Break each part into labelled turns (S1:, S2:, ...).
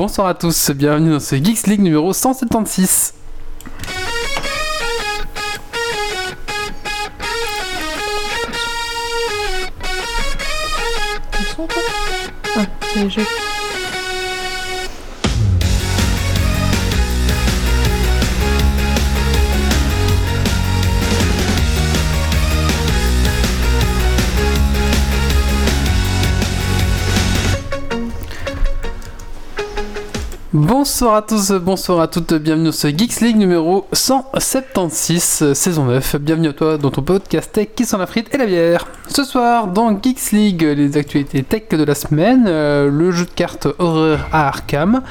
S1: Bonsoir à tous, bienvenue dans ce Geeks League numéro 176.
S2: Ah, c'est
S1: Bonsoir à tous, bonsoir à toutes, bienvenue ce Geeks League numéro 176, euh, saison 9. Bienvenue à toi dans ton podcast tech qui sent la frite et la bière. Ce soir, dans Geeks League, les actualités tech de la semaine, euh, le jeu de cartes horreur à Arkham.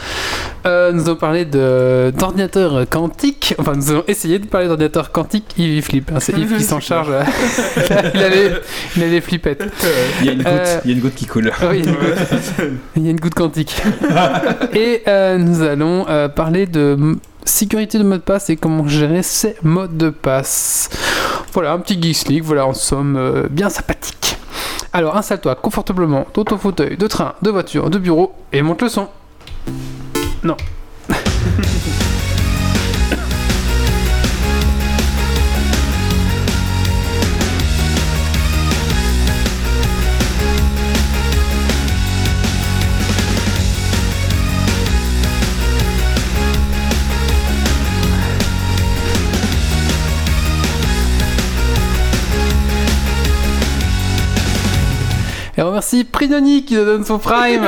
S1: Euh, nous allons parler de- d'ordinateur quantique, enfin nous allons essayer de parler d'ordinateur quantique. Yves flippe, hein, c'est Yves qui s'en charge. il, a les, il a les flippettes.
S3: Il y a une goutte,
S1: Euh,
S3: il y a une goutte qui coule.
S1: Oui, il y a une goutte. Il y a une goutte quantique. et euh, nous allons euh, parler de sécurité de mot de passe et comment gérer ces mots de passe. Voilà, un petit Geeks League, voilà, en somme, euh, bien sympathique. Alors, installe-toi confortablement dans ton fauteuil de train, de voiture, de bureau et monte le son. Non. Et on remercie Prinoni qui nous donne son Prime.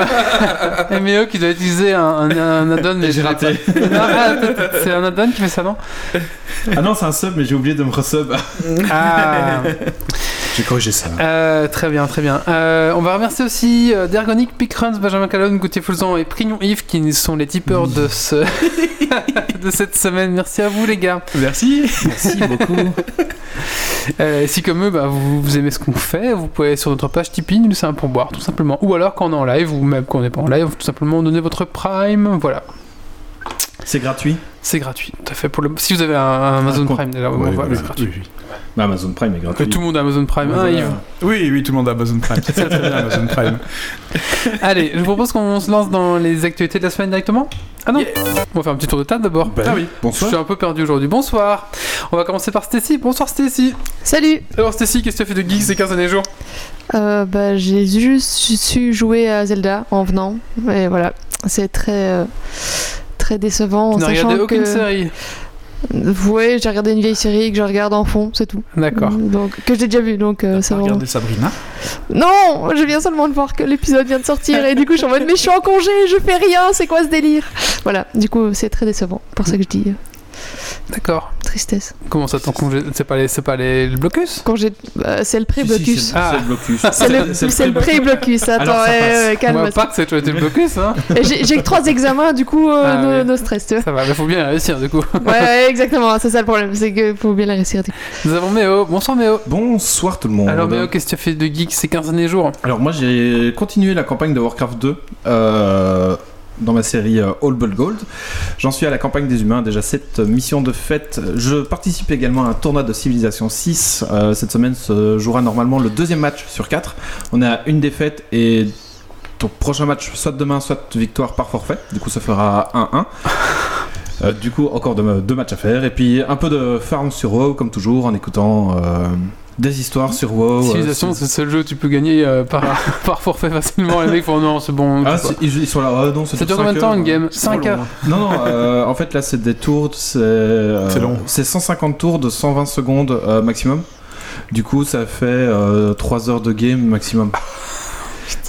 S1: et Méo qui doit utiliser un, un, un add-on. mais
S3: J'ai raté.
S1: ah, c'est un add-on qui fait ça, non?
S3: Ah non, c'est un sub, mais j'ai oublié de me resub.
S1: Ah
S3: J'ai corrigé ça.
S1: Euh, très bien, très bien. Euh, on va remercier aussi euh, Dergonic, Pickruns, Benjamin Calonne, Gauthier Foulzan et Prignon Yves qui sont les tipeurs de, ce... de cette semaine. Merci à vous les gars.
S3: Merci. Merci beaucoup.
S1: Euh, si comme eux, bah, vous, vous aimez ce qu'on fait, vous pouvez aller sur notre page Tipeee nous laisser un pourboire tout simplement. Ou alors quand on est en live, ou même quand on n'est pas en live, tout simplement donner votre Prime. Voilà,
S3: C'est gratuit
S1: c'est gratuit. Tout à fait. Pour le... Si vous avez un, un Amazon. Prime déjà,
S3: Ouais,
S1: voilà,
S3: voilà.
S1: c'est gratuit.
S3: Bah, Amazon Prime est
S1: Que
S3: gratuit.
S1: tout le monde a Amazon Prime. Hein,
S3: voilà.
S1: Yves
S4: Oui, oui, tout le monde a Amazon Prime. C'est très bien Amazon Prime.
S1: Allez, je vous propose qu'on se lance dans les actualités de la semaine directement. Ah non, on va faire un petit tour de table d'abord.
S4: ah oui.
S1: Je suis un peu perdu aujourd'hui. Bonsoir. On va commencer par Stacy. Bonsoir Stacy.
S2: Salut
S1: Alors Stacy, qu'est-ce que tu as fait de geek ces 15 derniers jours?
S2: Euh, bah, J'ai juste su jouer à Zelda en venant. Et voilà, c'est très, euh, très décevant.
S1: Tu
S2: en
S1: n'as
S2: sachant
S1: regardé aucune
S2: que...
S1: série
S2: Ouais, j'ai regardé une vieille série que je regarde en fond, c'est tout.
S1: D'accord.
S2: Donc, que j'ai déjà vu, donc euh, c'est vraiment...
S4: Regardez Sabrina?
S2: Non Je viens seulement de voir que l'épisode vient de sortir et du coup je suis en mode mais je suis en congé, je fais rien, c'est quoi ce délire? Voilà, du coup c'est très décevant. Pour ça que je dis euh,
S1: D'accord.
S2: tristesse.
S1: Comment ça ton congé C'est pas les, c'est pas les le blocus?
S2: Congé, bah, c'est le
S3: Si, si,
S2: pré-blocus.
S3: c'est
S1: Ah.
S3: c'est le blocus.
S2: C'est le, le pré-blocus, attends,
S3: Alors, ça
S2: ouais,
S3: passe.
S2: ouais, calme.
S1: Moi, pas que c'est toi été le blocus, hein.
S2: J'ai que trois examens, du coup, euh,
S1: Ah,
S2: no,
S1: oui.
S2: no stress, tu vois.
S1: Ça va, mais faut bien réussir du coup.
S2: Ouais, ouais, exactement, c'est ça le problème, c'est que faut bien la réussir. du coup.
S1: Nous avons Méo. Bonsoir Méo.
S3: Bonsoir tout le monde.
S1: Alors Méo, qu'est-ce que tu as fait de geek ces 15 derniers jours?
S3: Alors moi j'ai continué la campagne de Warcraft 2 euh, dans ma série euh, All But Gold. J'en suis à la campagne des humains, déjà cette mission de fête. Je participe également à un tournoi de Civilisation 6. Euh, cette semaine se jouera normalement le deuxième match sur 4. On à une défaite et ton prochain match soit demain, soit victoire par forfait. Du coup ça fera 1-1. Euh, du coup, encore deux, matchs à faire. Et puis un peu de farm sur WoW, comme toujours, en écoutant des histoires sur WoW.
S1: Civilisation,
S3: euh,
S1: c'est le seul jeu où tu peux gagner euh, par, par forfait facilement. Les mecs font non, c'est bon.
S3: Ah, ils, sont là. Ah, non, c'est
S1: Ça dure combien de temps une game
S4: C'est trop
S1: 5
S4: long,
S1: heures.
S3: Non, non, euh, en fait là c'est des tours, c'est euh,
S4: C'est long.
S3: c'est 150 tours de 120 secondes euh, maximum. Du coup ça fait euh, 3 heures de game maximum.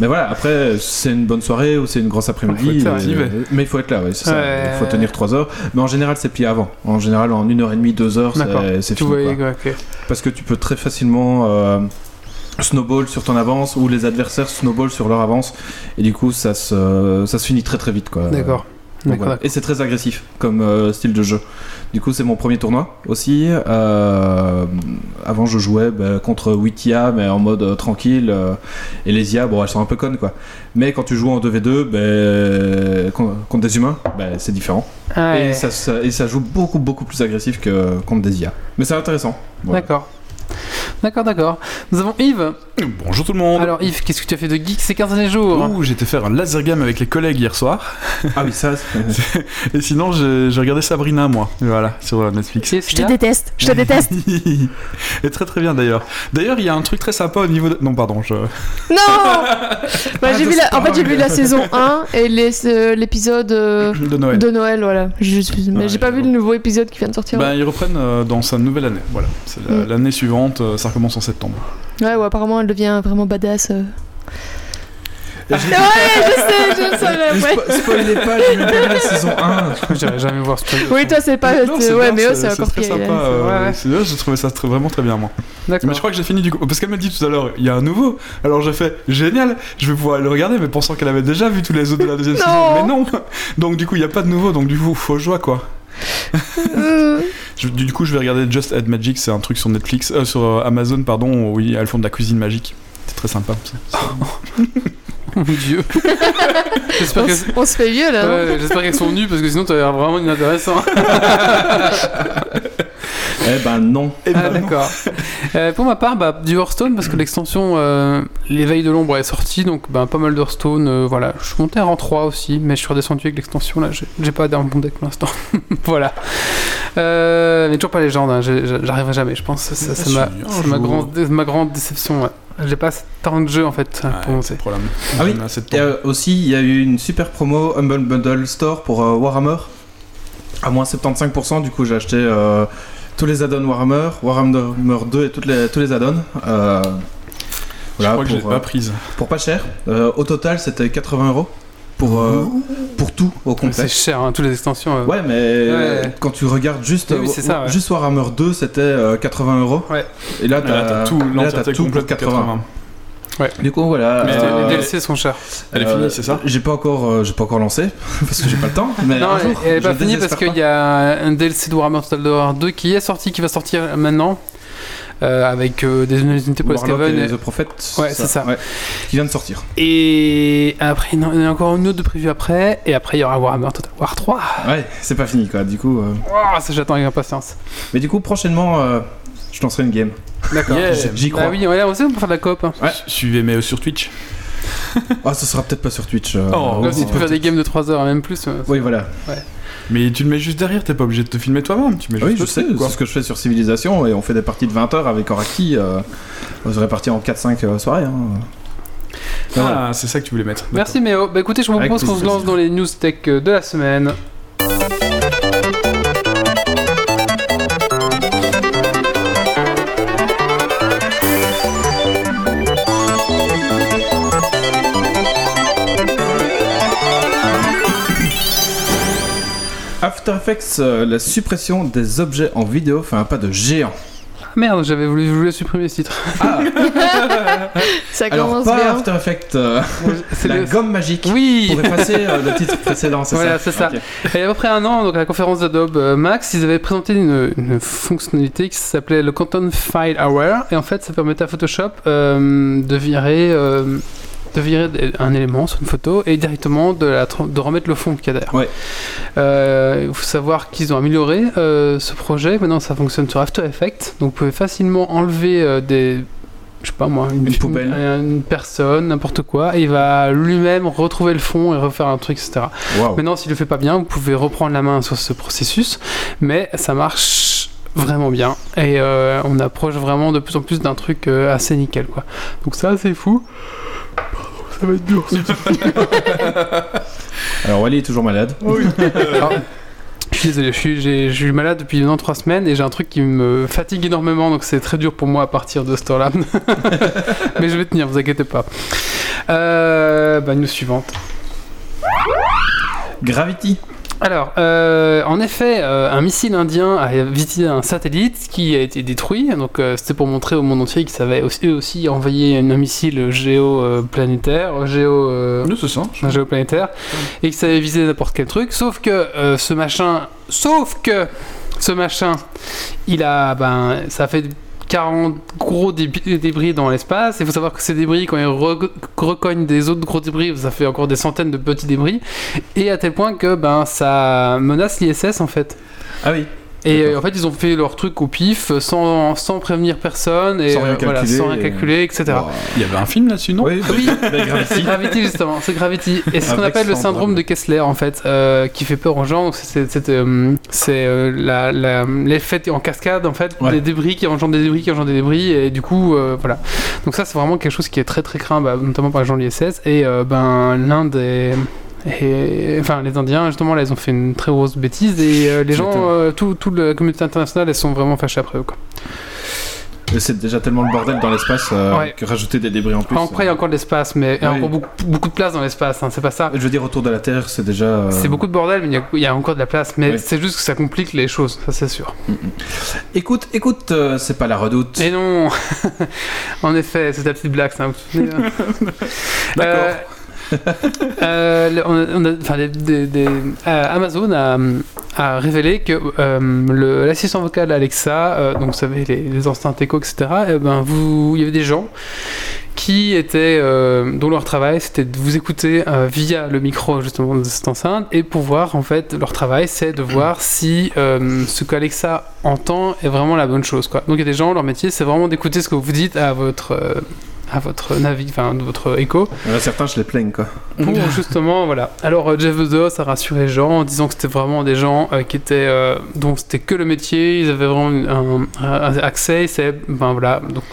S3: Mais voilà, après c'est une bonne soirée ou c'est une grosse après-midi. euh, mais il faut être là, ouais, c'est ça. Il faut tenir 3 heures. Mais en général c'est plié avant. En général en 1h30, 2 heures,
S1: D'accord.
S3: c'est- c'est
S1: Tu
S3: fini.
S1: vois,
S3: quoi. Parce que tu peux très facilement euh, snowball sur ton avance ou les adversaires snowball sur leur avance. Et du coup ça se, ça se finit très très vite. quoi.
S1: D'accord.
S3: Donc
S1: D'accord.
S3: voilà. Et c'est très agressif comme euh, style de jeu. Du coup, c'est mon premier tournoi aussi. Euh, avant, je jouais bah, contre Witia, mais en mode euh, tranquille. euh, et les IA, bon, elles sont un peu connes, quoi. Mais quand tu joues en 2v2, bah, con- contre des humains, bah, c'est différent.
S1: Ah,
S3: Et, ça, ça- et ça joue beaucoup, beaucoup plus agressif que contre des IA. Mais c'est intéressant. Voilà.
S1: D'accord. D'accord, d'accord. Nous avons Yves.
S4: Bonjour tout le monde.
S1: Alors Yves, qu'est-ce que tu as fait de geek ces 15 derniers jours?
S4: Ouh, j'étais faire un laser game avec les collègues hier soir.
S3: Ah oui, ça. c'est-
S4: Et sinon, j'ai j'ai regardé Sabrina, moi. Voilà, sur euh, Netflix.
S2: Je te déteste, je te déteste.
S4: Et très très bien d'ailleurs. D'ailleurs, il y a un truc très sympa au niveau de... Non, pardon, je...
S2: Non Bah, j'ai vu la- En fait, j'ai vu la saison 1 et les- euh, l'épisode euh,
S4: de Noël.
S2: de Noël, voilà. Je- mais
S4: Ouais,
S2: j'ai pas vu le nouveau épisode qui vient de sortir.
S4: Ben, ils reprennent euh, dans sa nouvelle année. Voilà, c'est la-
S2: Mm.
S4: l'année suivante, euh, ça recommence en septembre.
S2: Ouais, ouais, apparemment, elle devient vraiment badass. euh.
S3: J'ai-
S2: Ouais, je sais, je le savais,
S3: Ne
S2: ouais.
S3: spo- spoilez pas, j'ai même pas la saison 1.
S1: J'irai jamais voir ce truc.
S2: Oui, toi, c'est pas.
S4: Non,
S2: ouais,
S4: bien,
S2: mais eux, c'est encore
S4: très
S2: pire.
S4: sympa. Euh,
S1: Ouais, ouais.
S4: J'ai trouvé ça très- vraiment très bien, moi.
S1: D'accord.
S4: Mais je crois que j'ai fini du coup. Parce qu'elle m'a dit tout à l'heure, il y a un nouveau. Alors j'ai fait, génial, je vais pouvoir le regarder, mais pensant qu'elle avait déjà vu tous les autres de la deuxième saison. Mais non Donc du coup, il n'y a pas de nouveau, donc du coup, faut joie quoi. Je- du coup, je vais regarder Just Add Magic, c'est un truc sur Netflix, euh, sur euh, Amazon, pardon, où ils- elles font de la cuisine magique. C'est très sympa. ça.
S1: Oh mon dieu.
S2: On,
S1: que.
S2: s- on se fait vieux là. hein.
S1: Ouais, j'espère qu'elles sont nues parce que sinon tu as l'air vraiment inintéressant.
S3: Eh ben non.
S4: Et
S1: Ah
S4: ben,
S1: d'accord. Euh, pour ma part, bah, du Hearthstone parce que l'extension euh, L'éveil de l'ombre est sortie, donc bah, pas mal d'Hearthstone. euh, voilà, je suis monté à rang 3 aussi, mais je suis redescendu avec l'extension là. J'ai pas d'un bon deck pour l'instant. voilà. Euh, mais toujours pas légende, hein, j'arriverai jamais, je pense. Ça
S4: Ah,
S1: m'a- c'est grande, ma grande déception. ouais. J'ai pas tant de jeux en fait
S4: Ouais,
S1: pour monter.
S4: c'est le problème.
S3: Ah oui,
S4: de
S3: Et aussi, il y a eu une super promo Humble Bundle Store pour euh, Warhammer. À moins 75%, du coup, j'ai acheté euh, tous les add-ons Warhammer, Warhammer 2 et toutes les, tous les add-ons. Euh,
S4: je
S3: voilà,
S4: crois que je l'ai
S3: pour,
S4: pas
S3: euh,
S4: prise.
S3: pour pas cher. Euh, au total, c'était 80 euros pour, euh, pour tout au complet.
S1: C'est cher, hein, toutes les extensions. euh.
S3: Ouais, mais
S1: Ouais.
S3: quand tu regardes juste,
S1: Oui, oui, c'est ça, ouais.
S3: juste Warhammer 2, c'était euh, 80 euros.
S1: Ouais.
S3: Et là, t'as
S4: tout,
S3: là, tout pour
S4: complète
S3: 80.
S4: 80.
S3: Du coup, voilà.
S4: Mais
S3: euh,
S1: Les DLC sont chers.
S4: Elle est
S3: euh,
S4: finie, c'est ça
S3: J'ai pas encore, euh, j'ai pas encore lancé parce que j'ai pas le temps. Mais
S1: Non,
S3: un
S1: elle-
S3: jour,
S1: elle est pas finie parce qu'il y a un DLC de Warhammer Total War 2 qui est sorti, qui va sortir maintenant. euh, avec euh, des unités pour les
S3: et
S1: Et,
S3: The Prophet.
S1: Ouais, c'est ça.
S3: ouais, qui vient de sortir.
S1: et après, non, il y en a encore une autre de prévue après. Et après, il y aura Warhammer Total War 3.
S3: Ouais, c'est pas fini quoi. Du coup, euh,
S1: Wow, ça, j'attends avec impatience.
S3: mais du coup, prochainement, euh, je lancerai une game.
S1: D'accord.
S4: Yeah.
S3: J'y crois.
S1: Bah oui, ouais, aussi on peut faire de la coop. Hein.
S3: Ouais.
S4: Suivez mais sur Twitch.
S3: Ah, ce sera peut-être pas sur Twitch. euh,
S4: Oh.
S1: aussi, tu peux faire des games de 3 heures, même plus. euh,
S3: Oui, voilà.
S4: Mais tu le mets juste derrière, t'es pas obligé de te filmer toi-même. Tu mets juste
S3: Oui, je sais. C'est ce que je fais sur Civilisation et on fait des parties de 20 heures avec Oraki. Euh, on se répartit en 4-5 euh, soirées. Hein. Voilà.
S4: Ah, c'est ça que tu voulais mettre.
S1: Merci Méo. Bah écoutez, je vous propose qu'on se lance dans les news tech euh, de la semaine.
S3: After Effects, euh, la suppression des objets en vidéo fait un pas de géant.
S1: Ah, Merde, j'avais voulu, je voulais supprimer ce titre.
S2: Ça
S3: Alors,
S2: commence
S3: pas
S2: bien.
S3: After Effects, euh,
S1: C'est
S3: la
S1: le-
S3: gomme magique
S1: Oui
S3: pour effacer euh, le titre précédent, c'est
S1: Voilà,
S3: ça
S1: c'est ça.
S3: Ok.
S1: Il y a à peu près un an, donc à la conférence d'Adobe euh, Max, ils avaient présenté une, une fonctionnalité qui s'appelait le Content File Aware, et en fait, ça permettait à Photoshop euh, de virer, euh, de virer un élément sur une photo et directement de, la, tra- de remettre le fond qu'il y a derrière.
S3: Ouais.
S1: Euh, il faut savoir qu'ils ont amélioré euh, ce projet. Maintenant, ça fonctionne sur After Effects, donc vous pouvez facilement enlever euh, des je sais pas moi, une,
S3: Une poubelle.
S1: une personne, n'importe quoi, et il va lui-même retrouver le fond et refaire un truc, etc.
S3: Waouh.
S1: Maintenant, s'il le fait pas bien, vous pouvez reprendre la main sur ce processus, mais ça marche vraiment bien et euh, on approche vraiment de plus en plus d'un truc euh, assez nickel quoi. Donc ça c'est fou. Pardon, Ça va être dur.
S3: Alors, Wally est toujours malade.
S1: Alors, je suis désolé, je suis, j'ai- je suis malade depuis maintenant 3 semaines et j'ai un truc qui me fatigue énormément donc c'est très dur pour moi à partir de ce temps-là. mais je vais tenir, vous inquiétez pas. Euh, bah, news suivante.
S3: Gravity.
S1: Alors, euh, en effet, euh, un missile indien a visité un satellite qui a été détruit. Donc, euh, c'était pour montrer au monde entier qu'ils savaient aussi, eux aussi envoyer un missile géoplanétaire, géo, géoplanétaire, et qu'ils savaient viser n'importe quel truc. Sauf que ce machin, sauf que ce machin, il a, ben, ça a fait 40 gros débris, dans l'espace. Il faut savoir que ces débris, quand ils re- recognent des autres gros débris, ça fait encore des centaines de petits débris. Et à tel point que ben, ça menace l'ISS en fait.
S3: Ah oui.
S1: Et euh, en fait, ils ont fait leur truc au pif, euh, sans, sans prévenir personne, et
S3: Sans rien
S1: euh, voilà,
S3: calculer,
S1: sans rien
S3: et-
S1: calculer, etc.
S3: Wow.
S4: Il y avait un film là-dessus, non
S3: Oui,
S1: Oui,
S3: la Gravity.
S1: c'est Gravity justement, c'est Gravity. Et c'est ce qu'on appelle le syndrome de. Kessler en fait, euh, qui fait peur aux gens. Donc, C'est c'est, euh, c'est, euh, la- la- l'effet en cascade en fait,
S3: Ouais.
S1: des débris qui engendrent des débris qui engendrent des débris, et du coup euh, voilà. Donc ça c'est vraiment quelque chose qui est très très craint, bah, notamment par les gens de l'ISS. Et euh, ben l'Inde est et enfin les Indiens justement là ils ont fait une très grosse bêtise et euh, les gens euh, tout, toute la communauté internationale elles sont vraiment fâchées après eux quoi.
S3: C'est déjà tellement le bordel dans l'espace euh,
S1: Ouais.
S3: que rajouter des débris en plus.
S1: Après il y a encore de l'espace mais il y a encore beaucoup, beaucoup de place dans l'espace hein, c'est pas ça.
S3: Je veux dire, autour de la Terre, c'est déjà. euh,
S1: C'est beaucoup de bordel, mais il y a- il y, a encore de la place. Mais c'est juste que ça complique les choses, ça c'est sûr.
S3: Écoute, écoute, euh, c'est pas la redoute.
S1: Et non En effet, c'est ta petite blague, ça.
S4: D'accord.
S1: Amazon a, révélé que euh, l'assistant vocal Alexa, euh, donc vous savez les, enceintes écho, etc. eh ben vous, il y avait des gens qui étaient, euh, dont leur travail c'était de vous écouter euh, via le micro justement de cette enceinte et pour voir en fait leur travail c'est de voir si ce qu'Alexa entend est vraiment la bonne chose. Donc il y a des gens leur métier c'est vraiment d'écouter ce que vous dites à votre à votre navi, enfin votre écho.
S3: Il y en a certains, je les plaigne, quoi.
S1: pour justement voilà. Alors euh, Jeff Bezos a rassuré les gens en disant que c'était vraiment des gens euh, qui étaient euh, dont c'était que le métier. Ils avaient vraiment un, un accès. C'est ben voilà. Donc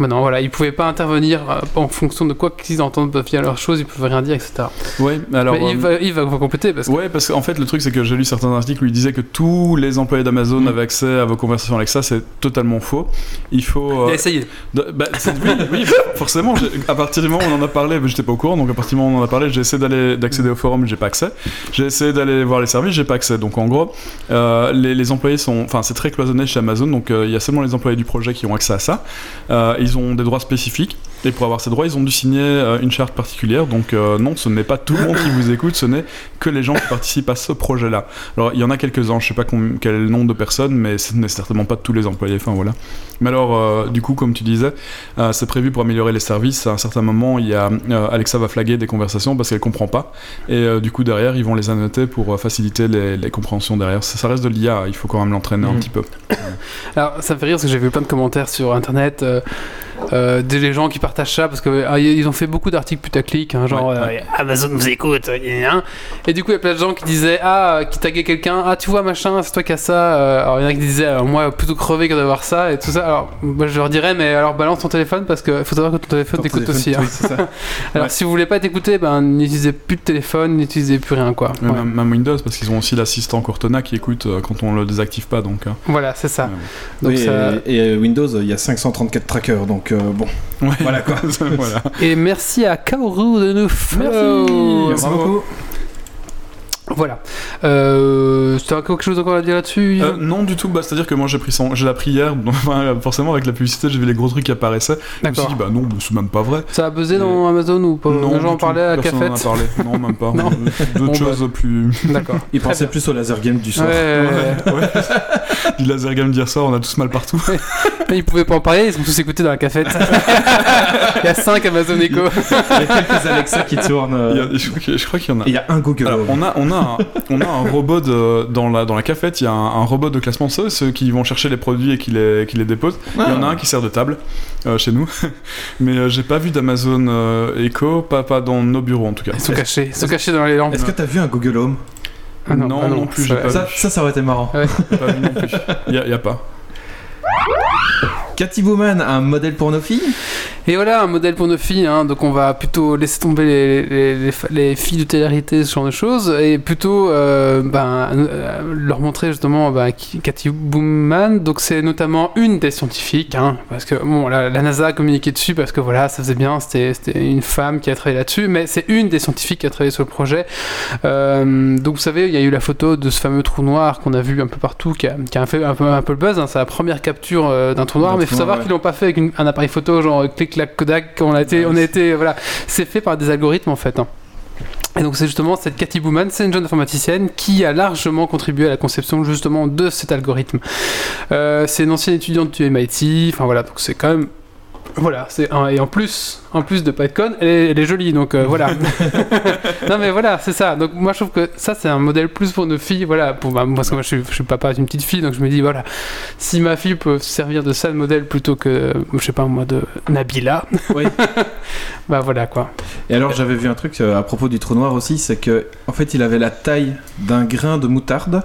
S1: maintenant voilà ils pouvaient pas intervenir euh, en fonction de quoi qu'ils entendent via leurs choses ils pouvaient rien dire etc
S4: Ouais, alors.
S1: mais il
S4: euh,
S1: va, il va, compléter parce que
S4: Ouais, parce qu'en fait, le truc, c'est que j'ai lu certains articles où il disait que tous les employés d'Amazon
S1: Mm.
S4: avaient accès à vos conversations Alexa. C'est totalement faux. Il faut.
S1: il
S4: euh,
S1: a essayé
S4: de- bah, oui, oui, forcément. À partir du moment où on en a parlé, j'étais pas au courant. Donc, à partir du moment où on en a parlé, j'ai essayé d'aller d'accéder au forum, j'ai pas accès. J'ai essayé d'aller voir les services, j'ai pas accès. Donc, en gros, euh, les, les employés sont. Enfin, c'est très cloisonné chez Amazon. Donc, euh, il y a seulement les employés du projet qui ont accès à ça. Euh, ils ont des droits spécifiques. Et pour avoir ces droits, ils ont dû signer euh, une charte particulière. Donc, euh, non, ce n'est pas tout le monde qui vous écoute, ce n'est que les gens qui participent à ce projet-là. Alors, il y en a quelques-uns, je sais pas quel nombre de personnes, mais ce n'est certainement pas tous les employés. Enfin, voilà. Mais alors, euh, du coup, comme tu disais, euh, c'est prévu pour améliorer les services. À un certain moment, il y a, Alexa va flaguer des conversations parce qu'elle comprend pas. Et du coup, derrière, ils vont les annoter pour faciliter les, les compréhensions derrière. Ça, ça reste de l'IA, il faut quand même l'entraîner un
S3: Mhm.
S4: petit peu.
S1: alors ça me fait rire parce que j'ai vu plein de commentaires sur internet euh, euh, des gens qui partagent ça parce que ah, ils ont fait beaucoup d'articles putaclic hein, genre
S4: Ouais,
S1: euh, Amazon vous écoute euh, et du coup il y a plein de gens qui disaient ah euh, qui taguaient quelqu'un ah tu vois machin c'est toi qui as ça Euh, alors il y en a qui disaient alors, moi plutôt crever que d'avoir ça et tout ça alors moi je leur dirais mais alors balance ton téléphone parce que faut savoir que ton téléphone t'écoute aussi hein.
S3: oui, c'est ça.
S1: alors
S3: Ouais.
S1: si vous voulez pas t'écouter ben n'utilisez plus de téléphone n'utilisez plus rien quoi.
S4: Même, même Windows, parce qu'ils ont aussi l'assistant Cortana qui écoute euh, quand on le désactive pas. Donc, euh,
S1: voilà c'est ça
S4: Ouais.
S1: donc
S3: Oui,
S1: ça...
S3: et, et, euh, Windows, il y a 534 trackers, donc euh, bon.
S4: ouais.
S3: Voilà, quoi.
S4: voilà.
S1: et merci à Kaoru de nous follow.
S3: Merci
S4: bravo.
S3: beaucoup.
S1: Voilà. Euh, tu as quelque chose encore à dire là-dessus
S4: Euh, non du tout, bah, c'est-à-dire que moi j'ai pris son... j'ai hier, donc, enfin, forcément avec la publicité j'ai vu les gros trucs qui apparaissaient. Je me suis
S1: D'accord.
S4: dit bah non, c'est même pas vrai.
S1: Ça a buzzé dans Amazon ou pas?
S4: non,
S1: Les gens en
S4: du tout,
S1: parlaient à
S4: personne en a
S1: Cafette
S4: parlé. Non, même pas. D'autres
S1: Bon, bah.
S4: choses plus.
S1: D'accord.
S3: Il pensait plus au laser game du soir.
S1: Ouais, ouais, ouais.
S4: ouais. du laser game d'hier soir, on a tous mal partout.
S1: Mais Ils pouvaient pas en parler, ils sont tous écoutés dans la cafette. Il y a 5 Amazon Echo.
S3: Il y a quelques Alexa qui tournent. euh,
S4: a- je crois qu'il y en a.
S3: il y a un Google
S4: Alors, on a, on a, un, on a un robot de, dans, la, dans la cafette, il y a un, un robot de classement ceux, ceux qui vont chercher les produits et qui les, qui les déposent. Il y en a un qui sert de table euh, chez nous, mais euh, j'ai pas vu d'Amazon euh, Echo, pas, pas dans nos bureaux en tout cas.
S1: Ils sont cachés, ils sont cachés dans les lampes.
S3: Est-ce que t'as vu un Google Home?
S1: Ah
S4: Non,
S1: ah
S4: non plus,
S1: ça-
S4: pas
S3: ça, ça, ça aurait été marrant.
S4: Pas vu non plus. Il y a, il y a pas.
S3: Cathy Bowman, un modèle pour nos filles?
S1: Et voilà, un modèle pour nos filles, hein, donc on va plutôt laisser tomber les, les, les, les filles ce genre de choses, et plutôt euh, ben, euh, leur montrer justement ben, Cathy Bowman, donc c'est notamment une des scientifiques, hein, parce que bon, la, la NASA a communiqué dessus parce que voilà, ça faisait bien, c'était une femme qui a travaillé là-dessus, mais c'est une des scientifiques qui a travaillé sur le projet. Euh, donc vous savez, il y a eu la photo de ce fameux trou noir qu'on a vu un peu partout, qui a, qui a fait un peu, un peu le buzz, hein, c'est la première capture d'un trou noir, mais faut savoir
S3: ouais.
S1: qu'ils l'ont pas fait avec une- un appareil photo genre clic clac Kodak, on a été, on a été, voilà, c'est fait par des algorithmes en fait. hein. Et donc c'est justement cette Cathy Bowman, c'est une jeune informaticienne qui a largement contribué à la conception justement de cet algorithme. Euh, c'est une ancienne étudiante du MIT, enfin voilà, donc c'est quand même Voilà, c'est un- et en plus, en plus de pas être conne, elle est, elle est jolie, donc euh, voilà. non mais voilà, c'est ça. Donc moi je trouve que ça c'est un modèle plus pour nos filles, voilà. Pour bah, parce que moi je suis, je suis papa d'une petite fille, donc je me dis voilà, si ma fille peut se servir de ça de modèle plutôt que, je sais pas moi, de Nabila,
S3: Oui.
S1: bah voilà quoi.
S3: Et alors j'avais vu un truc euh, à propos du trou noir aussi, c'est que en fait il avait la taille d'un grain de moutarde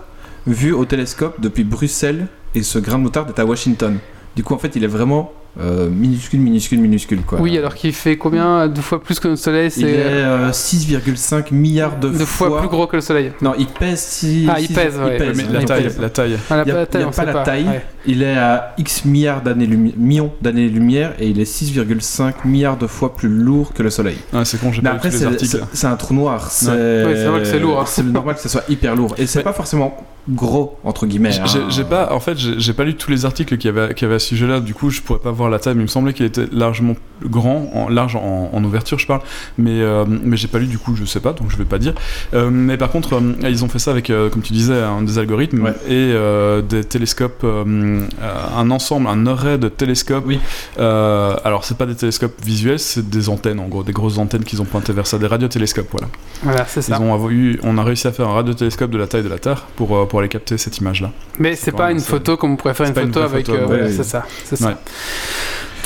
S3: vu au télescope depuis Bruxelles et ce grain de moutarde est à Washington. Du coup en fait il est vraiment euh, minuscule, minuscule, minuscule quoi.
S1: Oui, alors qu'il fait combien Deux fois plus que notre soleil,
S3: Il est euh, 6,5 milliards de
S1: deux fois, plus gros que le soleil.
S3: Non, il pèse 6
S1: Ah, il pèse, ouais.
S4: Mais la
S3: il
S4: taille,
S3: pèse.
S4: la taille.
S1: Ah, la,
S3: Il y a-
S1: la taille,
S3: il y a
S1: on
S3: pas la taille.
S1: Ouais.
S3: Il est à X milliards d'années millions d'années-lumière et il est 6,5 milliards de fois plus lourd que le soleil.
S4: Ah, c'est con, j'ai
S3: Mais
S4: pas
S3: après, c'est
S4: articles.
S3: c'est- c'est un trou noir. C'est
S1: Ouais, c'est vrai que c'est lourd, hein.
S3: C'est normal que ce soit hyper lourd. Et c'est pas forcément gros, entre guillemets.
S4: J'ai-
S3: hein.
S4: Pas, en fait, j'ai j'ai pas lu tous les articles qu'il y avait, qu'il y avait à ce sujet-là. Du coup, je pourrais pas voir la taille. Mais il me semblait qu'il était largement grand, en, large en, en ouverture, je parle. Mais, euh, mais j'ai pas lu. Du coup, je sais pas, donc je vais pas dire. Euh, mais par contre, euh, ils ont fait ça avec, euh, comme tu disais, un, des algorithmes
S3: Ouais.
S4: et euh, des télescopes, un ensemble, un array de télescopes.
S3: Oui.
S4: Euh, alors, c'est pas des télescopes visuels, c'est des antennes, en gros, des grosses antennes qu'ils ont pointées vers ça, des radiotélescopes, voilà.
S1: Voilà, c'est ça.
S4: Ils ont eu, on a réussi à faire un radiotélescope de la taille de la Terre pour, pour aller capter cette image-là.
S1: Mais c'est pas une photo comme on pourrait faire une photo avec. euh,
S3: ouais,
S1: c'est ça, c'est ça.
S4: Ouais.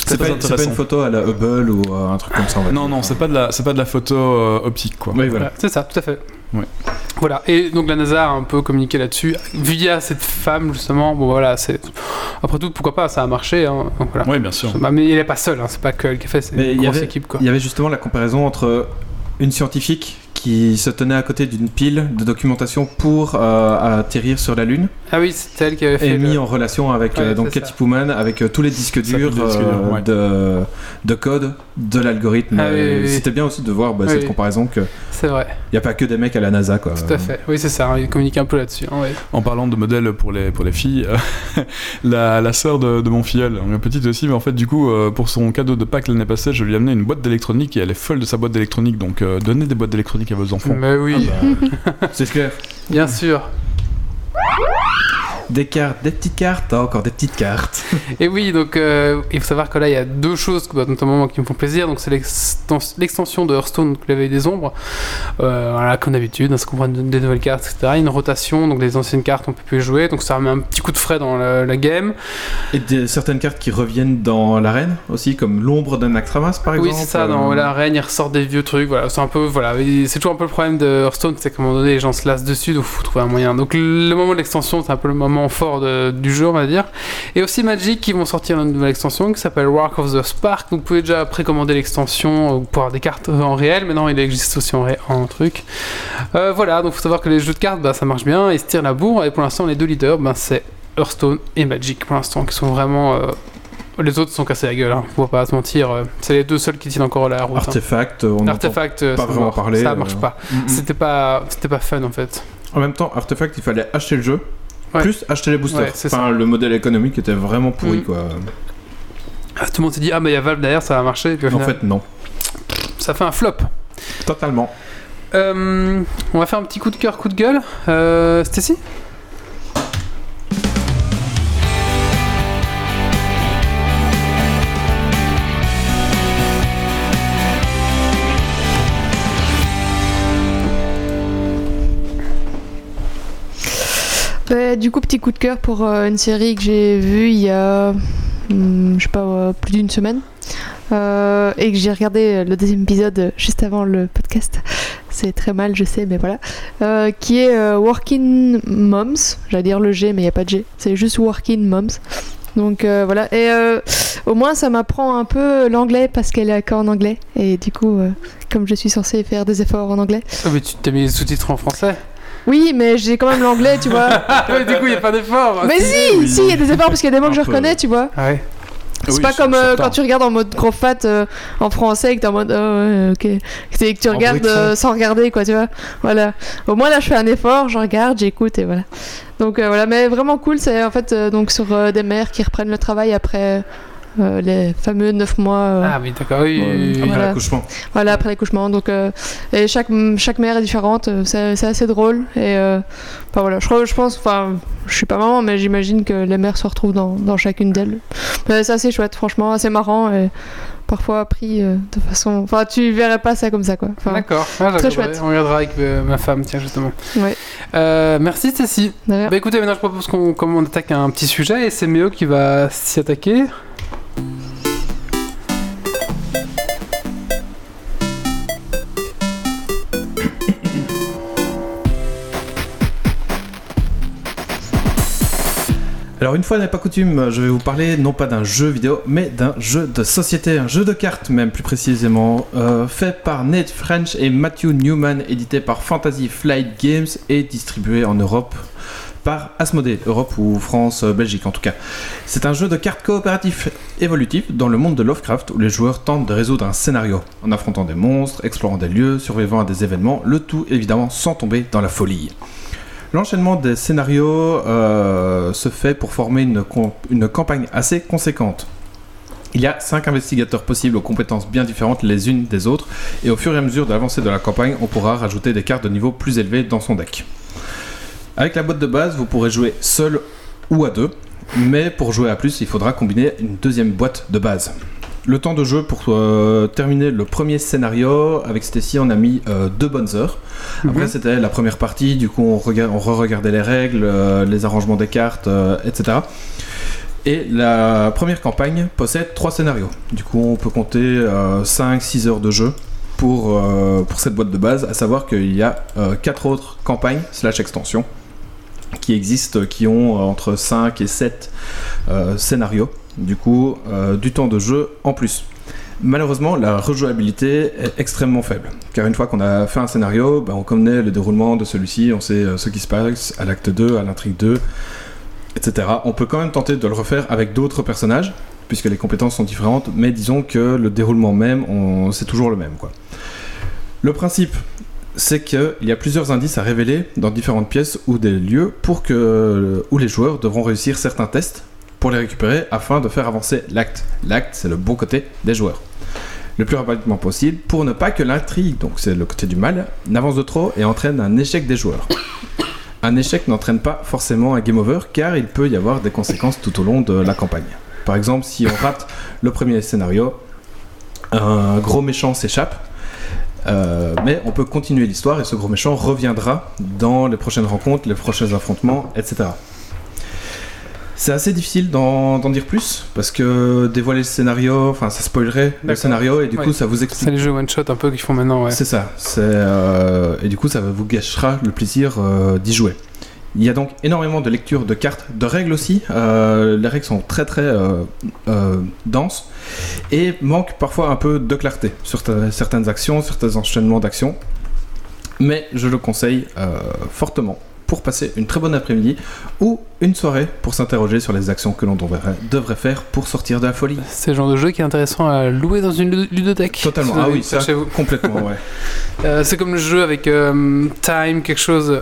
S3: C'est pas, une photo à la Hubble ou un truc comme ça.
S4: Non, non, c'est pas de la, c'est pas de la photo euh, optique, quoi.
S3: Oui, voilà.
S1: Voilà, c'est ça, tout à fait. Voilà, et donc la NASA a un peu communiqué là-dessus. Vu qu'il y a cette femme, justement, bon voilà, c'est. Après tout, pourquoi pas, ça a marché. Hein, donc voilà.
S4: Oui, bien sûr.
S1: Bah, mais il est pas seul, hein, c'est pas que elle qui a fait, c'est
S3: Mais
S1: une
S3: il y
S1: grosse
S3: avait-
S1: équipe quoi.
S3: Il y avait justement la comparaison entre une scientifique qui se tenait à côté d'une pile de documentation pour euh, atterrir sur la Lune
S1: Ah oui, c'est elle qui avait fait.
S3: et
S1: le-
S3: mis en relation avec
S1: Ouais,
S3: euh, donc Katy Pullman avec euh, tous les disques durs
S4: tous les disques
S3: euh,
S4: durs, ouais.
S3: de, de code de l'algorithme.
S1: Ah oui, oui, oui.
S3: C'était bien aussi de voir bah,
S1: Oui,
S3: cette comparaison qu'il
S1: C'est vrai,
S3: n'y a pas que des mecs à la NASA. Quoi.
S1: tout à fait. Oui, c'est ça, hein, il communique un peu là-dessus. hein, ouais.
S4: En parlant de modèles pour les, pour les filles, la, la sœur de, de mon filleul, une petite aussi, mais en fait, du coup, pour son cadeau de Pâques l'année passée, je lui ai amené une boîte d'électronique et elle est folle de sa boîte d'électronique. Donc, euh, donnez des boîtes d'électronique vos enfants.
S1: Mais oui,
S3: Ah bah, C'est clair.
S1: bien sûr.
S3: Des cartes, des petites cartes, ah, encore des petites cartes.
S1: Et oui, donc euh, il faut savoir que là il y a deux choses bah, notamment qui me font plaisir. Donc c'est l'extens- l'extension de Hearthstone, donc l'éveil des ombres, euh, voilà, comme d'habitude, hein, ça comprend de- des nouvelles cartes, etc. Une rotation, donc les anciennes cartes on peut plus les jouer, donc ça remet un petit coup de frais dans la, la game.
S3: Et des, certaines cartes qui reviennent dans l'arène aussi, comme l'ombre d'un Actramas par exemple.
S1: Oui, c'est ça,
S3: euh,
S1: dans la reine, il ressort des vieux trucs, voilà, c'est un peu, voilà, c'est toujours un peu le problème de Hearthstone, c'est qu'à un moment donné, les gens se lassent dessus, donc faut trouver un moyen. Donc le moment de l'extension, c'est un peu le moment fort de- du jeu, on va dire. Et aussi Magic, qui vont sortir une nouvelle extension qui s'appelle Work of the Spark, vous pouvez déjà précommander l'extension euh, pour avoir des cartes en réel, maintenant il existe aussi en, truc. Euh, voilà, donc faut savoir que les jeux de cartes, bah, ça marche bien, ils se tirent la bourre, et pour l'instant, les deux leaders, bah, c'est Hearthstone et Magic, pour l'instant, qui sont vraiment... euh, les autres sont cassés la gueule, hein. faut pas se mentir. euh, C'est les deux seuls qui tiennent encore la route. hein.
S3: Artefact, on
S1: Artefact, euh,
S3: pas vraiment
S1: mort.
S3: parler,
S1: ça
S3: euh.
S1: marche pas.
S3: Mm.
S1: C'était pas, c'était pas fun en fait.
S3: En même temps, Artefact, il fallait acheter le jeu,
S1: Ouais.
S3: plus acheter les boosters.
S1: Ouais, c'est
S3: enfin, le modèle économique était vraiment pourri,
S1: Mm.
S3: quoi.
S1: Ah, Tout le monde s'est dit ah mais il y a Valve derrière, ça va marcher. Et puis au
S3: En
S1: final,
S3: fait, non.
S1: ça fait un flop.
S3: Totalement.
S1: Euh, on va faire un petit coup de cœur, coup de gueule. Euh, Stacy?
S2: Du coup, petit coup de cœur pour euh, une série que j'ai vue il y a, hmm, je sais pas, euh, plus d'une semaine. Euh, et que j'ai regardé le deuxième épisode juste avant le podcast. C'est très mal, je sais, mais voilà. Qui est Working Moms. J'allais dire le G, mais il n'y a pas de G. C'est juste Working Moms. Donc voilà. Et au moins, ça m'apprend un peu l'anglais parce qu'elle est qu'en anglais. Et du coup, comme je suis censée faire des efforts en anglais.
S1: Ah, mais tu t'as mis les sous-titres en français?
S2: Oui, mais j'ai quand même l'anglais, tu vois.
S1: Ouais, du coup, il n'y a pas d'effort.
S2: Mais si,
S3: oui.
S2: si, il y a des efforts parce qu'il y a des mots que je reconnais, tu vois.
S1: Ah ouais.
S2: C'est
S4: Oui,
S2: pas comme euh, quand tu regardes en mode gros fat euh, en français et que t'es en mode oh, ouais, ok. C'est que tu
S3: En
S2: regardes euh, sans regarder quoi, tu vois. Voilà. Au moins là je fais un effort, je regarde, j'écoute et voilà. Donc euh, voilà, mais vraiment cool, c'est en fait euh, donc sur euh, des mères qui reprennent le travail après euh, les fameux 9 mois. euh,
S1: Ah oui, d'accord, oui.
S2: Euh,
S1: oui, oui.
S3: Après l'accouchement.
S2: Voilà, après l'accouchement. Donc, euh, et chaque, chaque mère est différente. C'est c'est assez drôle. Et euh, enfin, voilà, je, crois- je pense, enfin, je suis pas maman, mais j'imagine que les mères se retrouvent dans, dans chacune d'elles. Mais C'est assez chouette, franchement, assez marrant et parfois appris euh, de façon. Enfin, tu verrais pas ça comme ça, quoi. Enfin,
S1: D'accord, Ah,
S2: Très chouette.
S1: On regardera avec euh, ma femme, tiens, justement.
S2: Ouais.
S1: Euh, merci, Cécile.
S2: d'ailleurs.
S1: Bah écoutez, maintenant je propose qu'on on attaque un petit sujet et c'est Méo qui va s'y attaquer.
S3: Alors une fois n'est pas coutume, je vais vous parler non pas d'un jeu vidéo, mais d'un jeu de société, un jeu de cartes même plus précisément, euh, fait par Nate French et Matthew Newman, édité par Fantasy Flight Games et distribué en Europe par Asmodée, Europe ou France, euh, Belgique en tout cas. C'est un jeu de cartes coopératif évolutif dans le monde de Lovecraft où les joueurs tentent de résoudre un scénario en affrontant des monstres, explorant des lieux, survivant à des événements, le tout évidemment sans tomber dans la folie. L'enchaînement des scénarios euh, se fait pour former une, campagne assez conséquente. Il y a 5 investigateurs possibles aux compétences bien différentes les unes des autres, et au fur et à mesure de l'avancée de la campagne, on pourra rajouter des cartes de niveau plus élevé dans son deck. Avec la boîte de base, vous pourrez jouer seul ou à deux, mais pour jouer à plus, il faudra combiner une deuxième boîte de base. Le temps de jeu pour euh, terminer le premier scénario, avec Stacy, on a mis euh, deux bonnes heures. Après,
S1: Mhm.
S3: c'était la première partie, du coup, on, rega- on re-regardait les règles, euh, les arrangements des cartes, etc. Et la première campagne possède trois scénarios. Du coup, on peut compter 5-6 heures de jeu pour, pour cette boîte de base, à savoir qu'il y a 4 autres campagnes slash extensions qui existent, qui ont entre 5 et 7 euh, scénarios. Du coup, euh, du temps de jeu en plus. Malheureusement, la rejouabilité est extrêmement faible. Car une fois qu'on a fait un scénario, ben, on connaît le déroulement de celui-ci, on sait euh, ce qui se passe à l'acte 2, à l'intrigue 2, etc. On peut quand même tenter de le refaire avec d'autres personnages, puisque les compétences sont différentes, mais disons que le déroulement même, c'est toujours le même. Le principe, c'est qu'il y a plusieurs indices à révéler dans différentes pièces ou des lieux pour que, où les joueurs devront réussir certains tests pour les récupérer afin de faire avancer l'acte. L'acte, c'est le bon côté des joueurs. Le plus rapidement possible pour ne pas que l'intrigue, donc c'est le côté du mal, n'avance de trop et entraîne un échec des joueurs. Un échec n'entraîne pas forcément un game over car il peut y avoir des conséquences tout au long de la campagne. Par exemple, si on rate le premier scénario, un gros méchant s'échappe, euh, mais on peut continuer l'histoire et ce gros méchant reviendra dans les prochaines rencontres, les prochains affrontements, etc. C'est assez difficile d'en dire plus parce que dévoiler le scénario, enfin ça spoilerait le scénario et du
S1: Ouais.
S3: coup ça vous explique
S1: C'est les jeux one shot un peu qu'ils font maintenant, ouais.
S3: c'est ça. Euh, et du coup, ça vous gâchera le plaisir euh, d'y jouer. Il y a donc énormément de lectures de cartes, de règles aussi. Euh, les règles sont très très euh, euh, denses et manquent parfois un peu de clarté sur ta- certaines actions, certains enchaînements d'actions. Mais je le conseille euh, fortement pour passer une très bonne après-midi ou une soirée pour s'interroger sur les actions que l'on devrait, faire pour sortir de la folie.
S1: C'est le genre de jeu qui est intéressant à louer dans une ludo- ludothèque.
S3: Totalement. Ah oui, ça,
S1: chez vous.
S3: complètement, ouais.
S1: Euh, c'est comme le jeu avec euh, Time, quelque chose.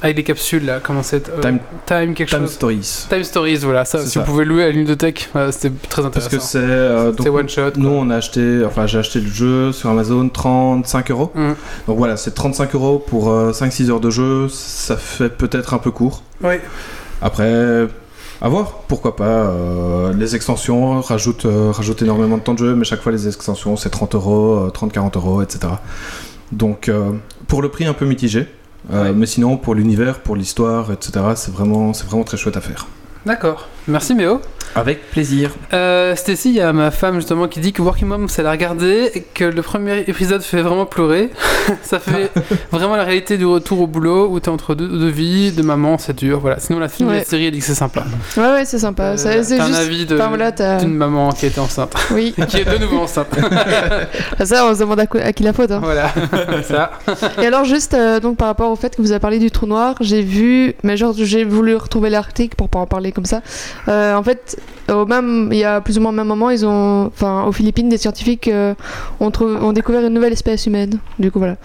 S1: Avec les capsules là, comment c'est euh,
S3: Time-
S1: Time, quelque
S3: Time
S1: chose.
S3: Stories.
S1: Time Stories, voilà, ça. Si
S3: ça.
S1: vous pouvez louer à une ludothèque, voilà, c'était très
S3: Parce
S1: intéressant.
S3: que c'est euh,
S1: one shot.
S3: Nous, on a acheté, enfin, j'ai acheté le jeu sur Amazon 35 euros.
S1: Mm.
S3: Donc voilà, c'est 35 euros pour euh, 5-6 heures de jeu. Ça fait peut-être un peu court.
S1: Oui.
S3: Après, à voir, pourquoi pas. euh, les extensions rajoutent, euh, rajoutent énormément de temps de jeu, mais chaque fois, les extensions, c'est 30 euros, euh, 30-40 euros, etc. Donc, euh, pour le prix un peu mitigé. Euh. Mais sinon, pour l'univers, pour l'histoire, etc., c'est vraiment, c'est vraiment très chouette à faire.
S1: D'accord. Merci Méo.
S3: Avec plaisir.
S1: Euh, Stacy, il y a ma femme justement qui dit que Working Mom, c'est la regarder et que le premier épisode fait vraiment pleurer. ça fait vraiment la réalité du retour au boulot où t'es entre deux, deux vies, de maman, c'est dur. Voilà. Sinon, la, film,
S2: Ouais.
S1: la série, elle dit que c'est sympa.
S2: Ouais, ouais, c'est sympa.
S1: Euh,
S2: Ça- c'est
S1: t'as
S2: juste.
S1: un avis de-
S2: Enfin, voilà, t'as-
S1: d'une maman qui était enceinte.
S2: Oui,
S1: Et qui est de nouveau enceinte.
S2: ça, on se demande à qui la faute. hein.
S1: voilà. ça.
S2: Et alors juste euh, donc par rapport au fait que vous avez parlé du trou noir, j'ai vu, mais genre j'ai voulu retrouver l'article pour pas en parler comme ça. Euh, en fait, au même, il y a plus ou moins au même moment, ils ont, enfin aux Philippines, des scientifiques euh, ont, ont découvert une nouvelle espèce humaine. Du coup voilà.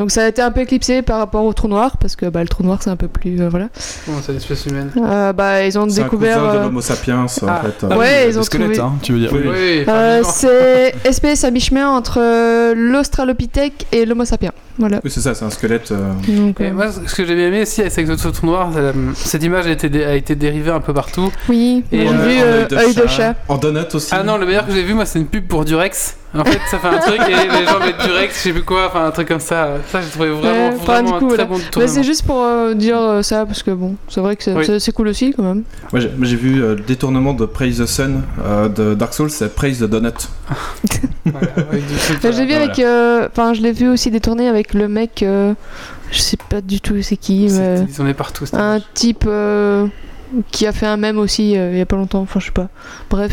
S2: Donc ça a été un peu éclipsé par rapport au trou noir, parce que bah, le trou noir c'est un peu plus. euh, voilà.
S1: Comment c'est l'espèce humaine
S2: Euh, bah, ils ont
S3: C'est un
S2: découvert.
S3: cousin de
S2: euh,
S3: l'Homo sapiens,
S1: Ah.
S3: en fait.
S1: Ah,
S2: Ouais, ils ont
S4: squelettes,
S2: trouvé-
S4: hein, tu veux dire.
S3: Oui.
S1: Oui, enfin,
S2: Euh, c'est espèce à mi-chemin entre l'Australopithèque et l'Homo sapiens. Voilà.
S3: Oui, c'est ça, c'est un squelette.
S2: Donc,
S1: moi, ce que j'ai bien aimé aussi avec ce trou noir, cette image a été, dé- a été dérivée un peu partout.
S2: oui,
S1: Et,
S2: j'ai
S1: euh,
S2: vu
S3: en
S2: euh, œil de chat.
S3: En donut aussi.
S1: Ah non, le meilleur que j'ai vu, moi, c'est une pub pour Durex. En fait, ça fait un truc et les gens mettent Durex, je sais plus quoi, enfin un truc comme ça. Ça, j'ai trouvé vraiment,
S2: Ouais, enfin,
S1: vraiment
S2: du coup,
S1: un très
S2: voilà.
S1: bon
S2: Mais
S1: tournement.
S2: c'est juste pour euh, dire euh, ça, parce que bon, c'est vrai que c'est
S1: Oui.
S2: c'est- c'est cool aussi quand même.
S3: Moi, j'ai vu euh, le détournement de Praise the Sun euh, de Dark Souls, c'est Praise the Donut.
S1: Voilà, du
S2: Bah, J'ai vu
S3: voilà.
S2: avec. Enfin, je l'ai vu aussi détourné avec le mec. euh, je sais pas du tout c'est qui,
S1: voilà.
S2: mais.
S1: C'est- Ils en est partout.
S2: Un type euh, qui a fait un mème aussi euh, il y a pas longtemps. Enfin, je sais pas. Bref.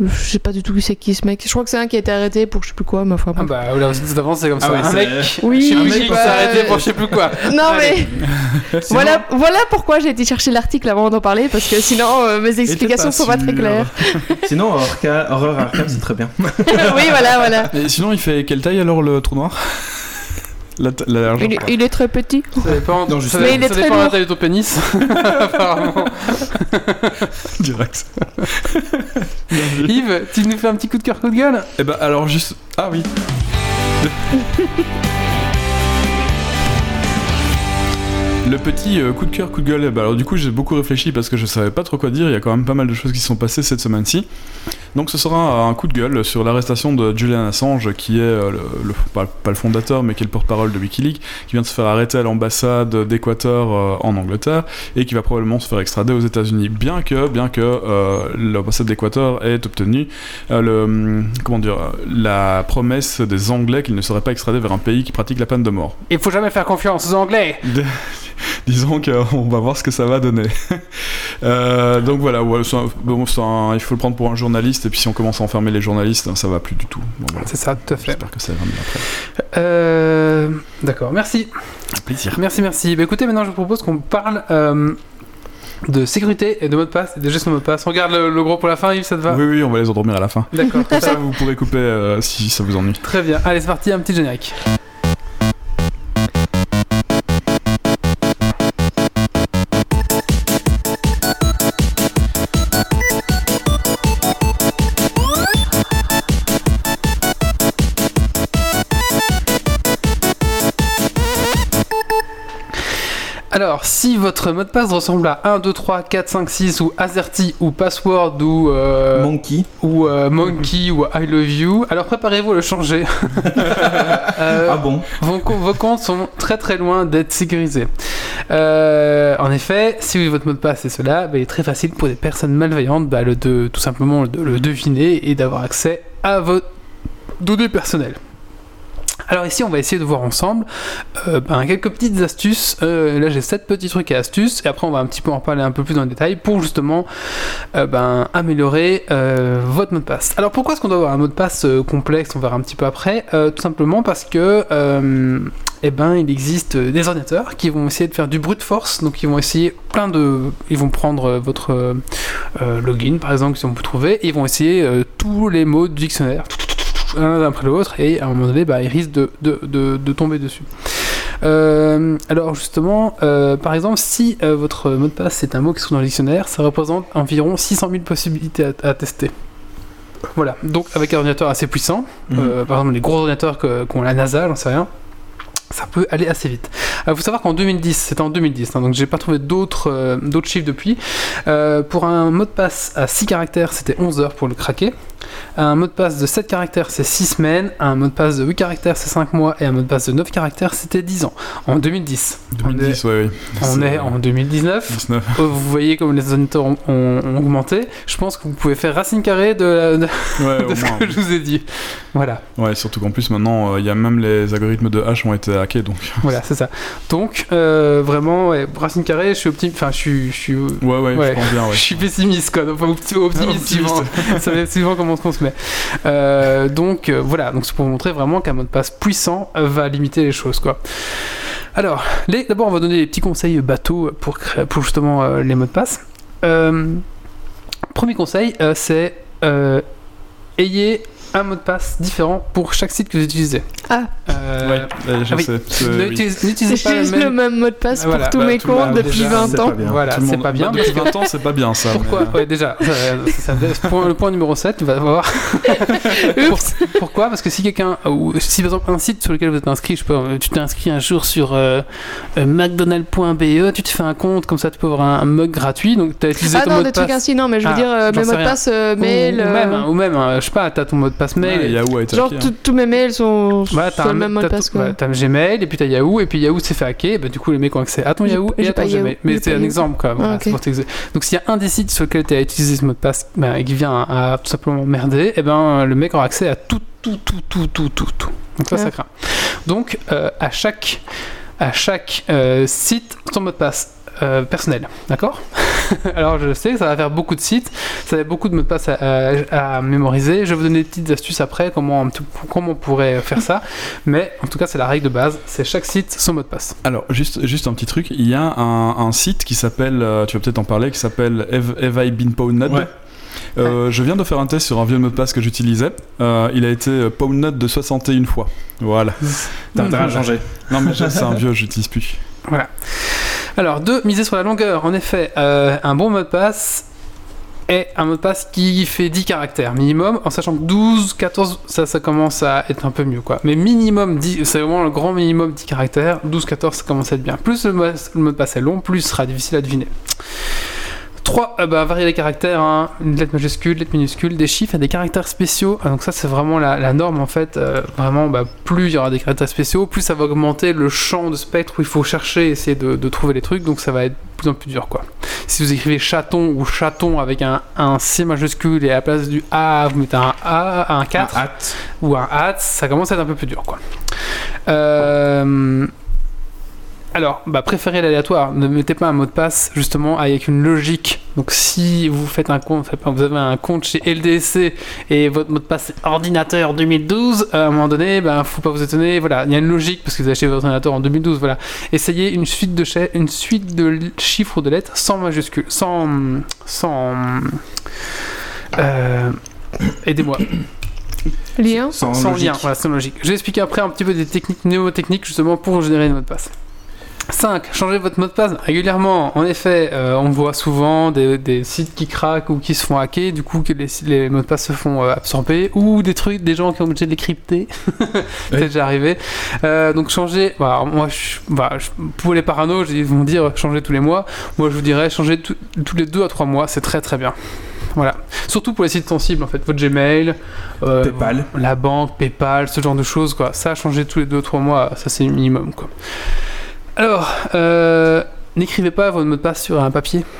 S2: Je sais pas du tout c'est qui ce mec. Je crois que c'est un qui a été arrêté pour je sais plus quoi, mais enfin.
S1: Ah bah, là aussi, tout d'avance, c'est comme
S3: Ah
S1: ça.
S3: ouais,
S1: un mec.
S2: Oui,
S1: je sais
S2: je
S1: plus
S2: sais
S1: qui
S2: pas,
S1: s'est arrêté pour je sais plus quoi.
S2: Non
S1: Allez.
S2: mais voilà, voilà pourquoi j'ai été chercher l'article avant d'en parler parce que sinon euh, mes explications sont pas très claires.
S3: Sinon, Orca- Horror Arkham, c'est très bien.
S2: oui voilà voilà.
S4: Et sinon, il fait quelle taille alors le trou noir la, la.
S2: Il, est- il est très petit.
S1: Ça dépend,
S3: Non,
S1: ça,
S2: Mais il est
S1: ça
S2: très
S1: dépend de la taille de ton pénis. Apparemment.
S4: direct.
S1: Yves, tu nous fais un petit coup de cœur, coup de gueule
S4: Et bah alors juste. Ah oui. Le petit euh, coup de cœur, coup de gueule, ben, alors du coup j'ai beaucoup réfléchi parce que je savais pas trop quoi dire, il y a quand même pas mal de choses qui se sont passées cette semaine-ci. Donc ce sera un coup de gueule sur l'arrestation de Julian Assange qui est euh, le, le- pas, pas le fondateur mais qui est le porte-parole de Wikileaks, qui vient de se faire arrêter à l'ambassade d'Équateur euh, en Angleterre et qui va probablement se faire extrader aux États-Unis, bien que, bien que euh, l'ambassade d'Équateur ait obtenu euh, le, hum, comment dire, la promesse des Anglais qu'ils ne seraient pas extradés vers un pays qui pratique la peine de mort.
S1: Il faut jamais faire confiance aux Anglais.
S4: Disons qu'on va voir ce que ça va donner. Euh, donc voilà, ouais, c'est un- bon, c'est un- il faut le prendre pour un journaliste, et puis si on commence à enfermer les journalistes, hein, ça va plus du tout. Bon, voilà.
S1: C'est ça, tout à fait.
S4: J'espère que ça ira mieux après.
S1: Euh, D'accord, merci.
S4: Plaisir.
S1: Merci, merci. Bah, écoutez, maintenant je vous propose qu'on parle euh, de sécurité et de mot de passe et de gestion de mot de passe. On garde le, le gros pour la fin, Yves, ça te va?
S4: Oui, oui, on va les endormir à la fin.
S1: D'accord,
S4: Comme ça, vous pourrez couper euh, si ça vous ennuie.
S1: très bien. Allez, c'est parti, un petit générique. Alors, si votre mot de passe ressemble à 1, 2, 3, 4, 5, 6 ou AZERTY ou Password ou, euh,
S3: Monkey.
S1: ou euh, Monkey ou I Love You, alors préparez-vous à le changer. Euh,
S3: Ah bon?
S1: vos, co- vos comptes sont très très loin d'être sécurisés. Euh, en effet, si votre mot de passe est cela, bah, il est très facile pour des personnes malveillantes bah, le de, tout simplement de le deviner et d'avoir accès à vos données personnelles. Alors ici, on va essayer de voir ensemble euh, ben, quelques petites astuces. Euh, là, j'ai 7 petits trucs et astuces, et après, on va un petit peu en parler un peu plus dans le détail pour justement euh, ben, améliorer votre mot de passe. Alors pourquoi est-ce qu'on doit avoir un mot de passe complexe? On verra un petit peu après. Tout simplement parce que eh ben, il existe des ordinateurs qui vont essayer de faire du brute force, donc ils vont essayer plein de... Ils vont prendre votre login, par exemple, si on peut trouver, et ils vont essayer tous les mots du dictionnaire, l'un après l'autre, et à un moment donné, bah, ils risquent de, de, de, de tomber dessus. Euh, alors justement, euh, par exemple, si euh, votre mot de passe est un mot qui se trouve dans le dictionnaire, ça représente environ 600 000 possibilités à, à tester. Voilà, donc avec un ordinateur assez puissant,
S3: Mhm.
S1: par exemple les gros ordinateurs qu'ont la NASA, j'en sais rien, ça peut aller assez vite. Il faut savoir qu'en 2010, c'était en 2010, hein, donc j'ai pas trouvé d'autres euh, chiffres depuis. Euh, pour un mot de passe à 6 caractères, c'était 11 heures pour le craquer. Un mot de passe de 7 caractères, c'est 6 semaines. Un mot de passe de 8 caractères, c'est 5 mois. Et un mot de passe de 9 caractères, c'était 10 ans. En 2010.
S4: 2010, ouais, oui.
S1: On est, on est en 2019.
S4: 19.
S1: Oh, Vous voyez comme les ordinateurs ont, ont- ont augmenté. Je pense que vous pouvez faire racine carrée de, la- de-
S4: Ouais,
S1: de ce
S4: moins.
S1: que je vous ai dit. Voilà.
S4: Ouais, surtout qu'en plus maintenant, euh, il y a même les algorithmes de hash ont été hackés, donc.
S1: Voilà, c'est ça. Donc, euh, vraiment, ouais, racine carrée, je suis optimiste. Enfin, je suis, je suis,
S4: Ouais, ouais,
S1: Ouais.
S4: je pense bien, ouais.
S1: je suis pessimiste, quoi. Enfin, opti- optimiste,
S4: Optimiste.
S1: ça va suivant comment on se met. Donc, euh, voilà. Donc, c'est pour vous montrer vraiment qu'un mot de passe puissant va limiter les choses, quoi. Alors, d'abord, on va donner des petits conseils bateaux pour, pour justement euh, les mots de passe. Euh, premier conseil, c'est ayez un mot de passe différent pour chaque site que vous utilisez.
S2: Ah.
S1: Euh,
S4: Ouais, euh, je
S1: ah oui.
S4: sais. oui.
S1: N'utilisez pas le même.
S2: mot de passe
S1: Ah, voilà.
S2: pour tous
S1: Bah,
S2: mes
S1: tout-
S2: comptes depuis
S1: déjà,
S2: 20
S3: c'est
S2: ans.
S1: Voilà, c'est pas bien.
S4: bah, Depuis 20 ans, c'est pas bien ça.
S1: Pourquoi
S4: mais, euh,
S1: Ouais, déjà, ça- ça- ça- pour le point numéro 7, tu vas voir. Pour- pourquoi? Parce que si quelqu'un, ou si par exemple un site sur lequel vous êtes inscrit, je peux, tu t'es inscrit un jour sur euh, euh, mcdonald.be, tu te fais un compte, comme ça tu peux avoir un, un mug gratuit, donc tu as utilisé
S2: Ah
S1: ton
S2: non,
S1: mot
S2: des
S1: de
S2: trucs
S1: passe.
S2: ainsi, non, mais je veux
S1: Ah,
S2: dire euh, mes mots de passe euh,
S1: Ou-
S2: mail.
S1: ou,
S2: euh,
S1: même, hein, ou même, euh, je sais pas, t'as ton mot de passe mail.
S4: ouais,
S1: et-
S4: Yahoo a été
S2: Genre,
S4: hacké, hein.
S2: tous- mes mails sont
S1: Voilà,
S2: sur
S1: t'as
S2: le
S1: un-
S2: même mot de
S1: t'as-
S2: passe. quoi.
S1: ouais, t'as Gmail et puis t'as Yahoo et puis Yahoo s'est fait hacker, bah, du coup les mecs ont accès à ton Yahoo et
S2: j'ai
S1: à ton Gmail. Mais c'est un exemple voilà,
S2: Ah,
S1: Donc s'il y a un des sites sur lequel tu as utilisé ce mot de passe bah, et qui vient à, tout simplement merder, et ben le mec aura accès à tout, tout, tout, tout, tout, tout, tout. Donc ça,
S2: Ouais.
S1: ça craint. Donc euh, à chaque, à chaque euh, site, ton mot de passe. Euh, personnel, d'accord Alors je sais que ça va faire beaucoup de sites, ça va beaucoup de mots de passe à, à- à mémoriser. Je vais vous donner des petites astuces après comment, on- comment on pourrait faire ça, mais en tout cas c'est la règle de base, c'est chaque site son mot de passe.
S4: Alors, juste, juste un petit truc, il y a un, un site qui s'appelle, euh, tu vas peut-être en parler, qui s'appelle Have, Have I Been Pwned
S3: Ouais.
S4: Euh, Je viens de faire un test sur un vieux mot de passe que j'utilisais. Euh, il a été pwned de 61 fois. Voilà.
S3: T'as intérêt à changer.
S4: Non, mais c'est un vieux, j'utilise plus.
S1: Voilà. Alors, deux, miser sur la longueur. En effet, euh, un bon mot de passe est un mot de passe qui fait 10 caractères minimum, en sachant que 12, 14, ça, commence à être un peu mieux, quoi. Mais minimum 10, c'est vraiment le grand minimum 10 caractères. 12, 14, ça commence à être bien. Plus le mot, de passe est long, plus ce sera difficile à deviner. 3, bah, varier les caractères, hein. une lettre majuscule, lettre minuscule, des chiffres et des caractères spéciaux. Ah, donc ça c'est vraiment la, la norme en fait. Euh, vraiment, bah, plus il y aura des caractères spéciaux, plus ça va augmenter le champ de spectre où il faut chercher, essayer de, de trouver les trucs. Donc ça va être de plus en plus dur quoi. Si vous écrivez chaton ou chaton avec un, un C majuscule et à la place du A vous mettez un A, un 4
S3: Hâte.
S1: ou un hâte, ça commence à être un peu plus dur, quoi. Euh, Alors, bah, préférez l'aléatoire. Ne mettez pas un mot de passe justement avec une logique. Donc, si vous faites un compte, vous avez un compte chez LDC et votre mot de passe est ordinateur 2012, à un moment donné, ben, faut pas vous étonner. Voilà, il y a une logique parce que vous avez acheté votre ordinateur en 2012. Voilà, essayez une suite de une suite chiffres ou de lettres sans majuscules, sans sans euh, Aidez-moi.
S2: Lien
S3: Sans,
S1: lien, voilà, sans logique. Je vais expliquer après un petit peu des techniques mnémotechniques justement pour générer des mots de passe. 5. Changez votre mot de passe régulièrement. En effet, euh, on voit souvent des, des sites qui craquent ou qui se font hacker, du coup que les, les mots de passe se font euh, absorber, ou des trucs, des gens qui ont obligé de les crypter. C'est déjà arrivé. Euh, donc changez. Moi, je, pour les paranos, ils vont dire changer tous les mois. Moi, je vous dirais changer tout- tous les 2 à 3 mois. C'est très très bien. Voilà. Surtout pour les sites sensibles, en fait. Votre Gmail, euh,
S3: Paypal.
S1: la banque, PayPal, ce genre de choses, quoi. Ça, changer tous les 2-3 mois, ça c'est le minimum, quoi. Alors, euh, n'écrivez pas votre mot de passe sur un papier.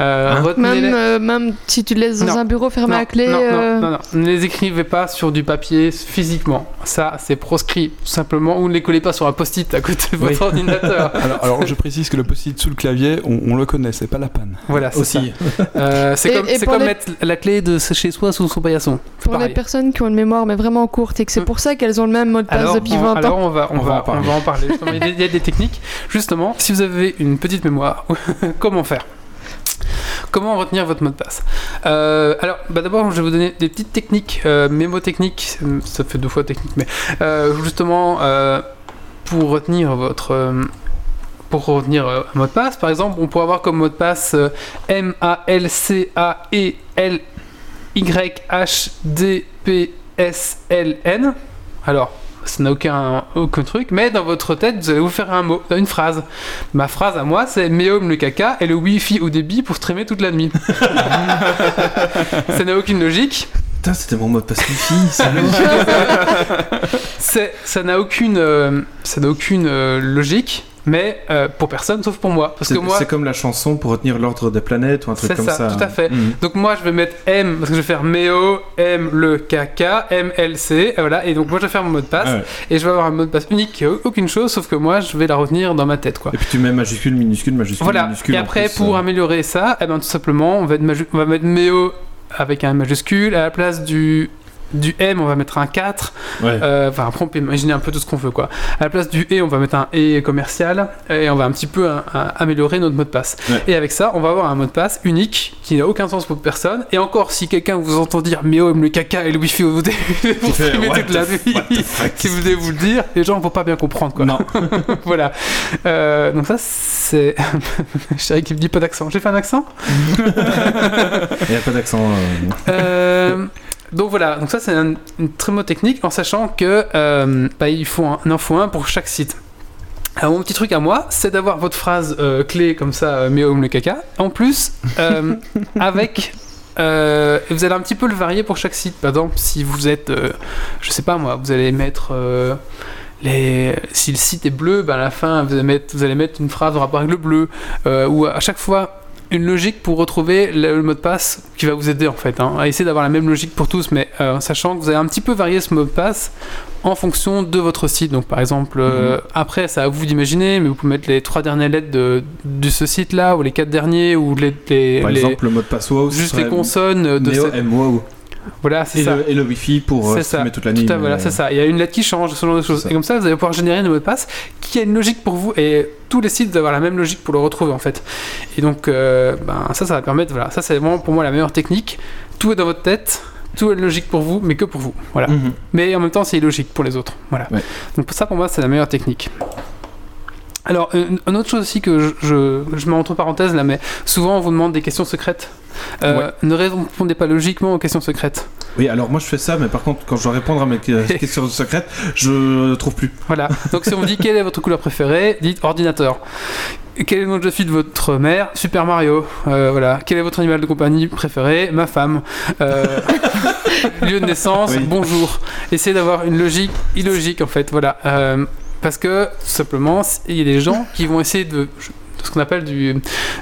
S1: Euh,
S3: Hein
S2: même, euh, même si tu le laisses dans
S1: Non.
S2: un bureau fermé
S1: non,
S2: à clé.
S1: non, non,
S2: euh,
S1: non, non. ne les écrivez pas sur du papier physiquement. Ça, c'est proscrit, tout simplement. Ou ne les collez pas sur un post-it à côté de votre
S3: Oui.
S1: ordinateur.
S4: Alors, alors, je précise que le post-it sous le clavier, on, on le connaît, c'est pas la panne.
S1: Voilà, c'est ça.
S3: Aussi.
S1: C'est comme,
S2: et les-
S1: mettre la clé de chez soi sous son paillasson.
S2: Pour les personnes qui ont une mémoire mais vraiment courte et que c'est
S1: Mm.
S2: pour ça qu'elles ont le même mot de passe
S1: Alors,
S2: depuis
S1: on,
S2: 20
S1: alors
S2: ans.
S1: on va, on,
S3: On va
S1: va,
S3: en parler.
S1: il y a des techniques. Justement, si vous avez une petite mémoire, comment faire? Comment retenir votre mot de passe? Euh, Alors, bah d'abord, je vais vous donner des petites techniques, euh, mémotechniques. Ça fait deux fois technique, mais euh, justement, euh, pour retenir votre. euh, pour retenir euh, un mot de passe, par exemple, on pourrait avoir comme mot de passe euh, M A L C A E L Y H D P S L N. Alors, ça n'a aucun, aucun truc, mais dans votre tête, vous allez vous faire un mot, une phrase. Ma phrase à moi, c'est Méum le caca et le wifi au débit pour streamer toute la nuit. ça n'a aucune logique.
S3: Putain, c'était mon mot de passe wifi.
S1: ça n'a aucune, euh, ça n'a aucune euh, logique, mais euh, pour personne sauf pour moi. Parce
S3: C'est
S1: que moi,
S3: c'est comme la chanson pour retenir l'ordre des planètes ou un truc
S1: C'est
S3: comme
S1: ça,
S3: ça.
S1: tout à fait.
S3: Mhm.
S1: Donc moi je vais mettre M parce que je vais faire Méo, M le caca, M L C, et voilà. Et donc moi je vais faire mon mot de passe
S3: Ah ouais.
S1: et je vais avoir un mot de passe unique qui a aucune chose, sauf que moi je vais la retenir dans ma tête quoi.
S3: Et puis tu mets majuscule, minuscule, majuscule,
S1: Voilà.
S3: minuscule.
S1: Et après
S3: plus,
S1: pour
S3: euh,
S1: améliorer ça, eh ben tout simplement on va, être maju- on va mettre Méo avec un majuscule à la place du du M, on va mettre un 4.
S3: Ouais.
S1: Euh, Enfin, après, on peut imaginer un peu tout ce qu'on veut, quoi. À la place du E, on va mettre un E commercial et on va un petit peu un- un- améliorer notre mot de passe.
S3: Ouais.
S1: Et avec ça, on va avoir un mot de passe unique qui n'a aucun sens pour personne. Et encore, si quelqu'un vous entend dire mais oh, le caca et le wifi au début, vous toute la
S3: fuck?
S1: Si vous devez vous le dire, les gens vont pas bien comprendre, quoi.
S3: Non.
S1: voilà. Euh, donc ça, c'est. Chérie qui me dit pas d'accent. J'ai fait un accent?
S3: Il n'y a pas d'accent. euh,
S1: Euh, donc voilà, donc ça c'est un- une très mot technique en sachant que euh, bah, il faut un, un info 1 pour chaque site. Alors mon petit truc à moi, c'est d'avoir votre phrase euh, clé comme ça, euh, mais home le caca. En plus, euh, avec, euh, vous allez un petit peu le varier pour chaque site. Par exemple, si vous êtes, euh, je sais pas moi, vous allez mettre euh, les, si le site est bleu, ben à la fin vous allez mettre, vous allez mettre une phrase en rapport avec le bleu, ou à chaque fois une logique pour retrouver le, mot de passe qui va vous aider en fait. hein, à essayer d'avoir la même logique pour tous, mais euh, sachant que vous allez un petit peu varier ce mot de passe en fonction de votre site. Donc par exemple, euh, après c'est à vous d'imaginer, mais vous pouvez mettre les trois dernières lettres de, de ce site-là, ou les quatre derniers, ou les, les-
S3: Par
S1: les-
S3: exemple, le mot de passe WoW.
S1: juste les consonnes de
S3: Neo
S1: cette-
S3: M WoW.
S1: Voilà, c'est
S3: Et
S1: ça.
S3: le, et le Wi-Fi pour euh,
S1: ça,
S3: toute la nuit.
S1: Tout à- voilà,
S3: mais-
S1: c'est ça. Il y a une lettre qui change, ce genre de choses. Et comme ça, vous allez pouvoir générer un mot de passe qui a une logique pour vous. Et tous les sites doivent avoir la même logique pour le retrouver en fait. Et donc, euh, ben, ça, ça va permettre. Voilà, ça, c'est vraiment pour moi la meilleure technique. Tout est dans votre tête. Tout est logique pour vous, mais que pour vous. Voilà.
S3: Mhm.
S1: Mais en même temps, c'est illogique pour les autres. Voilà.
S3: Ouais.
S1: Donc ça, pour moi, c'est la meilleure technique. Alors, une, une autre chose aussi que je, je, je mets entre parenthèses là, mais souvent on vous demande des questions secrètes. Euh,
S3: Ouais.
S1: Ne répondez pas logiquement aux questions secrètes.
S3: Oui, alors moi je fais ça, mais par contre, quand je dois répondre à mes que- questions secrètes, je trouve plus.
S1: Voilà. Donc si on vous dit quelle est votre couleur préférée, dites ordinateur. Quel est le nom de fille de votre mère? Super Mario. Euh, voilà. Quel est votre animal de compagnie préféré? Ma femme. Euh, lieu de naissance
S3: Oui.
S1: Bonjour. Essayez d'avoir une logique illogique en fait. Voilà. Euh, parce que tout simplement, il y a des gens qui vont essayer de de ce qu'on appelle du,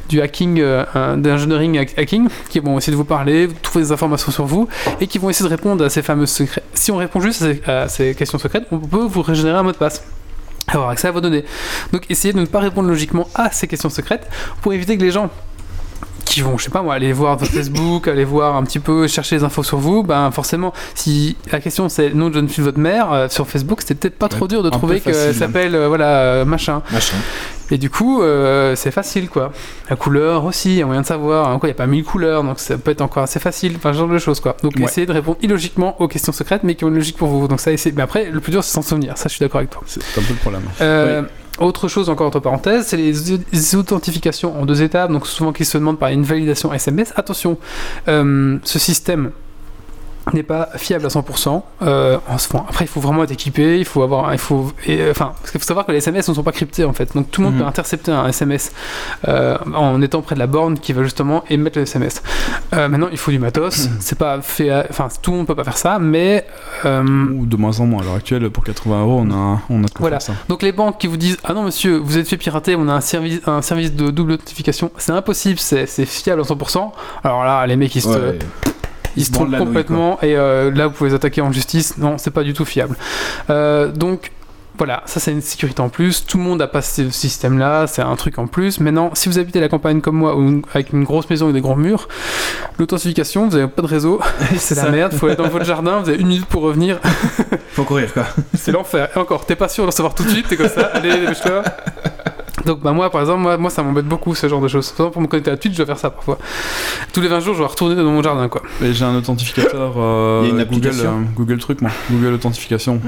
S1: du hacking, euh, d'ingénierie hack- hacking, qui vont essayer de vous parler, de trouver des informations sur vous, et qui vont essayer de répondre à ces fameux secrets. Si on répond juste à ces, à ces questions secrètes, on peut vous régénérer un mot de passe avoir accès à vos données. Donc essayez de ne pas répondre logiquement à ces questions secrètes pour éviter que les gens qui vont, je sais pas moi, aller voir votre Facebook, aller voir un petit peu, chercher des infos sur vous, ben forcément, si la question c'est le nom de jeune fille de votre mère, euh, sur Facebook, c'était peut-être pas trop dur de
S3: un
S1: trouver qu'elle s'appelle, euh, voilà, euh, machin.
S3: Machin.
S1: Et du coup, euh, c'est facile quoi. La couleur aussi, il y a moyen de savoir. Hein, quoi, il n'y a pas mille couleurs, donc ça peut être encore assez facile. Enfin, ce genre de choses quoi. Donc
S3: Ouais.
S1: essayez de répondre illogiquement aux questions secrètes, mais qui ont une logique pour vous. Donc ça, essayez. Mais après, le plus dur, c'est s'en souvenir. Ça, je suis d'accord avec toi.
S4: C'est un peu le problème.
S1: Euh, Autre chose encore entre parenthèses, c'est les, authentifications en deux étapes, donc souvent qui se demandent par une validation SMS. Attention, euh, ce système n'est pas fiable à 100%. Euh, après, il faut vraiment être équipé, il faut avoir, il faut, et, euh, enfin, parce qu'il faut savoir que les SMS ne sont pas cryptés en fait, donc tout le monde
S3: Mhm.
S1: peut intercepter un SMS euh, en étant près de la borne qui va justement émettre le SMS. Euh, maintenant, il faut du matos, c'est pas fait, à- enfin, tout le monde peut pas faire ça, mais
S4: Ou de moins en moins. À l'heure actuelle, pour 80 euros, on a, on a de
S1: Voilà.
S4: ça.
S1: Donc les banques qui vous disent ah non monsieur vous êtes fait pirater on a un service un service de double authentification c'est impossible c'est c'est fiable à 100% alors là les mecs ils se,
S3: Ouais.
S1: Ils se trompent complètement et euh, là vous pouvez les attaquer en justice non c'est pas du tout fiable Euh, donc voilà, ça c'est une sécurité en plus. Tout le monde a pas ce système-là, c'est un truc en plus. Maintenant, si vous habitez la campagne comme moi, ou avec une grosse maison et des grands murs, l'authentification, vous n'avez pas de réseau, c'est la merde. Faut aller dans votre jardin, vous avez une minute pour revenir,
S3: Faut courir quoi.
S1: c'est l'enfer. Et encore, t'es pas sûr de le savoir tout de suite, t'es comme ça, allez, dépêche-toi. Donc bah moi par exemple moi, moi ça m'embête beaucoup ce genre de choses. Par exemple pour me connecter à Twitch je dois faire ça parfois. Tous les 20 jours je dois retourner dans mon jardin quoi.
S4: Et j'ai un authentificateur euh,
S3: Il y a une
S4: Google,
S3: application.
S4: euh, Google truc, moi. Google Authentification.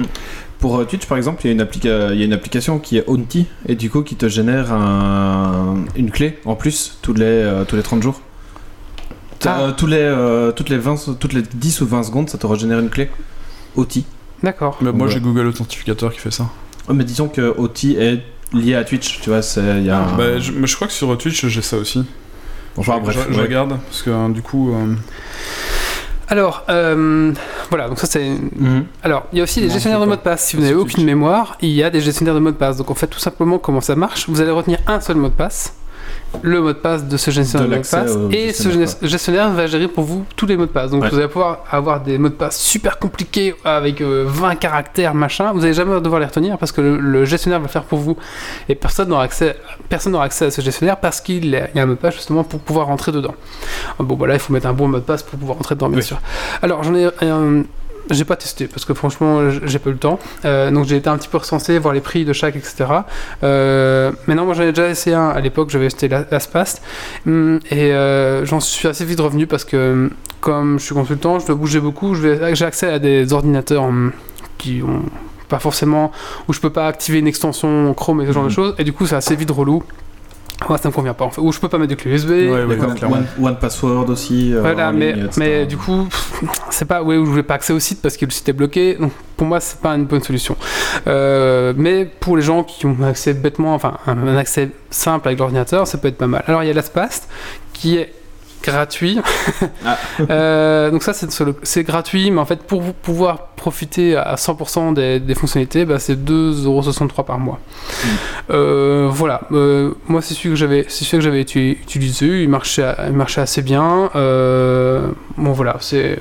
S3: Pour euh, Twitch par exemple, il y, a une il y a une application qui est Aunty et du coup qui te génère un- une clé en plus tous les, euh, tous les 30 jours. T'as,
S1: Ah.
S3: euh, tous les, euh, toutes, les 20, toutes les 10 ou 20 secondes, ça te régénère une clé. Aunty.
S1: D'accord.
S4: Mais moi,
S3: Ouais.
S4: j'ai Google Authentificateur qui fait ça.
S3: Mais disons que Aunty est lié à Twitch, tu vois, c'est il y a un-
S4: Bah, je, mais je crois que sur Twitch, j'ai ça aussi.
S3: Enfin
S4: je,
S3: bref,
S4: je- je
S3: ouais.
S4: regarde, parce que euh, du coup. euh,
S1: Alors euh, voilà donc ça c'est
S3: Mhm.
S1: Alors, il y a aussi les
S4: Non,
S1: gestionnaires de mots de passe. Si vous n'avez aucune mémoire, il y a des gestionnaires de mots de passe. Donc, en fait, tout simplement, comment ça marche Vous allez retenir un seul mot de passe, le mot de passe de ce gestionnaire
S3: De
S1: passe, et ce
S3: gestionnaire,
S1: gest- gestionnaire va gérer pour vous tous les mots de passe. Donc,
S3: Ouais.
S1: vous allez pouvoir avoir des mots de passe super compliqués avec euh, 20 caractères, machin. Vous n'allez jamais devoir les retenir parce que le, le gestionnaire va le faire pour vous. Et personne n'aura accès, personne n'aura accès à ce gestionnaire parce qu'il y a il y a un mot de passe justement pour pouvoir rentrer dedans. Bon, voilà, il faut mettre un bon mot de passe pour pouvoir rentrer dedans, bien
S3: Oui.
S1: sûr. Alors, j'en ai un j'ai pas testé parce que franchement, j'ai pas eu le temps. Euh, donc j'ai été un petit peu recensé, voir les prix de chaque, etc. Euh, maintenant, moi j'en ai déjà essayé un à l'époque, j'avais la- l'Aspast. Hum, et euh, j'en suis assez vite revenu parce que, comme je suis consultant, je dois bouger beaucoup. J'ai accès à des ordinateurs hum, qui ont pas forcément. où je peux pas activer une extension Chrome et ce genre de
S3: Mhm.
S1: choses. Et du coup, c'est assez vite relou. Moi, ça me convient pas en fait. Ou je peux pas mettre de clé USB.
S4: Ouais, ouais,
S3: Mais comme
S4: clairement.
S3: one, One Password aussi. euh,
S1: Voilà, mais,
S3: ligne,
S1: mais du coup, c'est pas, ouais, je voulais pas accès au site parce que le site est bloqué. Donc pour moi, c'est pas une bonne solution. Euh, mais pour les gens qui ont un accès bêtement, enfin un, un accès simple avec l'ordinateur, ça peut être pas mal. Alors il y a l'Aspast qui est gratuit.
S3: Ah.
S1: Euh, donc ça c'est gratuit, mais en fait pour pouvoir profiter à 100% des, des fonctionnalités, bah, c'est 2,63€ par mois.
S3: Mm.
S1: Euh, voilà, Euh, moi c'est celui que j'avais, c'est celui que j'avais uti- utilisé, il marchait, il marchait assez bien. Bon voilà, c'est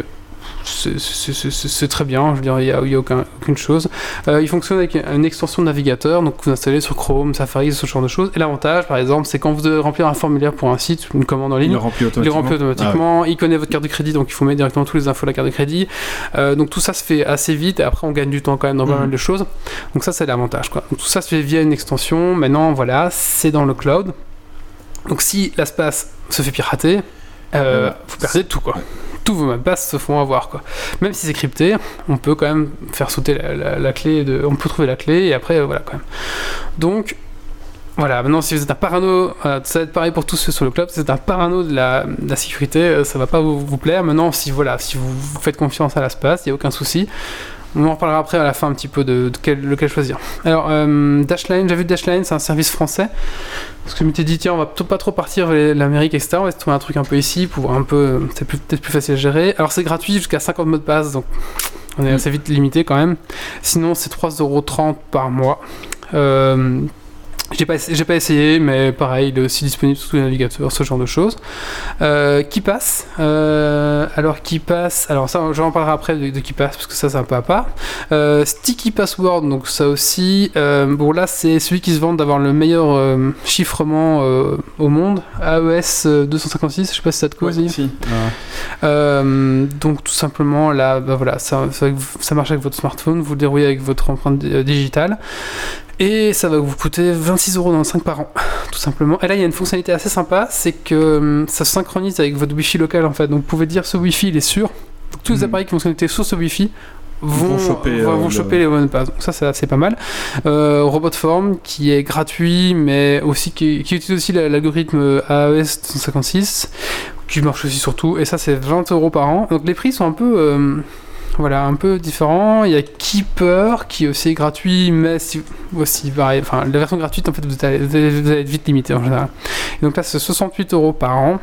S1: c'est- très bien, je veux dire, il n'y a, y a aucun- aucune chose. Euh, il fonctionne avec une extension de navigateur, donc vous installez sur Chrome, Safari, ce genre de choses. Et l'avantage, par exemple, c'est quand vous devez remplir un formulaire pour un site, une commande en
S3: il
S1: ligne,
S3: le remplit
S1: il le
S3: automatiquement.
S1: remplit automatiquement, il connaît votre carte de crédit, donc il faut mettre directement tous les infos de la carte de crédit. Euh, donc tout ça se fait assez vite, et après on gagne du temps quand même dans pas
S3: Mhm.
S1: mal de choses. Donc ça c'est l'avantage. tout ça se fait via une extension, maintenant voilà, c'est dans le cloud. Donc si l'espace se fait pirater, Euh, vous perdez tout quoi. Tous vos mots se font avoir. Même si c'est crypté, on peut quand même faire sauter la, clé, on peut trouver la clé et après euh, voilà quand même. Donc voilà, maintenant si vous êtes un parano, euh, ça va être pareil pour tous ceux sur le club, si vous êtes un parano de la, sécurité, euh, ça va pas vous, plaire. Maintenant si voilà, si vous, vous faites confiance à l'espace, il n'y a aucun souci. On en reparlera après à la fin un petit peu de, quel, lequel choisir. Alors, euh, Dashline, j'ai vu Dashline, c'est un service français. Parce que je m'étais dit, tiens, on va pas trop partir vers l'Amérique, etc. On va se trouver un truc un peu ici pour un peu. C'est plus- peut-être plus facile à gérer. Alors, c'est gratuit jusqu'à 50 mots de passe, donc on est assez vite limité quand même. Sinon, c'est 3,30€ par mois. Euh, j'ai pas, j'ai pas essayé, mais pareil, il est aussi disponible sur tous les navigateurs, ce genre de choses. Euh, qui passe euh, Alors, qui passe Alors, ça, j'en parlerai après de, de qui passe, parce que ça, c'est un peu à part. Euh, Sticky Password, donc ça aussi. euh, bon, là, c'est celui qui se vante d'avoir le meilleur euh, chiffrement au monde. AES euh, 256, je sais pas si ça te cause.
S4: Ouais,
S1: Yves.
S4: si.
S1: Donc tout simplement là, bah voilà, ça, ça, marche avec votre smartphone, vous le dérouillez avec votre empreinte digitale. Et ça va vous coûter 26,95€ par an, tout simplement. Et là, il y a une fonctionnalité assez sympa, c'est que hum, ça se synchronise avec votre Wi-Fi local en fait. Donc vous pouvez dire ce Wi-Fi il est sûr. Donc, tous les
S3: Mhm.
S1: appareils qui vont se connecter sur ce Wi-Fi vont,
S3: Vont choper,
S1: vont-
S3: euh,
S1: vont
S3: le-
S1: choper les bonnes passes. Donc ça, c'est assez pas mal. Euh, Robotform qui est gratuit, mais aussi qui, qui utilise aussi la- l'algorithme AES 256 qui marche aussi surtout. Et ça, c'est 20 euros par an. Donc les prix sont un peu. euh, voilà, un peu différents. Il y a Keeper qui est aussi gratuit, mais si- aussi pareil. Enfin, la version gratuite, en fait, vous allez, vous allez- être vite limité en général. Et donc là, c'est 68 euros par an.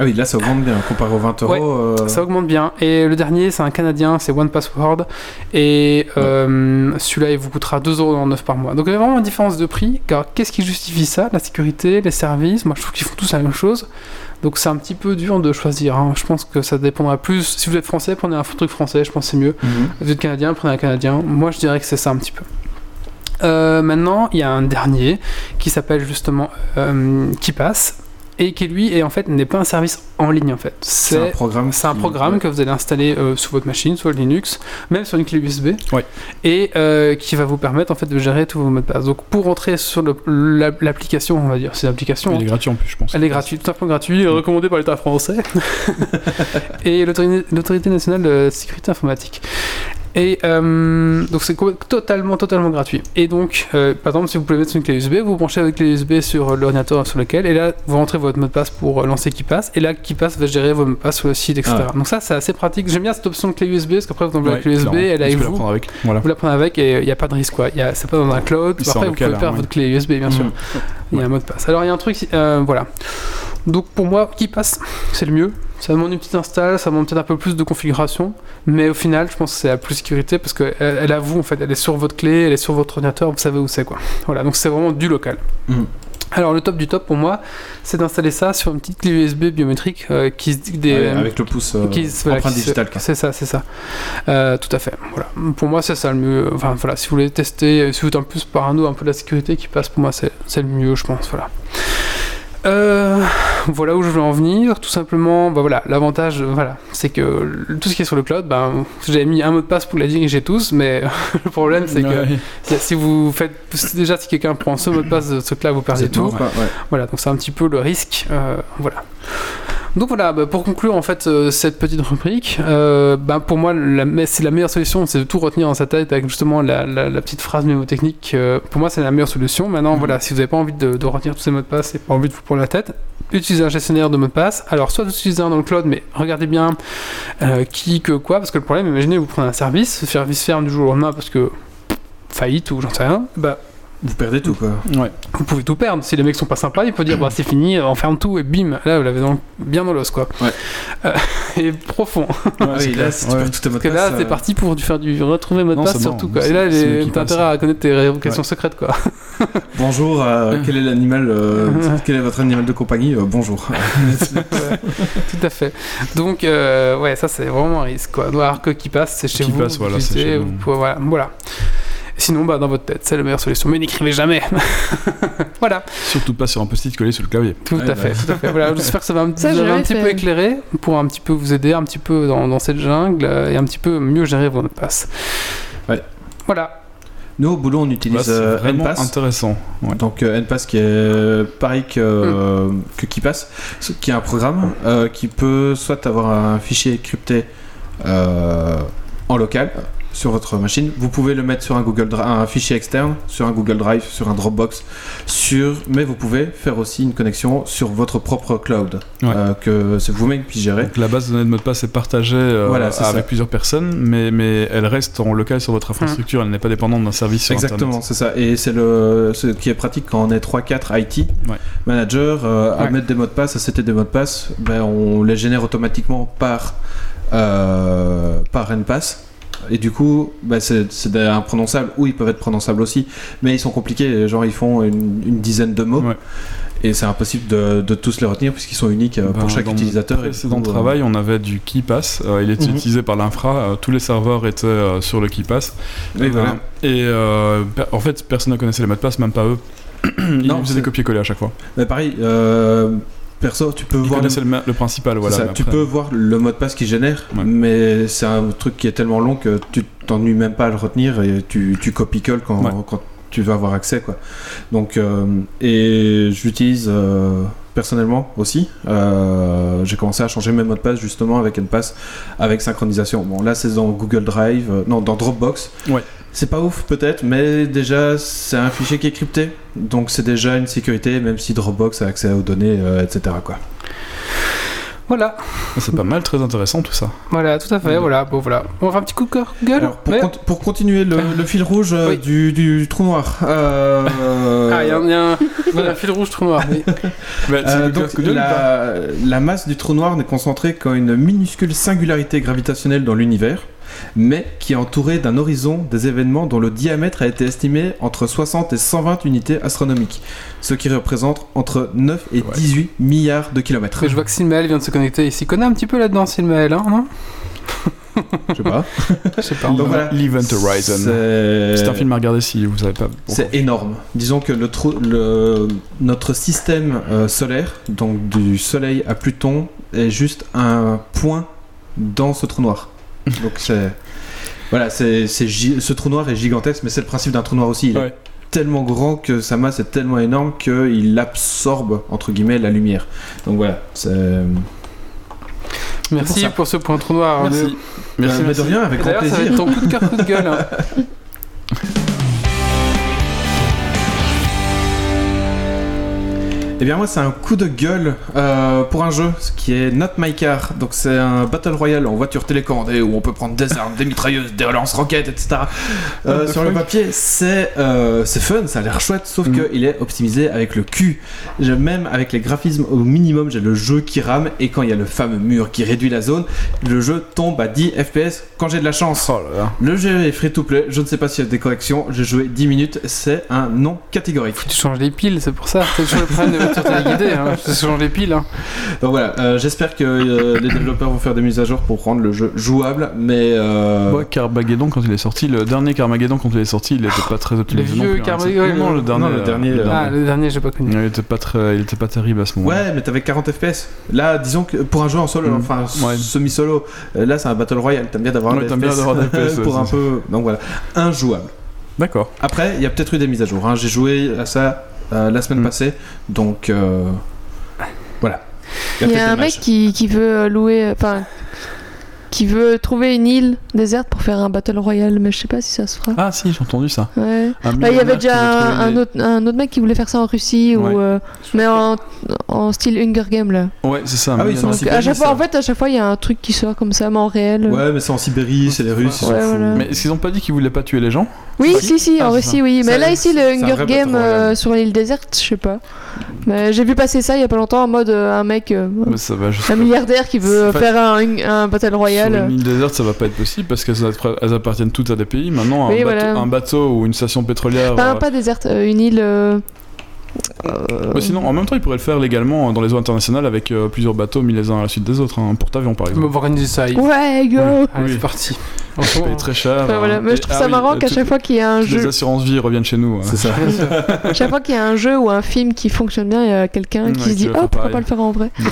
S3: Ah oui, là ça augmente bien comparé aux 20
S1: Ouais,
S3: euros. euh,
S1: Ça augmente bien. Et le dernier, c'est un Canadien, c'est One Password. Et euh, celui-là, il vous coûtera 2,99€ par mois. Donc il y a vraiment une différence de prix. Car qu'est-ce qui justifie ça? La sécurité, les services. Moi, je trouve qu'ils font tous la même chose. Donc c'est un petit peu dur de choisir. hein. Je pense que ça dépendra plus. Si vous êtes français, prenez un truc français. Je pense que c'est mieux.
S3: mhm.
S1: Vous êtes canadien, prenez un canadien. Moi, je dirais que c'est ça un petit peu. Euh, maintenant, il y a un dernier qui s'appelle justement euh, Qui passe et qui lui est en fait n'est pas un service en ligne en fait.
S3: C'est un programme.
S1: c'est un programme
S3: ouais.
S1: que vous allez installer euh, sur votre machine, sur Linux, même sur une clé USB,
S4: Ouais.
S1: et euh, qui va vous permettre en fait de gérer tous vos mots de passe. Donc pour rentrer sur l'application, on va dire, c'est l'application.
S4: Il est gratuit en plus, je pense.
S1: Elle est gratuite, tout simplement gratuite, recommandée par l'État français et l'autorité l'Autorité nationale de sécurité informatique. Et euh, donc c'est totalement, totalement gratuit. Et donc, euh, par exemple, si vous pouvez mettre une clé USB, vous branchez avec clé USB sur l'ordinateur sur lequel, et là, vous rentrez votre mot de passe pour euh, lancer qui passe, et là, qui passe va gérer vos mots de passe sur le site, etc.
S3: Ah.
S1: Donc ça, c'est assez pratique. J'aime bien cette option de clé USB, parce qu'après, vous enlevez la clé USB, elle est avec
S4: la
S1: vous.
S4: prendre avec. Voilà.
S1: Vous la prenez avec et il n'y a pas de risque quoi. Il y a- C'est pas dans un cloud. Après, vous
S4: local,
S1: pouvez
S4: hein,
S1: perdre
S4: ouais.
S1: votre clé USB, bien sûr.
S3: Mhm.
S1: Il y a un mot de passe. Alors il y a un truc, euh, voilà. Donc pour moi, qui passe, c'est le mieux. Ça demande une petite install, ça demande peut-être un peu plus de configuration, mais au final, je pense que c'est la plus sécurité parce qu'elle elle a vous en fait, elle est sur votre clé, elle est sur votre ordinateur, vous savez où c'est quoi. Voilà, donc c'est vraiment du local.
S3: Mhm.
S1: Alors le top du top pour moi, c'est d'installer ça sur une petite clé USB biométrique euh, qui se des
S3: Ouais, avec le pouce euh,
S1: qui- voilà. C'est ça, c'est ça. Euh, tout à fait. Voilà. Pour moi, c'est ça le mieux. Enfin, voilà, si vous voulez tester, si vous êtes un peu parano, un peu de la sécurité qui passe, pour moi, c'est le mieux, je pense. Voilà. Euh, voilà où je veux en venir. Tout simplement, bah voilà, l'avantage, voilà, c'est que tout ce qui est sur le cloud, ben, j'avais mis un mot de passe pour les diriger tous, mais le problème c'est que si- vous faites, déjà si quelqu'un prend ce mot de passe de ce cloud, vous perdez tout.
S3: ouais.
S1: Voilà, donc c'est un petit peu le risque. euh, voilà. Donc voilà, bah, pour conclure en fait euh, cette petite rubrique, euh, ben, pour moi c'est la meilleure solution, c'est de tout retenir dans sa tête avec justement la, la- la petite phrase mnémotechnique. euh, pour moi c'est la meilleure solution. Maintenant
S3: Mhm.
S1: voilà, si vous n'avez pas envie de, de retenir tous ces mots de passe et pas envie de vous prendre la tête, utilisez un gestionnaire de mots de passe. Alors soit utilisez un dans le cloud, mais regardez bien qui que quoi, parce que le problème, imaginez vous prenez un service, le service ferme du jour au lendemain parce que faillite ou j'en sais rien, bah
S3: Vous perdez tout quoi.
S4: Ouais.
S1: vous pouvez tout perdre. Si les mecs sont pas sympas, il faut dire bah c'est fini, on ferme tout et bim, là vous l'avez dans- bien dans l'os quoi.
S3: Ouais.
S1: Euh, et profond.
S4: Ouais,
S3: Ah oui, là, si tu
S4: Ouais.
S3: perds tous tes mots
S1: Parce
S3: de
S1: que là c'est
S3: euh,
S1: parti pour du- faire du retrouver mot de
S4: Non,
S1: passe
S4: bon.
S1: surtout quoi. Et là les- t'as intérêt à connaître tes révocations secrètes quoi.
S3: Bonjour, euh, quel est l'animal euh, Quel est votre animal de compagnie Euh, Bonjour.
S1: Ouais, tout à fait. Donc euh, ouais ça c'est vraiment un risque quoi. Alors que qui passe c'est chez
S4: Qui
S1: vous.
S4: passe, voilà,
S1: vous
S4: c'est
S1: utilisez,
S4: chez
S1: vous
S4: vous.
S1: pouvez- voilà. voilà. Sinon bah dans votre tête c'est la meilleure solution. Mais n'écrivez jamais. voilà.
S4: Surtout pas sur un post-it collé sur le clavier.
S1: Tout
S3: Ouais,
S1: à
S3: bah.
S1: fait, tout à fait. Voilà, j'espère que ça va un,
S2: Ça,
S1: vous petit
S2: fait.
S1: peu éclairé pour un petit peu vous aider un petit peu dans, dans cette jungle euh, et un petit peu mieux gérer vos mots de passe.
S3: Ouais.
S1: Voilà.
S3: Nous, au boulot, on utilise
S4: c'est
S3: euh,
S4: vraiment
S3: NPass.
S4: intéressant. Ouais.
S3: Donc euh, NPass qui est pareil que, euh, que KeePass, ce- qui est un programme euh, qui peut soit avoir un fichier crypté euh, en local sur votre machine. Vous pouvez le mettre sur un Google Drive, un fichier externe, sur un Google Drive, sur un Dropbox, sur. Mais vous pouvez faire aussi une connexion sur votre propre cloud
S4: Ouais.
S3: euh, que c'est vous-même qui gérez.
S4: Donc la base de données de mot de passe est partagée euh,
S3: Voilà,
S4: avec
S3: ça.
S4: plusieurs personnes, mais, mais elle reste en local sur votre infrastructure, elle n'est pas dépendante d'un service sur
S3: Exactement,
S4: Internet.
S3: c'est ça. Et c'est le ce qui est pratique quand on est 3-4 IT
S4: Ouais.
S3: euh, à mettre des mots de passe, à setter des mots de passe, ben, on les génère automatiquement par, euh, par NPass. Et du coup, ben, c'est imprononçables ou ils peuvent être prononçables aussi, mais ils sont compliqués. Genre, ils font une, une dizaine de mots
S4: Ouais.
S3: et c'est impossible de, de tous les retenir puisqu'ils sont uniques euh,
S4: Ben,
S3: pour chaque
S4: dans mon
S3: utilisateur. et du
S4: précédent
S3: coup, euh,
S4: travail, on avait du KeyPass. euh, il était
S3: Mhm.
S4: utilisé par l'infra. euh, tous les serveurs étaient sur le KeyPass.
S3: voilà.
S4: Et euh, per- en fait, personne ne connaissait les mots de passe, même pas eux. Ils
S3: Non,
S4: faisaient des copier-coller à chaque fois.
S3: Mais pareil, euh, perso, tu peux voir.
S4: le, le principal, voilà.
S3: ça, tu
S4: après-
S3: peux voir le mot de passe qui génère,
S4: Ouais.
S3: mais c'est un truc qui est tellement long que tu t'ennuies même pas à le retenir et tu, tu copies-colles quand,
S4: Ouais.
S3: quand tu vas avoir accès. Quoi. Donc, euh, et j'utilise euh, personnellement aussi. euh, J'ai commencé à changer mes mots de passe justement avec NPass, avec synchronisation. Bon, là c'est dans Google Drive, euh, non, dans Dropbox.
S4: Ouais.
S3: C'est pas ouf peut-être, mais déjà c'est un fichier qui est crypté, donc c'est déjà une sécurité, même si Dropbox a accès aux données, euh, etc. Quoi.
S1: Voilà.
S4: C'est pas mal, très intéressant tout ça.
S1: Voilà, tout à fait.
S3: Ouais.
S1: Voilà. Bon, voilà. On va faire un petit coup de cœur, gueule.
S3: Alors, pour, continuer le, le fil rouge euh,
S1: Oui.
S3: du, du trou noir. euh,
S1: Ah, il y a, un- y a fil rouge trou noir. oui.
S4: Bah,
S3: euh, donc, la masse du trou noir n'est concentrée qu'en une minuscule singularité gravitationnelle dans l'univers, mais qui est entourée d'un horizon des événements dont le diamètre a été estimé entre 60 et 120 unités astronomiques, ce qui représente entre 9 et
S4: Ouais.
S3: 18 milliards de kilomètres.
S1: Je vois que Silmael vient de se connecter. Il s'y connaît un petit peu là-dedans, Silmael, hein, non?
S3: Je sais pas.
S1: Je sais pas.
S3: Donc voilà.
S4: L'Event Horizon.
S3: C'est
S4: C'est un film à regarder si vous savez pas.
S3: C'est énorme. Disons que le trou- le- notre système euh, solaire, donc du Soleil à Pluton, est juste un point dans ce trou noir. Donc c'est voilà, c'est ce trou noir est gigantesque, mais c'est le principe d'un trou noir aussi. Il est tellement grand que sa masse est tellement énorme qu'il absorbe entre guillemets la lumière. Donc voilà, c'est
S1: Merci
S3: pour
S1: ce point trou noir.
S4: Merci.
S3: Euh,
S4: Merci,
S3: mais
S4: merci.
S3: de rien, avec grand
S1: D'ailleurs, ça va
S3: plaisir.
S1: être ton coup de cœur, coup de gueule. hein.
S3: Eh bien moi c'est un coup de gueule euh, pour un jeu ce qui est Not My Car. Donc c'est un Battle Royale en voiture télécommandée où on peut prendre des armes, des mitrailleuses, des relances roquettes, etc. Euh, sur le papier c'est euh, c'est fun, ça a l'air chouette, sauf que il est optimisé avec le cul. Même avec les graphismes au minimum, j'ai le jeu qui rame et quand il y a le fameux mur qui réduit la zone, le jeu tombe à 10 FPS quand j'ai de la chance.
S4: Oh là là.
S3: Le jeu est free to play, je ne sais pas s'il y a des corrections, j'ai joué 10 minutes, c'est un non catégorique.
S1: Tu changes les piles, c'est pour ça. C'est toujours le problème de sur téléguidé, hein. ça change les piles. Hein.
S3: Donc voilà, euh, j'espère que euh, les développeurs vont faire des mises à jour pour rendre le jeu jouable, mais euh,
S4: Ouais, Carmageddon quand il est sorti, le dernier Carmageddon quand il est sorti, il était pas très optimisé.
S1: vieux
S4: non plus, hein.
S1: Carmageddon,
S4: C'est- non,
S1: le-
S4: le dernier.
S3: non, le
S4: euh,
S3: dernier,
S4: le
S1: Ah, le dernier, j'ai pas connu.
S4: Il était pas très, il était pas terrible à ce moment.
S3: ouais, mais t'avais 40 FPS. Là, disons que pour un jeu en solo,
S4: Mm.
S3: enfin
S4: Ouais.
S3: semi-solo, là c'est un battle royale. T'aimes bien d'avoir
S4: Ouais, bien
S3: FPS
S4: d'avoir des FPS,
S3: pour un
S4: c'est
S3: peu. Donc voilà, injouable.
S4: D'accord.
S3: Après, il y a peut-être eu des mises à jour. hein. J'ai joué à ça euh, la semaine
S4: Mm.
S3: passée, donc euh, voilà.
S2: Il y a un mec qui, qui veut louer, euh, enfin, qui veut trouver une île déserte pour faire un battle royale, mais je sais pas si ça se fera.
S4: Ah si, j'ai entendu ça.
S2: Ouais. Bah, il y avait déjà un, autre, un autre mec qui voulait faire ça en Russie,
S4: Ouais.
S2: ou, euh, mais en, en style Hunger Game là.
S4: Ouais, c'est ça.
S3: Ah oui, en
S2: Donc,
S3: Sibérie,
S2: à chaque fois,
S3: ça.
S2: en fait, à chaque fois, il y a un truc qui sort comme ça, mais en réel.
S3: Ouais, mais c'est en Sibérie, c'est les Russes.
S2: Ouais, voilà.
S4: Mais est-ce qu'ils ont pas dit qu'ils voulaient pas tuer les gens?
S2: Oui, si, si,
S4: Ah,
S2: en
S4: c'est
S2: Russie,
S4: ça.
S2: oui. Mais là, ici, le
S3: un
S2: Hunger Game
S3: battle royale.
S2: euh, sur l'île déserte, je sais pas. Mais j'ai vu passer ça il y a pas longtemps en mode euh, un mec, un milliardaire qui veut faire un, un
S4: Sur une île déserte, ça va pas être possible parce qu'elles appartiennent toutes à des pays. Maintenant,
S2: Oui,
S4: un, bateau,
S2: voilà.
S4: un bateau ou une station pétrolière.
S2: Pas,
S4: euh,
S2: pas déserte, euh, une île. euh,
S4: bah, sinon, en même temps, ils pourraient le faire légalement dans les eaux internationales avec euh, plusieurs bateaux mis les uns à la suite des autres. Un porte-avions, par
S1: On
S4: exemple.
S1: va organiser ça. il-
S2: Ouais, go!
S1: Allez,
S4: Oui.
S1: c'est parti.
S4: Ça paye très cher.
S2: Ouais, voilà.
S4: hein.
S2: Mais
S4: Et-
S2: je trouve
S4: ah
S2: ça
S4: oui,
S2: marrant qu'à chaque fois qu'il y a un
S4: toutes Les
S2: jeu,
S4: assurances vie reviennent chez nous. hein.
S3: C'est ça.
S2: chaque fois qu'il y a un jeu ou un film qui fonctionne bien, il y a quelqu'un
S4: Ouais,
S2: qui se dit oh pourquoi
S4: pareil.
S2: pas le faire en vrai.
S4: Mm.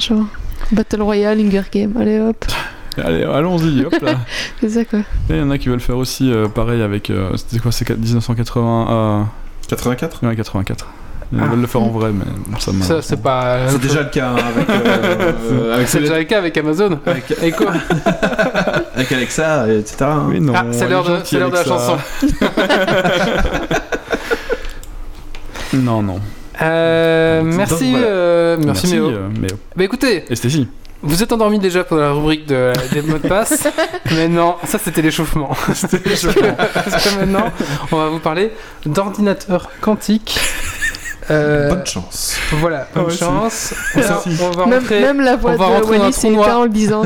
S2: Genre Battle Royale, Hunger Game, allez hop,
S4: Allez, allons-y, hop là.
S2: c'est ça quoi.
S4: Il y en a qui veulent faire aussi euh, pareil avec. euh, C'était quoi C'est 1980
S3: 84
S4: euh, ouais, 84. Ils
S1: Ah.
S4: veulent le faire en vrai, mais ça m'a.
S1: Ça, c'est pas.
S3: C'est déjà le cas hein, avec, euh, euh, avec,
S1: C'est déjà le cas avec Amazon.
S3: avec,
S1: Et quoi
S3: avec Alexa, et etc. hein.
S4: Oui, non,
S1: Ah, c'est l'heure de, la chanson.
S4: Non, non.
S1: Euh,
S3: Donc,
S1: merci,
S3: voilà.
S1: euh, merci, Méo.
S4: euh, Méo.
S1: Bah écoutez,
S4: Et Stécie.
S1: Vous êtes endormi déjà pendant la rubrique de, des mots de passe, mais non, ça c'était l'échauffement. Parce que- Parce que maintenant, on va vous parler d'ordinateur quantique. Euh,
S3: Bonne chance.
S1: Voilà, bonne
S4: ouais, si.
S1: chance.
S3: Ouais,
S1: Alors,
S3: si.
S1: on va
S2: Même,
S1: rentrer.
S2: même la voix
S1: on
S2: de
S1: rentrer dans un
S2: Wallis
S1: trou
S2: est
S1: noir.
S2: éteinte en le disant.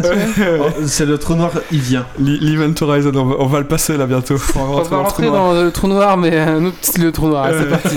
S3: c'est le trou noir, il vient.
S4: L'Event Horizon, on va, on va le passer là bientôt. On va
S1: On
S4: rentrer
S1: va
S4: dans le trou
S1: rentrer
S4: noir.
S1: dans le trou noir, mais un autre style de trou noir. C'est parti.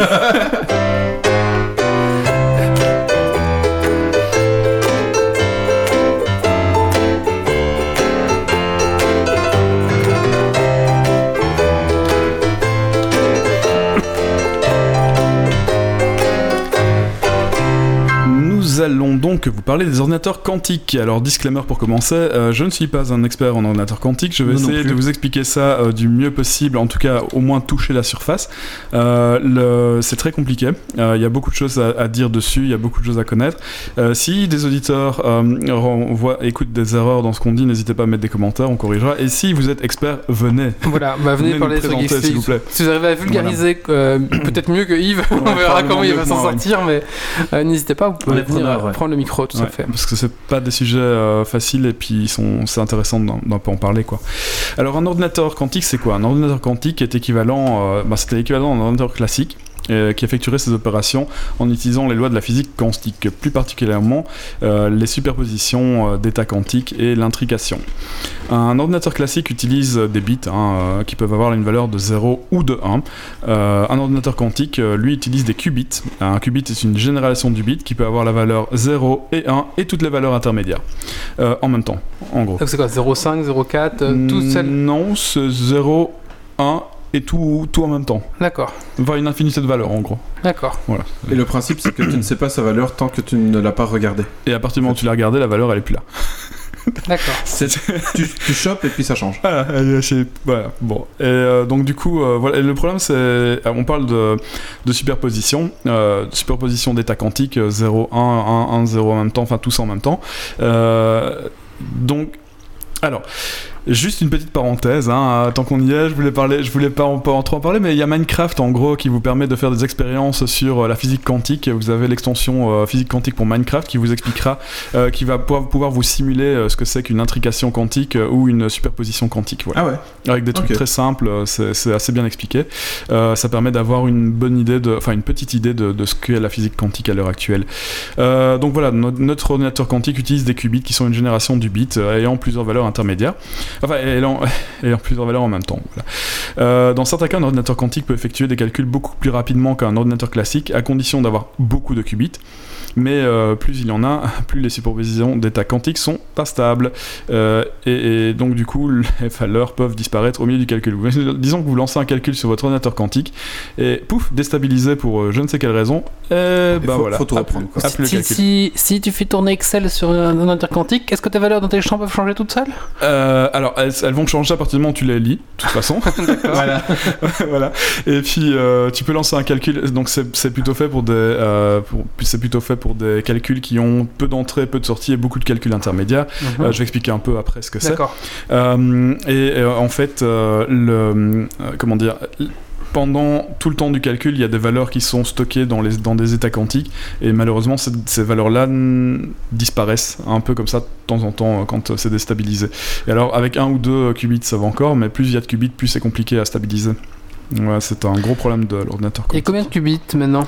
S4: Nous allons donc vous parler des ordinateurs quantiques. Alors, disclaimer pour commencer, euh, je ne suis pas un expert en ordinateur quantique. Je vais
S3: non
S4: essayer de vous expliquer ça euh, du mieux possible, en tout cas au moins toucher la surface. Euh, le- c'est très compliqué. Euh, Il y a beaucoup de choses à, à dire dessus, il y a beaucoup de choses à connaître. Euh, si des auditeurs euh, renvoient- écoutent des erreurs dans ce qu'on dit, n'hésitez pas à mettre des commentaires, on corrigera. Et si vous êtes expert, venez.
S1: Voilà, bah, venez
S4: Venez
S1: parler
S4: présenter, s'il vous plaît.
S1: Si vous arrivez à vulgariser euh, peut-être mieux que Yves, on verra comment il va s'en sortir, mais euh, n'hésitez pas, vous pouvez venir prendre le micro, tout
S4: Ouais,
S1: à fait.
S4: Parce que c'est pas des sujets euh, faciles et puis ils sont, c'est intéressant d'en, d'en peu en parler quoi. Alors un ordinateur quantique c'est quoi? Un ordinateur quantique est équivalent, euh, bah, c'était l'équivalent d'un ordinateur classique. Euh, qui effectuerait ces opérations en utilisant les lois de la physique quantique, plus particulièrement euh, les superpositions euh, d'états quantiques et l'intrication. Un ordinateur classique utilise des bits hein, qui peuvent avoir une valeur de 0 ou de 1. Euh, un ordinateur quantique, lui, utilise des qubits. Un qubit est une génération du bit qui peut avoir la valeur 0 et 1 et toutes les valeurs intermédiaires en même temps, en gros.
S1: Donc c'est quoi 0,5, 0,4, euh, tout seul?
S4: Non, c'est 0, 1 et tout, tout en même temps.
S1: D'accord,
S4: Enfin, une infinité de valeurs, en gros.
S1: d'accord.
S4: Voilà.
S3: Et le principe, c'est que tu ne sais pas sa valeur tant que tu ne l'as pas regardé.
S4: Et à partir du moment où tu l'as regardé, la valeur, elle est plus là.
S1: D'accord.
S3: Tu, tu chopes et puis ça change.
S4: Ah, est assez- voilà, bon. Et euh, donc du coup, euh, voilà. Et le problème, c'est, euh, on parle de, de superposition, euh, superposition d'états quantiques, euh, 0, 1, 1, 1, 0 en même temps, enfin tous en même temps. Euh, donc, alors. Juste une petite parenthèse, hein, tant qu'on y est, je voulais parler, je voulais pas en, pas en trop en parler, mais il y a Minecraft en gros qui vous permet de faire des expériences sur euh, la physique quantique. Vous avez l'extension euh, physique quantique pour Minecraft qui vous expliquera, euh, qui va pouvoir, vous simuler euh, ce que c'est qu'une intrication quantique euh, ou une superposition quantique. Voilà.
S3: Ah ouais
S4: Avec des trucs très simples, euh, c'est assez bien expliqué. Euh, ça permet d'avoir une bonne idée, enfin une petite idée de, de ce qu'est la physique quantique à l'heure actuelle. Euh, donc voilà, no- notre ordinateur quantique utilise des qubits qui sont une génération du bit euh, ayant plusieurs valeurs intermédiaires. Enfin, ayant plusieurs valeurs en même temps. Euh, dans certains cas, un ordinateur quantique peut effectuer des calculs beaucoup plus rapidement qu'un ordinateur classique, à condition d'avoir beaucoup de qubits. Mais euh, plus il y en a, plus les superpositions d'états quantiques sont pas stables. Euh, et, et donc, du coup, les valeurs peuvent disparaître au milieu du calcul. Disons que vous lancez un calcul sur votre ordinateur quantique et pouf, déstabilisé pour euh, je ne sais quelle raison. Et bah
S3: faut-
S4: voilà.
S3: faut tout reprendre, quoi.
S1: Si,
S4: calcul.
S1: si, si tu fais tourner Excel sur un ordinateur quantique, est-ce que tes valeurs dans tes champs peuvent changer toutes seules?
S4: Euh, alors, elles, elles vont changer à partir du moment où tu les lis, de toute façon.
S3: Voilà.
S4: voilà. Et puis, euh, tu peux lancer un calcul. Donc, c'est plutôt fait pour des, euh, pour- c'est plutôt fait pour des calculs qui ont peu d'entrées, peu de sorties et beaucoup de calculs intermédiaires. Euh, je vais expliquer un peu après ce que c'est.
S1: D'accord.
S4: Euh, et euh, en fait, le, comment dire, pendant tout le temps du calcul, il y a des valeurs qui sont stockées dans, les, dans des états quantiques, et malheureusement, ces, ces valeurs-là disparaissent un peu comme ça de temps en temps quand c'est déstabilisé. Et alors, avec un ou deux qubits, ça va encore, mais plus il y a de qubits, plus c'est compliqué à stabiliser. Ouais, c'est un gros problème de l'ordinateur.
S1: Et combien de qubits maintenant?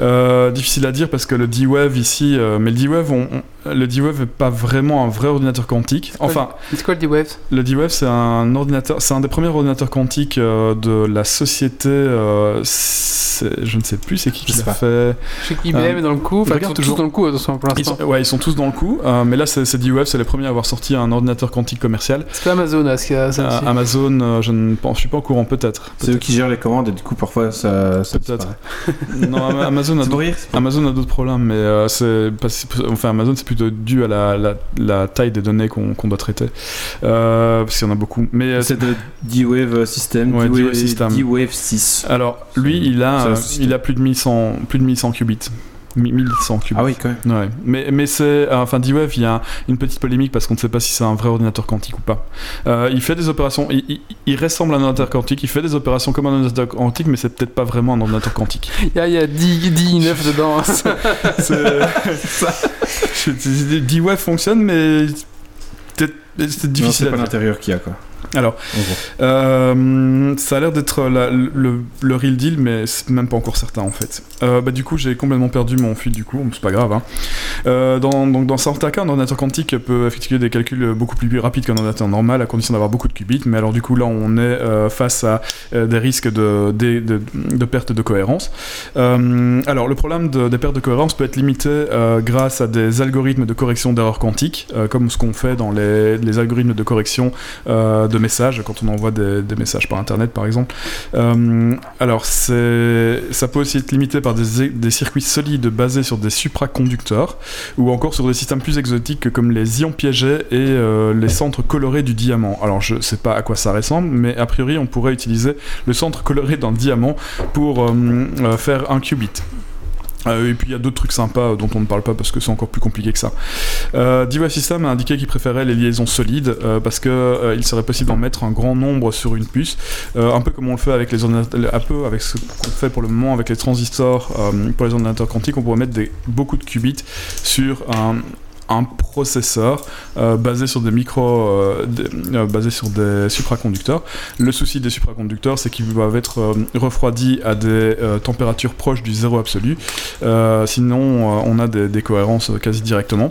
S4: Euh, difficile à dire parce que le D-Wave ici, euh, mais le D-Wave, on- le D-Wave est pas vraiment un vrai ordinateur quantique. Enfin,
S1: C'est quoi le D-Wave
S4: le D-Wave, c'est un ordinateur, c'est un des premiers ordinateurs quantiques euh, de la société. euh, c'est- je ne sais plus, c'est qui qui l'a fait.
S1: Je sais qu'IBM
S4: Euh,
S1: est dans le coup, enfin ils sont tous
S4: toujours.
S1: dans le coup attention pour
S4: Ils
S1: l'instant.
S4: sont, ouais, ils sont tous dans le coup, euh, mais là, c'est c'est D-Wave, c'est les premiers à avoir sorti un ordinateur quantique commercial.
S1: C'est pas Amazon à ce qu'il y a ça
S4: Euh. Amazon, euh, je ne pense, je suis pas au courant, peut-être.
S3: C'est eux qui gèrent les commandes et du coup parfois ça, ça
S4: Peut-être. non, Ama- Amazon a
S3: C'est pour
S4: d'autres-
S3: rire c'est pour-
S4: Amazon a d'autres problèmes, mais euh, c'est enfin Amazon c'est plutôt dû à la, la, la taille des données qu'on qu'on doit traiter, euh, parce qu'il y en a beaucoup. Mais euh,
S3: C'est de D-Wave System,
S4: Ouais,
S3: D-Wave
S4: D-Wave System.
S3: D-Wave 6.
S4: alors lui il a il a plus de 1100 plus de 1100 qubits, 1100 qubits.
S3: Ah oui, quand même.
S4: Ouais, mais, mais c'est. euh, enfin, D-Wave, il y a une petite polémique parce qu'on ne sait pas si c'est un vrai ordinateur quantique ou pas. Euh, il fait des opérations. Il, il- il ressemble à un ordinateur quantique, il fait des opérations comme un ordinateur quantique, mais c'est peut-être pas vraiment un ordinateur quantique.
S1: Il y a, il y a 10, 10 9 dedans.
S4: C'est- D-Wave fonctionne, mais. peut-être- C'est difficile
S3: c'est pas l'intérieur qu'il y a quoi.
S4: Alors. Euh, ça a l'air d'être le, le real deal, mais c'est même pas encore certain en fait. Euh, bah, du coup, j'ai complètement perdu mon fil du coup, c'est pas grave. Hein. Euh, dans, donc, dans certains cas, un ordinateur quantique peut effectuer des calculs beaucoup plus rapides qu'un ordinateur normal à condition d'avoir beaucoup de qubits, mais alors du coup, là, on est face à des risques de, de, de- de perte de cohérence. Alors, le problème de- des pertes de cohérence peut être limité grâce à des algorithmes de correction d'erreurs quantiques, comme ce qu'on fait dans les, les algorithmes de correction de quand on envoie des, messages par Internet, par exemple. Euh, alors, ça peut aussi être limité par des, des circuits solides basés sur des supraconducteurs, ou encore sur des systèmes plus exotiques comme les ions piégés et euh, les centres colorés du diamant. Alors, je sais pas à quoi ça ressemble, mais a priori, on pourrait utiliser le centre coloré d'un diamant pour euh, faire un qubit. Euh, et puis il y a d'autres trucs sympas euh, dont on ne parle pas parce que c'est encore plus compliqué que ça. Euh, Diva System a indiqué qu'il préférait les liaisons solides euh, parce que il serait possible d'en mettre un grand nombre sur une puce, un peu comme on le fait avec les ordinateurs, un peu avec ce qu'on fait pour le moment avec les transistors pour les ordinateurs quantiques, on pourrait mettre des, beaucoup de qubits sur un un processeur euh, basé sur des micro euh, des- euh, basé sur des supraconducteurs le souci des supraconducteurs c'est qu'ils doivent être refroidis à des températures proches du zéro absolu sinon, on a des décohérences euh, quasi directement.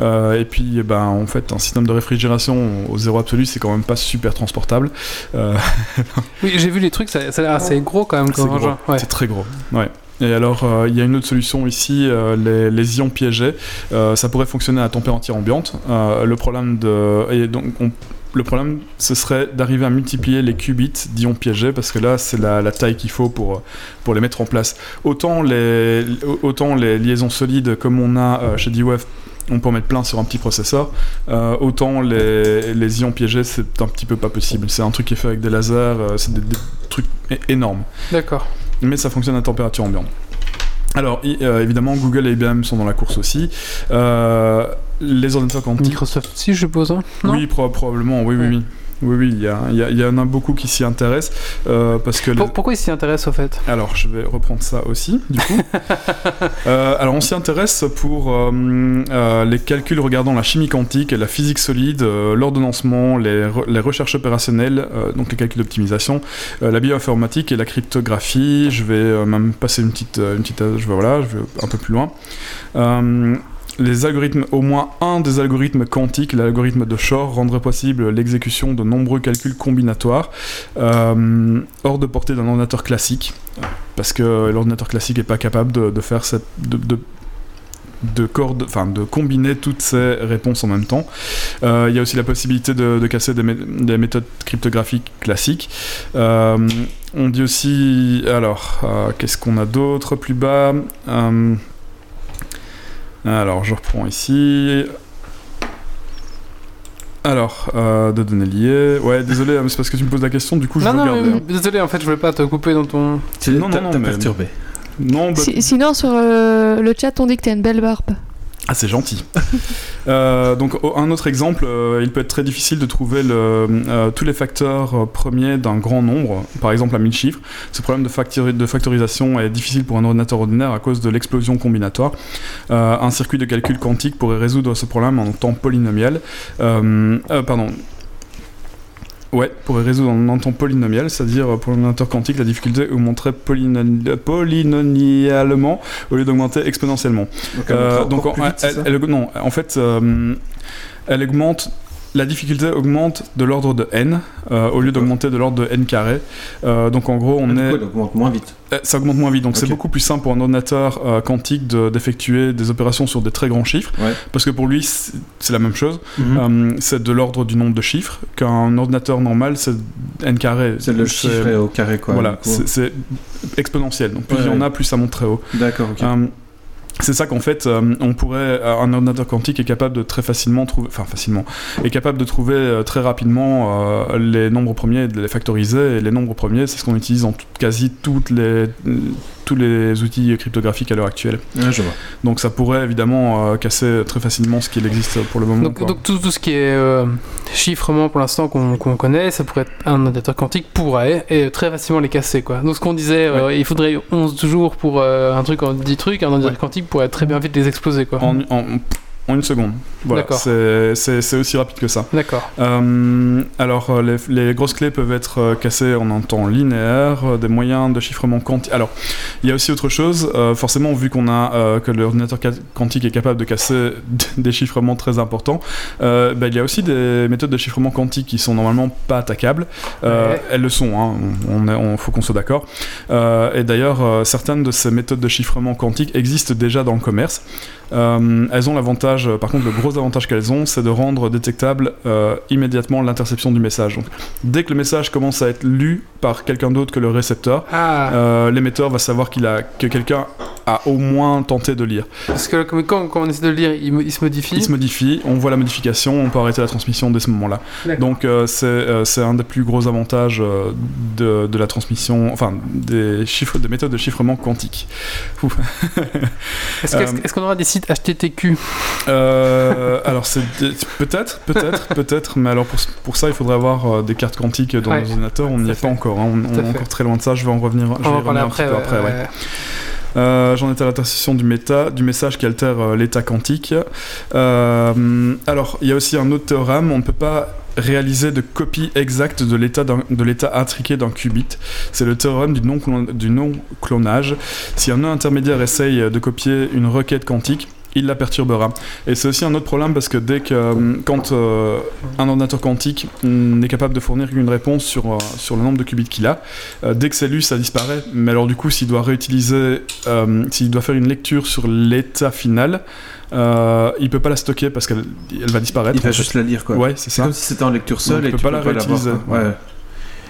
S4: Euh, et puis, eh ben, en fait, un système de réfrigération au zéro absolu, c'est quand même pas super transportable. Euh,
S1: Oui, j'ai vu les trucs, ça, ça a l'air assez gros quand même.
S4: c'est.
S1: Ouais.
S4: Très gros. Ouais. Et alors, euh, il y a une autre solution ici, euh, les, ions piégés. Euh, ça pourrait fonctionner à température ambiante. Le problème donc, on- le problème, ce serait d'arriver à multiplier les qubits d'ions piégés, parce que là, c'est la, taille qu'il faut pour, pour les mettre en place. Autant les, autant les liaisons solides, comme on a chez D-Wave, on peut en mettre plein sur un petit processeur. Autant les, les ions piégés, c'est un petit peu pas possible. C'est un truc qui est fait avec des lasers, c'est des, trucs énormes
S1: D'accord.
S4: Mais ça fonctionne à température ambiante. Alors, euh, évidemment, Google et IBM sont dans la course aussi. Euh, les ordinateurs quantiques.
S1: Microsoft aussi, je suppose. hein? Non?
S4: Oui, proba- probablement, oui, oui, oui. Oui, oui, il y, a- il y y en a beaucoup qui s'y intéressent. euh, parce que les-
S1: Pourquoi ils s'y intéressent au fait?
S4: Alors, je vais reprendre ça aussi, du coup. Euh, alors, on s'y intéresse pour euh, les calculs regardant la chimie quantique et la physique solide, l'ordonnancement, les, re- les recherches opérationnelles, donc les calculs d'optimisation, la bioinformatique et la cryptographie. Je vais même passer une petite, une petite, je vais voilà, je vais un peu plus loin. Les algorithmes, au moins un des algorithmes quantiques, l'algorithme de Shor, rendrait possible l'exécution de nombreux calculs combinatoires euh, hors de portée d'un ordinateur classique, parce que l'ordinateur classique n'est pas capable de, faire cette, de, de de, de combiner toutes ces réponses en même temps. Euh, il y a aussi la possibilité de, casser des, mé- des méthodes cryptographiques classiques. Euh, on dit aussi, alors, qu'est-ce qu'on a d'autre plus bas? Alors, je reprends ici. Alors, euh, de données liées. Ouais, désolé, hein, mais c'est parce que tu me poses la question, du coup je
S1: Non, non, mais-
S4: hein.
S1: désolé, en fait, je voulais pas te couper dans ton.
S4: Non, non, non,
S3: t'as
S4: mais-
S3: perturbé.
S4: Non, bah,
S2: Si- sinon, sur euh, le chat, on dit que t'as une belle barbe.
S4: Ah, c'est gentil. Euh, donc, un autre exemple, euh, il peut être très difficile de trouver le, euh, tous les facteurs premiers d'un grand nombre, par exemple à 1000 chiffres. Ce problème de, factori- de factorisation est difficile pour un ordinateur ordinaire à cause de l'explosion combinatoire. Un circuit de calcul quantique pourrait résoudre ce problème en temps polynomial. Pardon. Ouais, pourrait résoudre en un temps polynomial, c'est-à-dire euh, pour l'ordinateur quantique, la difficulté augmenterait polyno- polynomialement au lieu d'augmenter exponentiellement.
S3: Donc,
S4: Euh, donc en,
S3: vite,
S4: elle, elle- non, en fait, euh, elle augmente. La difficulté augmente de l'ordre de n euh, au lieu d'augmenter de l'ordre de n carré. Euh, donc en gros, on
S3: Ah,
S4: est,
S3: coup, elle augmente moins vite.
S4: euh, ça augmente moins vite. Donc c'est beaucoup plus simple pour un ordinateur euh, quantique de- d'effectuer des opérations sur des très grands chiffres,
S3: Ouais.
S4: parce que pour lui c'est la même chose.
S3: Mhm.
S4: C'est de l'ordre du nombre de chiffres qu'un ordinateur normal, c'est n carré.
S3: c'est le chiffre au carré, quoi.
S4: Voilà, c'est exponentiel. Donc plus
S3: Ouais,
S4: il y en a, plus ça monte très haut.
S3: D'accord, ok.
S4: C'est ça qu'en fait, euh, on pourrait, euh, un ordinateur quantique est capable de très facilement trouver, enfin facilement, est capable de trouver euh, très rapidement euh, les nombres premiers et de les factoriser. Et les nombres premiers, c'est ce qu'on utilise dans tout- quasi toutes les, tous les outils cryptographiques à l'heure actuelle.
S3: Ouais, je vois.
S4: Donc ça pourrait évidemment euh, casser très facilement ce qu'il existe pour le moment.
S1: Donc, tout, tout ce qui est euh, chiffrement pour l'instant qu'on qu'on connaît, ça pourrait être un ordinateur quantique pourrait et très facilement les casser quoi. Donc ce qu'on disait, euh, il faudrait 11 jours pour euh, un truc en 10 trucs, un ordinateur
S3: Ouais.
S1: quantique pourrait très bien vite les exploser quoi.
S4: En une seconde. Voilà, c'est aussi rapide que ça.
S1: D'accord.
S4: Euh, alors, euh, les, les grosses clés peuvent être euh, cassées en un temps linéaire, des moyens de chiffrement quantique. Alors, il y a aussi autre chose. euh, forcément, vu qu'on a euh, que l'ordinateur quantique est capable de casser des chiffrements très importants, bah, il y a aussi des méthodes de chiffrement quantique qui sont normalement pas attaquables.
S1: Ouais.
S4: Elles le sont. Hein, on, faut qu'on soit d'accord. Et d'ailleurs, certaines de ces méthodes de chiffrement quantique existent déjà dans le commerce. Euh, elles ont l'avantage, euh, par contre, le gros avantage qu'elles ont, c'est de rendre détectable euh, immédiatement l'interception du message. Donc, dès que le message commence à être lu par quelqu'un d'autre que le récepteur,
S1: Ah,
S4: euh, l'émetteur va savoir qu'il a, que quelqu'un a au moins tenté de lire.
S1: parce que quand, quand on essaie de lire, il, se modifie.
S4: Il se modifie, on voit la modification, on peut arrêter la transmission dès ce moment-là. Donc c'est un des plus gros avantages de, de la transmission, enfin des chiffres, des méthodes de chiffrement quantique.
S1: Est-ce qu'on aura des sites HTTQ
S4: Euh, alors peut-être, peut-être, peut-être, mais alors pour, pour ça il faudrait avoir euh, des cartes quantiques dans
S1: Ouais.
S4: nos ordinateurs. On n'y est pas encore, hein, on, est encore très loin de ça. Je vais en revenir. je vais
S1: en
S4: revenir un petit
S1: après.
S4: peu après, ouais.
S1: ouais.
S4: Euh, J'en étais à l'intersection du méta, du message qui altère euh, l'état quantique. Euh, alors, il y a aussi un autre théorème, on ne peut pas réaliser de copie exacte de l'état intriqué d'un qubit. C'est le théorème du non-clon- du non-clonage. si un nœud intermédiaire essaye de copier une requête quantique, il la perturbera. Et c'est aussi un autre problème parce que dès que euh, quand euh, un ordinateur quantique n'est capable de fournir qu'une réponse sur, euh, sur le nombre de qubits qu'il a, dès que c'est lu, ça disparaît. Mais alors du coup, s'il doit réutiliser, s'il doit faire une lecture sur l'état final, euh, il peut pas la stocker parce qu'elle elle va disparaître.
S3: Il va
S4: fait.
S3: juste la lire, quoi.
S4: Ouais, c'est ça.
S3: comme si c'était en lecture seule
S4: Donc,
S3: et
S4: tu peux pas la réutiliser.
S3: Ouais.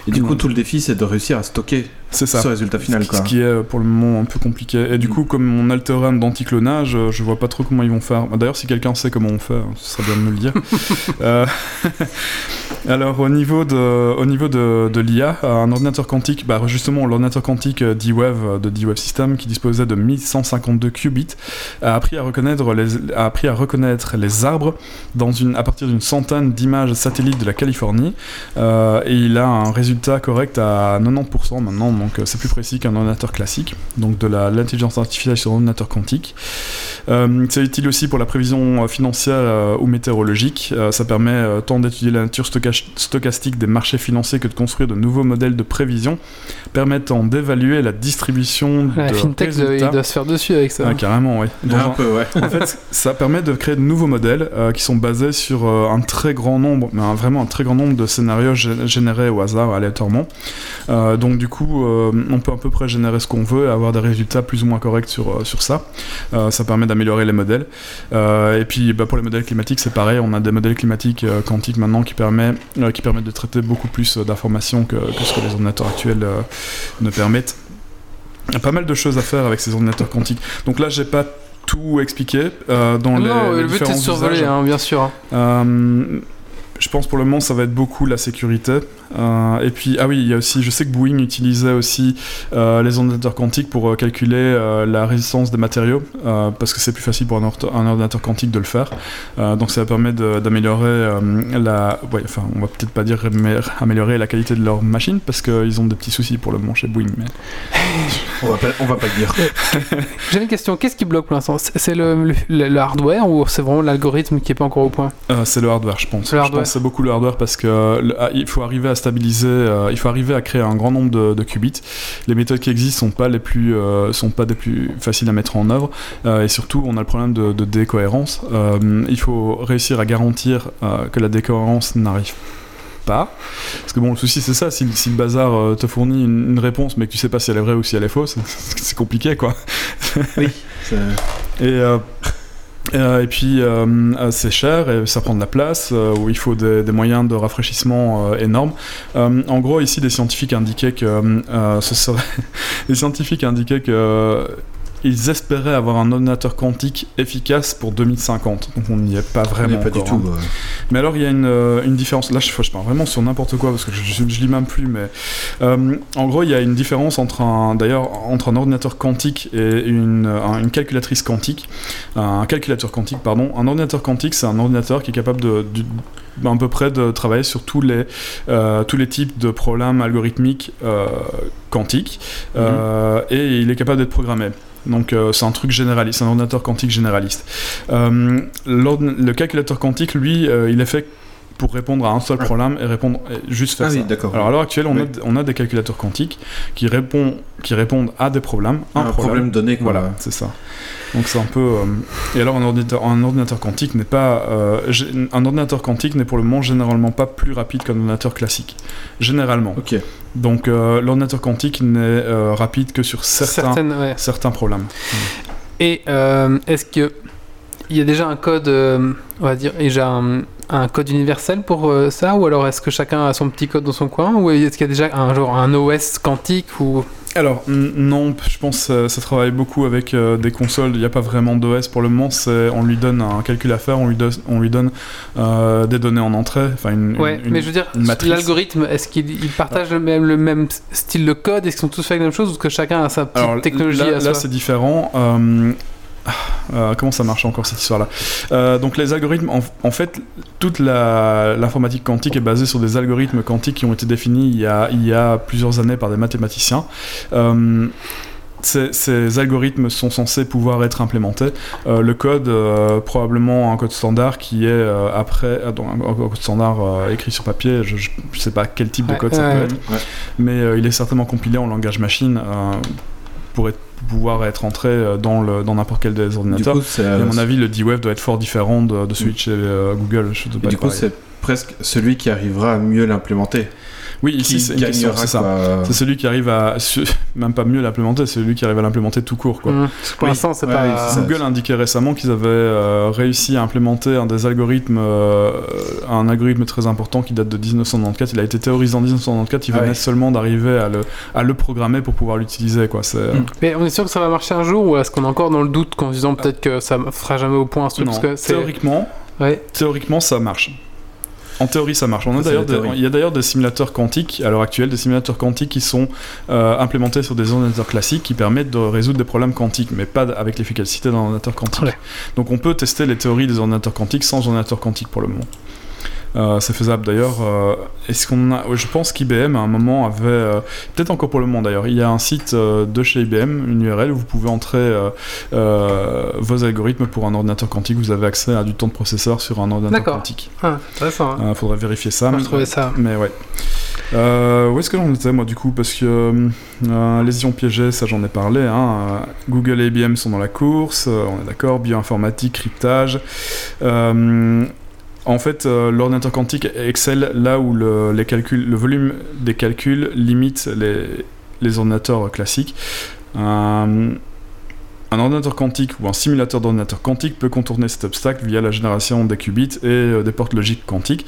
S3: Et du coup, tout le défi, c'est de réussir à stocker
S4: C'est ça.
S3: ce résultat final,
S4: Ce-
S3: quoi.
S4: Ce qui est euh, pour le moment un peu compliqué. Et du
S3: Mm.
S4: coup, comme on a le théorème d'anticlonage, euh, je vois pas trop comment ils vont faire. D'ailleurs, si quelqu'un sait comment on fait, hein, ce serait bien de me le dire. Euh, Alors, au niveau de, au niveau de, de l'IA, un ordinateur quantique, bah, justement, l'ordinateur quantique D-Wave de D-Wave System, qui disposait de 1152 qubits, a appris à reconnaître les, a appris à reconnaître les arbres dans une, à partir d'une centaine d'images satellites de la Californie. Euh, et il a un résultat correct à 90% maintenant. Donc euh, c'est plus précis qu'un ordinateur classique, donc de la- l'intelligence artificielle sur ordinateur quantique. Euh, c'est utile aussi pour la prévision euh, financière euh, ou météorologique. Euh, ça permet euh, tant d'étudier la nature stochastique des marchés financiers que de construire de nouveaux modèles de prévision permettant d'évaluer la distribution
S1: La
S4: de
S1: fintech, euh, il
S4: résultats.
S1: doit se faire dessus avec ça.
S4: Ah, carrément, oui. Dans
S3: un
S4: un-
S3: peu, ouais.
S4: en fait, ça permet de créer de nouveaux modèles euh, qui sont basés sur euh, un très grand nombre, mais un- vraiment un très grand nombre de scénarios gé- générés au hasard, aléatoirement. Euh, donc du coup, euh, on peut à peu près générer ce qu'on veut et avoir des résultats plus ou moins corrects sur, euh, sur ça. Euh, ça permet d'améliorer les modèles. Euh, et puis bah, pour les modèles climatiques, c'est pareil. On a des modèles climatiques euh, quantiques maintenant qui, permet, euh, qui permettent de traiter beaucoup plus euh, d'informations que, que ce que les ordinateurs actuels euh, ne permettent. Il y a pas mal de choses à faire avec ces ordinateurs quantiques. Donc là, j'ai pas tout expliqué euh, dans
S1: non,
S4: les
S1: le but est de survoler, hein, bien sûr.
S4: Euh, je pense pour le moment ça va être beaucoup la sécurité. Euh, et puis ah oui, il y a aussi, je sais que Boeing utilisait aussi euh, les ordinateurs quantiques pour euh, calculer euh, la résistance des matériaux euh, parce que c'est plus facile pour un, ordinateur quantique de le faire. Euh, donc ça permet d'améliorer euh, la, ouais, enfin on va peut-être pas dire amé- améliorer la qualité de leur machine parce qu'ils ont des petits soucis pour le moment chez Boeing. Mais...
S3: On va pas, on va pas le dire.
S1: J'ai une question, qu'est-ce qui bloque pour l'instant? C'est le, le- le hardware ou c'est vraiment l'algorithme qui est pas encore au point?
S4: Euh, c'est le hardware, je pense. Je pense que c'est beaucoup le hardware parce que le- ah, il faut arriver à stabiliser, euh, il faut arriver à créer un grand nombre de, de qubits. Les méthodes qui existent sont pas les plus, euh, sont pas des plus faciles à mettre en œuvre Euh, et surtout on a le problème de, de décohérence. Il faut réussir à garantir que la décohérence n'arrive pas. Parce que bon, le souci c'est ça, si, si le bazar te fournit une, une réponse mais que tu sais pas si elle est vraie ou si elle est fausse, c'est compliqué quoi.
S3: C'est-
S4: Et, euh, euh, et puis euh, euh, c'est cher et ça prend de la place, où il faut des, moyens de rafraîchissement énormes. En gros, ici, des scientifiques indiquaient que les scientifiques indiquaient que ils espéraient avoir un ordinateur quantique efficace pour 2050. Donc on n'y est pas vraiment
S3: pas du
S4: encore,
S3: tout.
S4: hein.
S3: euh,
S4: mais alors, il y a une, euh, une différence. Là, je, je parle vraiment sur n'importe quoi parce que je, je lis même plus. Mais euh, en gros, il y a une différence entre un, d'ailleurs, entre un ordinateur quantique et une, un- une calculatrice quantique. Un calculateur quantique, pardon. Un ordinateur quantique, c'est un ordinateur qui est capable de, du- à peu près de travailler sur tous les, euh, tous les types de problèmes algorithmiques euh, quantiques euh, et il est capable d'être programmé. Donc euh, c'est un truc généraliste, un ordinateur quantique généraliste. Euh, le calculateur quantique, lui, euh, il est fait pour répondre à un seul problème et répondre et juste faire
S3: Ah
S4: ça.
S3: oui, d'accord.
S4: Alors à l'heure actuelle, on,
S3: Oui.
S4: a, on a des calculateurs quantiques qui, répondent, qui répondent à des problèmes, un,
S3: un problème donné, quoi.
S4: voilà, c'est ça. Donc c'est un peu. euh, Et alors un ordinateur, un ordinateur quantique n'est pas. euh, un ordinateur quantique n'est pour le moment généralement pas plus rapide qu'un ordinateur classique. Généralement.
S3: Ok.
S4: Donc euh, l'ordinateur quantique n'est euh, rapide que sur certains,
S1: Certaines, ouais.
S4: certains problèmes.
S1: Et euh, est-ce que il y a déjà un code, euh, on va dire, déjà un, un code universel pour euh, ça, ou alors est-ce que chacun a son petit code dans son coin, ou est-ce qu'il y a déjà un genre un OS quantique ou?
S4: Alors non, je pense que ça travaille beaucoup avec euh, des consoles. Il n'y a pas vraiment d'OS pour le moment. C'est on lui donne un calcul à faire, on lui, donne- on lui donne euh, des données en entrée, enfin une,
S1: Ouais,
S4: une-
S1: mais je veux dire, l'algorithme, est-ce qu'il il partage le, même, le même style de code? Est-ce qu'ils sont tous fait la même chose ou est-ce que chacun a sa petite
S4: Alors
S1: technologie
S4: là, c'est différent. Euh, euh, comment ça marche encore cette histoire-là Euh, Donc les algorithmes, en, en fait, toute l'informatique quantique est basée sur des algorithmes quantiques qui ont été définis il y a, il y a plusieurs années par des mathématiciens. Euh, ces, ces algorithmes sont censés pouvoir être implémentés. Euh, le code, euh, probablement un code standard qui est euh, après, ah, donc, un, code standard euh, écrit sur papier, je ne sais pas quel type de
S1: Ouais,
S4: code ça
S1: ouais.
S4: peut être,
S3: Ouais.
S4: mais euh, il est certainement compilé en langage machine euh, pour être- pouvoir être entré euh, dans le- dans n'importe quel des
S3: Du
S4: ordinateurs.
S3: coup, c'est
S4: Et à mon avis, le D-Wave doit être fort différent de, de celui de chez euh, Google. Je sais
S3: et
S4: pas
S3: du coup,
S4: pareil.
S3: c'est presque celui qui arrivera à mieux l'implémenter.
S4: Oui, ici, c'est une question, c'est ça. C'est celui qui arrive à, même pas mieux l'implémenter, c'est celui qui arrive à l'implémenter tout court. Quoi.
S1: Mmh. Pour
S3: Oui.
S1: l'instant, c'est
S3: Ouais,
S1: pas.
S4: Google indiquait récemment qu'ils avaient euh, réussi à implémenter un des algorithmes, euh, un algorithme très important qui date de 1994. Il a été théorisé en 1994, il
S3: Ah
S4: venait
S3: ouais.
S4: seulement d'arriver à le, à le programmer pour pouvoir l'utiliser. Quoi. C'est,
S3: Mm.
S1: Mais on est sûr que ça va marcher un jour ou est-ce qu'on est encore dans le doute en se disant peut-être que ça fera jamais au point ce truc
S4: non,
S1: parce que
S4: théoriquement,
S1: Ouais.
S4: théoriquement, ça marche. En théorie, ça marche. On a d'ailleurs il y a d'ailleurs des simulateurs quantiques, à l'heure actuelle, des simulateurs quantiques qui sont euh, implémentés sur des ordinateurs classiques qui permettent de résoudre des problèmes quantiques, mais pas avec l'efficacité d'un ordinateur quantique.
S1: Ouais.
S4: Donc on peut tester les théories des ordinateurs quantiques sans ordinateur quantique pour le moment. Euh, c'est faisable d'ailleurs. euh, Est-ce qu'on a Je pense qu'IBM à un moment avait, euh, peut-être encore pour le moment d'ailleurs, il y a un site euh, de chez IBM, une URL où vous pouvez entrer vos algorithmes pour un ordinateur quantique. Vous avez accès à du temps de processeur sur un ordinateur quantique.
S1: Ah, intéressant. Hein.
S4: Il faudrait vérifier ça.
S1: Moi,
S4: mais-
S1: je trouvais ça.
S4: mais ouais. Où est-ce que j'en étais moi du coup Parce que les ions piégés, ça j'en ai parlé. Hein. Google et IBM sont dans la course, on est d'accord. Bioinformatique, cryptage. En fait, euh, l'ordinateur quantique excelle là où le, les calculs, le volume des calculs limite les, ordinateurs classiques. Euh, un ordinateur quantique ou un simulateur d'ordinateur quantique peut contourner cet obstacle via la génération des qubits et euh, des portes logiques quantiques.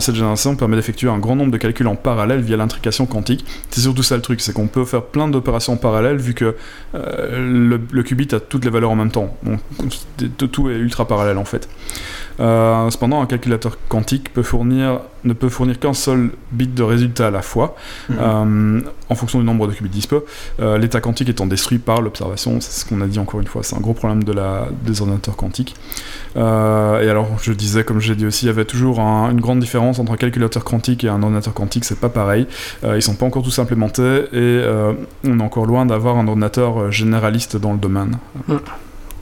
S4: Cette génération permet d'effectuer un grand nombre de calculs en parallèle via l'intrication quantique. C'est surtout ça le truc, c'est qu'on peut faire plein d'opérations en parallèle vu que le, le qubit a toutes les valeurs en même temps. Tout est ultra parallèle en fait. Euh, cependant, un calculateur quantique peut fournir, ne peut fournir qu'un seul bit de résultat à la fois,
S3: Mhm.
S4: euh, en fonction du nombre de qubits dispo. Euh, L'état quantique étant détruit par l'observation, c'est ce qu'on a dit encore une fois, c'est un gros problème de la, des ordinateurs quantiques. Et alors, je disais, comme j'ai dit aussi, il y avait toujours un- une grande différence entre un calculateur quantique et un ordinateur quantique, c'est pas pareil. Ils sont pas encore tous implémentés et on est encore loin d'avoir un ordinateur généraliste dans le domaine.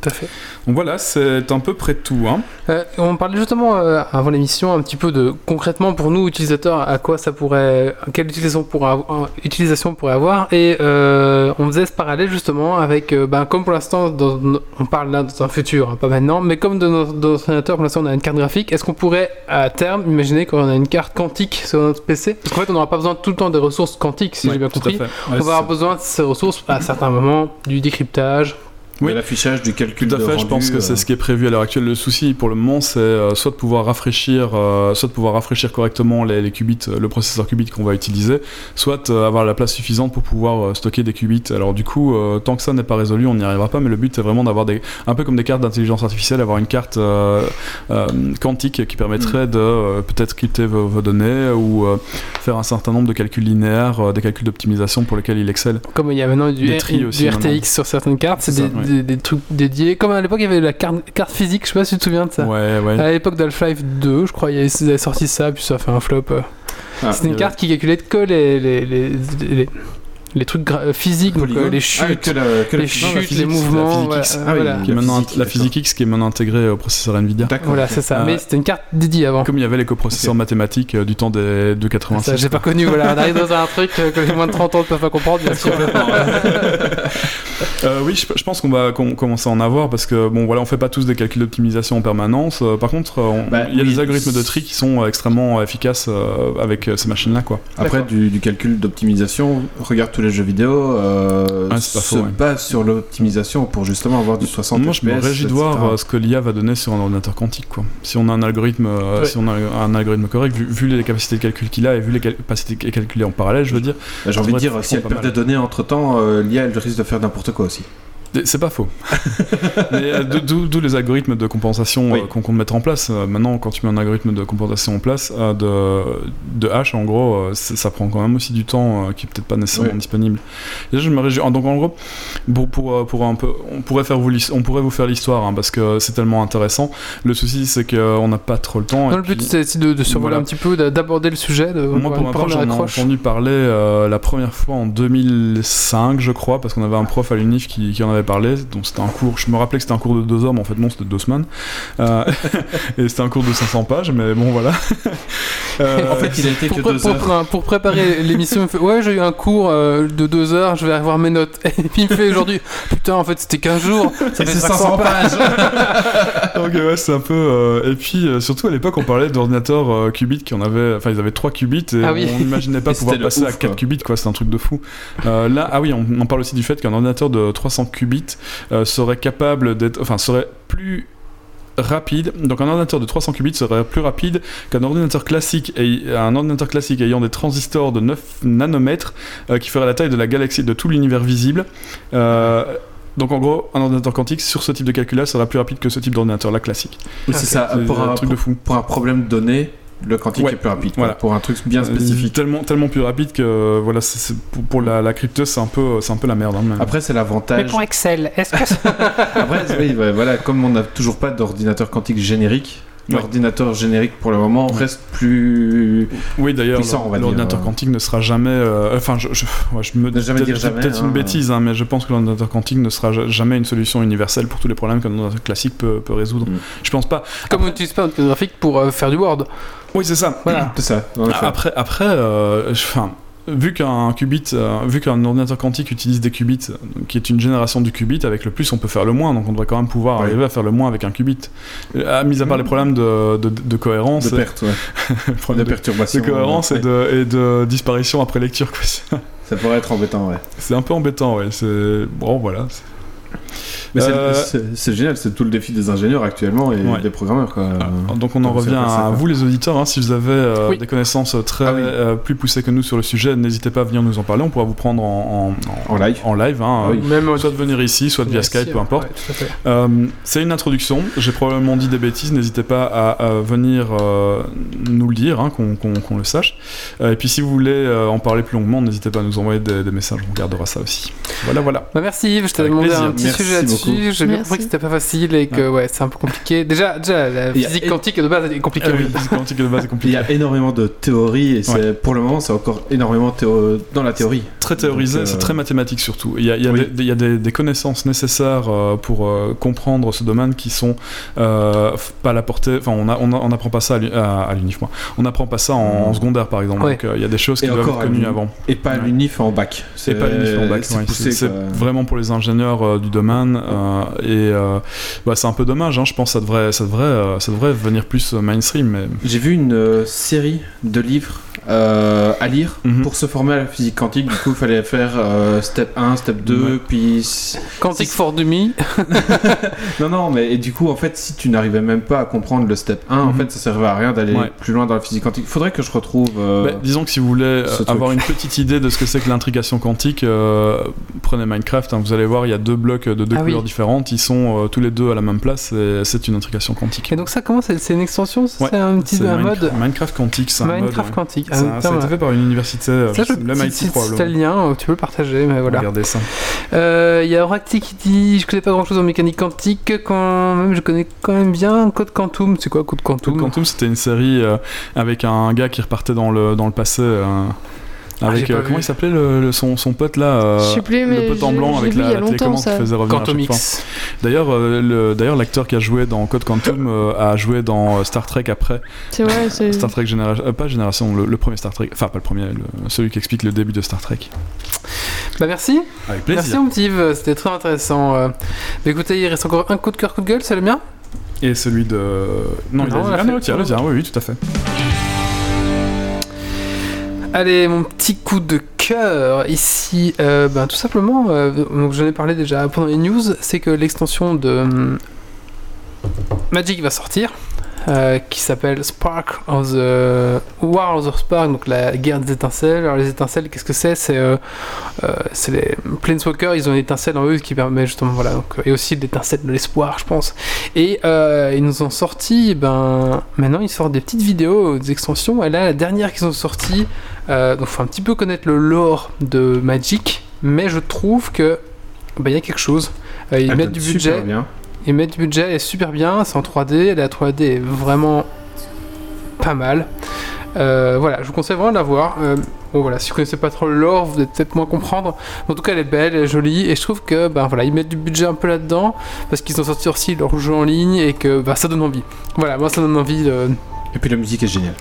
S1: Tout à fait.
S4: Donc voilà, c'est un peu près tout. Hein.
S1: Euh, on parlait justement euh, avant l'émission un petit peu de concrètement pour nous utilisateurs à quoi ça pourrait, quelle utilisation pourrait avoir, utilisation pourrait avoir et euh, on faisait ce parallèle justement avec, euh, ben, comme pour l'instant dans- on parle là dans un futur, hein, pas maintenant, mais comme de notre dans notre ordinateur pour l'instant on a une carte graphique, est-ce qu'on pourrait à terme imaginer qu'on a une carte quantique sur notre PC Parce qu'en fait on n'aura pas besoin tout le temps des ressources quantiques si
S4: Ouais,
S1: j'ai bien
S4: à
S1: compris. On va avoir besoin de ces ressources à certains moments, du décryptage.
S4: Oui.
S3: L'affichage du calcul
S4: Tout à
S3: de
S4: fait, je pense que
S3: euh,
S4: c'est ce qui est prévu à l'heure actuelle. Le souci pour le moment, c'est euh, soit de pouvoir rafraîchir, euh, soit de pouvoir rafraîchir correctement les, les qubits, euh, le processeur qubit qu'on va utiliser, soit euh, avoir la place suffisante pour pouvoir euh, stocker des qubits. Alors du coup, euh, tant que ça n'est pas résolu, on n'y arrivera pas. Mais le but est vraiment d'avoir des, un peu comme des cartes d'intelligence artificielle, avoir une carte euh, euh, quantique qui permettrait de euh, peut-être crypter vos, vos données ou euh, faire un certain nombre de calculs linéaires, euh, des calculs d'optimisation pour lesquels il excelle.
S1: Comme il y a maintenant du,
S4: Des tris
S1: du
S4: aussi,
S1: RTX
S4: maintenant.
S1: sur certaines cartes, c'est
S4: C'est
S1: des,
S4: ça.
S1: Des- des trucs dédiés. Comme à l'époque, il y avait la carte, carte physique, je sais pas si tu te souviens de ça.
S4: Ouais, ouais.
S1: À l'époque d'Half-Life 2, je crois, ils avaient sorti ça, puis ça a fait un flop. euh.
S3: Ah,
S1: C'était une carte qui calculait que les, les, les, les, les trucs euh, physiques, donc euh, les
S3: Ah,
S1: chutes,
S3: que la- que la
S1: les
S3: physique.
S1: chutes,
S4: physique,
S1: les
S4: c'est la
S1: mouvements.
S4: physique
S1: voilà, euh,
S3: Ah
S1: voilà.
S4: Qui est maintenant
S3: physique,
S4: int- la physique X qui est maintenant intégrée au processeur Nvidia.
S3: D'accord.
S1: Voilà, c'est ça.
S4: Euh,
S1: Mais c'était une carte dédiée avant.
S4: Comme il y avait les coprocesseurs mathématiques euh, du temps des 286.
S1: Ça, j'ai pas connu, voilà. On arrive dans un truc que les moins de 30 ans ne peuvent pas comprendre, bien sûr.
S4: Euh, oui, je, je pense qu'on va com- commencer à en avoir parce que bon, voilà, on fait pas tous des calculs d'optimisation en permanence. Euh, par contre, on-
S3: Bah,
S4: il y a
S3: oui.
S4: des algorithmes de tri qui sont extrêmement efficaces euh, avec euh, ces machines-là, quoi.
S3: Après, du, du calcul d'optimisation, regarde tous les jeux vidéo, euh,
S4: pas
S3: se
S4: faux, ouais.
S3: base sur l'optimisation pour justement avoir du 60
S4: Moi, je me réjouis de voir euh, ce que l'IA va donner sur un ordinateur quantique, quoi. Si on a un algorithme, euh,
S1: Ouais.
S4: si on a un algorithme correct, vu, vu les capacités de calcul qu'il a et vu les capacités de calculer en parallèle, je veux dire,
S3: Bah, J'ai envie de dire, si elle perd des données entre temps, l'IA elle risque de faire n'importe quoi aussi.
S4: C'est pas faux. Euh, d'o- d'où les algorithmes de compensation
S3: Oui.
S4: euh, qu'on compte mettre en place. Euh, maintenant, quand tu mets un algorithme de compensation en place de, de hash, en gros, ça prend quand même aussi du temps qui est peut-être pas nécessairement
S3: Oui.
S4: disponible. Et là, je me réjouis. ah, Donc, en gros, pour, pour, pour un peu, on pourrait, faire vous, on pourrait vous faire l'histoire hein, parce que c'est tellement intéressant. Le souci, c'est qu'on n'a pas trop le temps.
S1: Non, le but, c'est de, de survoler
S4: voilà.
S1: un petit peu, d'a- d'aborder le sujet, de
S4: moi, pour ma part, j'en ai entendu parler euh, la première fois en 2005, je crois, parce qu'on avait un prof à l'UNIF qui, qui en avait parlé. Donc c'était un cours, je me rappelais que c'était un cours de deux heures, mais en fait non, c'était deux semaines. Euh, et c'était un cours de 500 pages, mais bon, voilà. Euh,
S3: En fait, il a été
S1: Pour,
S3: que deux
S1: pour-
S3: heures.
S1: pour- pour préparer l'émission, il me fait Ouais, j'ai eu un cours euh, de deux heures, je vais revoir mes notes. Et puis il me fait aujourd'hui Putain, en fait, c'était 15 jours, ça fait
S3: c'est
S1: 500 pages.
S4: Donc ouais, c'est un peu. euh, Et puis euh, surtout à l'époque, on parlait d'ordinateurs euh, qubits qui en avaient. Enfin, ils avaient 3 qubits et
S1: Ah oui.
S4: on n'imaginait pas
S3: Et
S4: pouvoir passer à
S3: ouf,
S4: 4
S3: quoi.
S4: qubits, quoi. C'est un truc de fou. Euh, là, ah oui, on, on parle aussi du fait qu'un ordinateur de 300 qubits euh, serait capable d'être. Enfin, serait plus rapide. Donc un ordinateur de 300 qubits serait plus rapide qu'un ordinateur classique et un ordinateur classique ayant des transistors de 9 nanomètres euh, qui ferait la taille de la galaxie de tout l'univers visible. Euh, donc en gros, un ordinateur quantique sur ce type de calcul-là sera plus rapide que ce type d'ordinateur-là classique.
S3: Oui, c'est ça, pour
S4: un
S3: un,
S4: truc de fou.
S3: pour un problème donné, le quantique
S4: Ouais,
S3: est plus rapide. quoi,
S4: voilà.
S3: Pour un truc bien
S4: Euh,
S3: spécifique.
S4: tellement, tellement plus rapide que voilà, pour, pour la, la crypteuse, c'est un peu, c'est un peu la merde. hein, mais-
S3: Après, c'est
S1: Mais
S3: l'avantage.
S1: pour Excel, est-ce que ça-
S3: Après, oui, ouais, voilà, comme on n'a toujours pas d'ordinateur quantique générique, l'ordinateur générique pour le moment reste plus.
S4: Oui, d'ailleurs,
S3: Puissant, on va dire,
S4: l'ordinateur
S3: euh.
S4: quantique ne sera jamais. euh, Enfin, je, je, ouais, je me
S3: Ne jamais
S4: peut-être-
S3: dire jamais,
S4: Peut-être
S3: hein.
S4: une bêtise, hein, mais je pense que l'ordinateur quantique ne sera ja- jamais une solution universelle pour tous les problèmes qu'un ordinateur classique peut, peut résoudre.
S3: Mm.
S4: Je pense pas.
S1: Comme on n'utilise pas un code graphique pour euh, faire du Word.
S4: Oui, c'est ça.
S1: Voilà.
S3: C'est ça.
S4: Après, après, euh, enfin, vu qu'un qubit, euh, vu qu'un ordinateur quantique utilise des qubits, euh, qui est une génération du qubit, avec le plus on peut faire le moins, donc on devrait quand même pouvoir
S3: Ouais.
S4: arriver à faire le moins avec un qubit. Euh, mis à part les problèmes de, de, de cohérence,
S3: de perte, ouais. de
S4: de,
S3: perturbation.
S4: de cohérence
S3: ouais.
S4: et, de, et de disparition après lecture. quoi.
S3: Ça pourrait être embêtant, ouais.
S4: C'est un peu embêtant, ouais. C'est bon, voilà. Euh,
S3: c'est génial, c'est tout le défi des ingénieurs actuellement et
S4: Ouais.
S3: des programmeurs, quoi.
S4: Alors, donc on en revient à vous les auditeurs, hein, si vous avez euh,
S1: Oui.
S4: des connaissances très
S3: Ah oui.
S4: euh, plus poussées que nous sur le sujet, n'hésitez pas à venir nous en parler, on pourra vous prendre en, en,
S3: En live.
S4: en live, hein,
S3: Ah oui.
S1: Même euh,
S4: soit de venir ici, soit via Skype, peu importe.
S1: Ouais.
S4: Euh, c'est une introduction, j'ai probablement dit des bêtises, n'hésitez pas à, à venir euh, nous le dire, hein, qu'on le sache. Euh, et puis si vous voulez euh, en parler plus longuement, n'hésitez pas à nous envoyer des, des messages, on regardera ça aussi. Voilà, voilà.
S1: Bah merci Yves, je t'ai demandé
S4: plaisir.
S1: un petit
S3: Merci
S1: sujet là-dessus.
S3: beaucoup.
S1: J'ai bien compris que c'était pas facile et que ouais, c'est un peu compliqué. Déjà, déjà la
S3: Il y a-
S1: physique quantique de base est compliquée.
S4: Ah oui, la physique quantique de base est
S3: Il y a énormément de théories et c'est pour le moment c'est encore énormément théo- dans la théorie.
S4: Très théorisé,
S3: euh,
S4: c'est très mathématique surtout. Il y a, il y a
S3: Oui.
S4: des, il y a des- des connaissances nécessaires euh, pour euh, comprendre ce domaine qui sont euh, pas à la portée. Enfin, on a- on a- on n'apprend pas ça à l'u- à, à l'UNIF, moi. On n'apprend pas ça en, en secondaire, par exemple.
S1: Ouais.
S4: Donc, euh, il y a des choses qui doivent
S3: encore
S4: être
S3: à
S4: connues avant.
S3: Et pas à l'unif en bac.
S4: C'est pas l'union bac,
S3: c'est
S4: ouais,
S3: poussé,
S4: c'est vraiment pour les ingénieurs euh, du domaine euh, et euh, bah, c'est un peu dommage. hein, je pense que ça devrait, ça devrait, euh, ça devrait venir plus mainstream, mais
S3: J'ai vu une série de livres euh, à lire
S4: Mhm.
S3: pour se former à la physique quantique. Du coup, il fallait faire euh, step 1, step 2,
S4: Ouais.
S3: puis.
S1: Quantique for Dummy.
S3: Non, non, mais et du coup, en fait, si tu n'arrivais même pas à comprendre le step 1, en
S4: Mhm.
S3: fait, ça servait à rien d'aller
S4: Ouais.
S3: plus loin dans la physique quantique. Faudrait que je retrouve. euh,
S4: Bah, disons que si vous voulez avoir une petite idée de ce que c'est que l'intrication quantique, euh, prenez Minecraft, hein, vous allez voir, il y a deux blocs de deux
S1: Ah oui.
S4: couleurs différentes, ils sont euh, tous les deux à la même place et c'est une intrication quantique.
S1: Et donc ça comment c'est une extension, ça,
S4: Ouais,
S1: c'est un petit un
S4: Minecraft,
S1: mode
S4: Minecraft quantique, c'est un mode.
S1: Minecraft
S4: ouais.
S1: quantique. Ah,
S4: Ça, ça a été fait par une université, euh,
S1: Ça,
S4: je le MIT probablement.
S1: le lien, tu peux le partager, mais voilà.
S4: Regardez ça.
S1: Euh, Il y a Oracti qui dit Je connais pas grand chose en mécanique quantique, quand même je connais quand même bien Code Quantum. C'est quoi Code Quantum?
S4: Code Quantum, c'était une série euh, avec un gars qui repartait dans le, dans le passé. euh, avec
S1: Ah, pas
S4: euh, comment il s'appelait le, le- son, son pote là euh,
S2: Je sais plus, mais
S4: le pote en blanc avec
S2: il
S4: la, la télécommande qui faisait revenir à
S1: Quantum
S4: chaque fois.
S1: X.
S4: D'ailleurs, euh, le- d'ailleurs, l'acteur qui a joué dans Code Quantum euh, a joué dans euh, Star Trek après.
S2: C'est vrai, c'est.
S4: Star Trek Génération. euh, pas Génération, le, le premier Star Trek. Enfin, pas le premier, le- celui qui explique le début de Star Trek.
S1: Bah merci.
S4: Avec
S1: Merci mon petit Yves, c'était très intéressant. euh. Bah, écoutez, il reste encore un coup de cœur, coup de gueule, c'est le mien?
S4: Et celui de. Non, il
S1: Non,
S4: a dit. Ah non, le tien, le tien, oui, oui, tout à fait.
S1: Allez, mon petit coup de cœur ici, euh, ben, tout simplement, euh, donc j'en ai parlé déjà pendant les news, c'est que l'extension de hum, Magic va sortir, euh, qui s'appelle Spark of the War of the Spark, donc la guerre des étincelles. Alors les étincelles, qu'est-ce que c'est? C'est euh, euh, c'est les Planeswalkers, ils ont une étincelle en eux qui permet justement, voilà, donc, et aussi l'étincelle de l'espoir, je pense. Et ils nous ont sorti, ben maintenant ils sortent des petites vidéos, des extensions, et là la dernière qu'ils ont sortie, donc faut un petit peu connaître le lore de Magic, mais je trouve que ben, il y a quelque chose. Ils mettent du budget,
S3: bien.
S1: Mettent du budget, est super bien, c'est en 3D, la 3D est vraiment pas mal. Euh, voilà, je vous conseille vraiment de la voir. Euh, bon voilà, si vous connaissez pas trop le lore, vous allez peut-être moins comprendre. En tout cas, elle est belle, elle est jolie, et je trouve que ben voilà, ils mettent du budget un peu là-dedans parce qu'ils ont sorti aussi leur jeu en ligne et que bah, ça donne envie. Voilà, moi ça donne envie. De...
S3: Et puis la musique est géniale.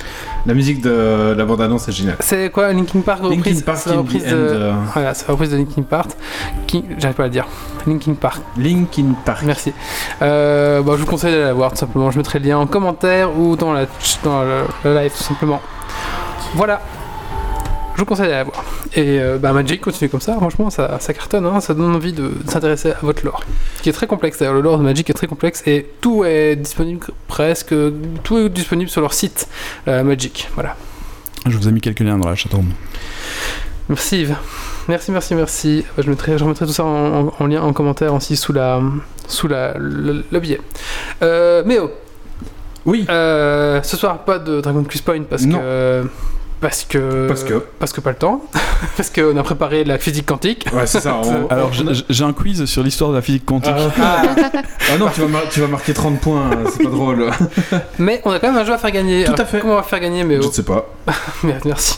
S3: La musique de la bande-annonce est géniale.
S1: C'est quoi Linkin Park reprise
S3: Linkin Park
S1: C'est la reprise de...
S3: euh,
S1: Voilà, c'est la reprise de Linkin Park. Qui... J'arrive pas à le dire. Linkin Park.
S3: Linkin Park.
S1: Merci. Euh, bah, je vous conseille d'aller la voir tout simplement. Je mettrai le lien en commentaire ou dans, la, dans le live tout simplement. Voilà. Je vous conseille d'aller la voir. Et euh, bah, Magic continue comme ça. Franchement, ça, ça cartonne. hein. Ça donne envie de, de s'intéresser à votre lore. Qui est très complexe. D'ailleurs, le lore de Magic est très complexe et tout est disponible presque. Tout est disponible sur leur site euh, Magic. Voilà.
S4: Je vous ai mis quelques liens dans la chatroom.
S1: Merci Yves. Merci, merci, merci. Bah, Je, mettrai, je remettrai tout ça en, en- en lien en commentaire aussi sous la sous la, le, le billet. Euh, oh,
S3: Oui.
S1: euh, ce soir pas de Dragon Quest Point parce
S3: Non.
S1: que Parce que.
S3: Parce que.
S1: Parce que pas le temps. parce qu'on a préparé la physique quantique.
S3: Ouais, c'est ça. on-
S4: Alors, j'ai- un quiz sur l'histoire de la physique quantique.
S3: Ah, ah non, tu vas, tu vas marquer 30 points, hein, c'est pas drôle.
S1: Mais on a quand même un jeu à faire gagner.
S3: Tout à
S1: Alors,
S3: fait.
S1: Comment on va faire gagner mais
S3: Je ne sais pas.
S1: merde, merci.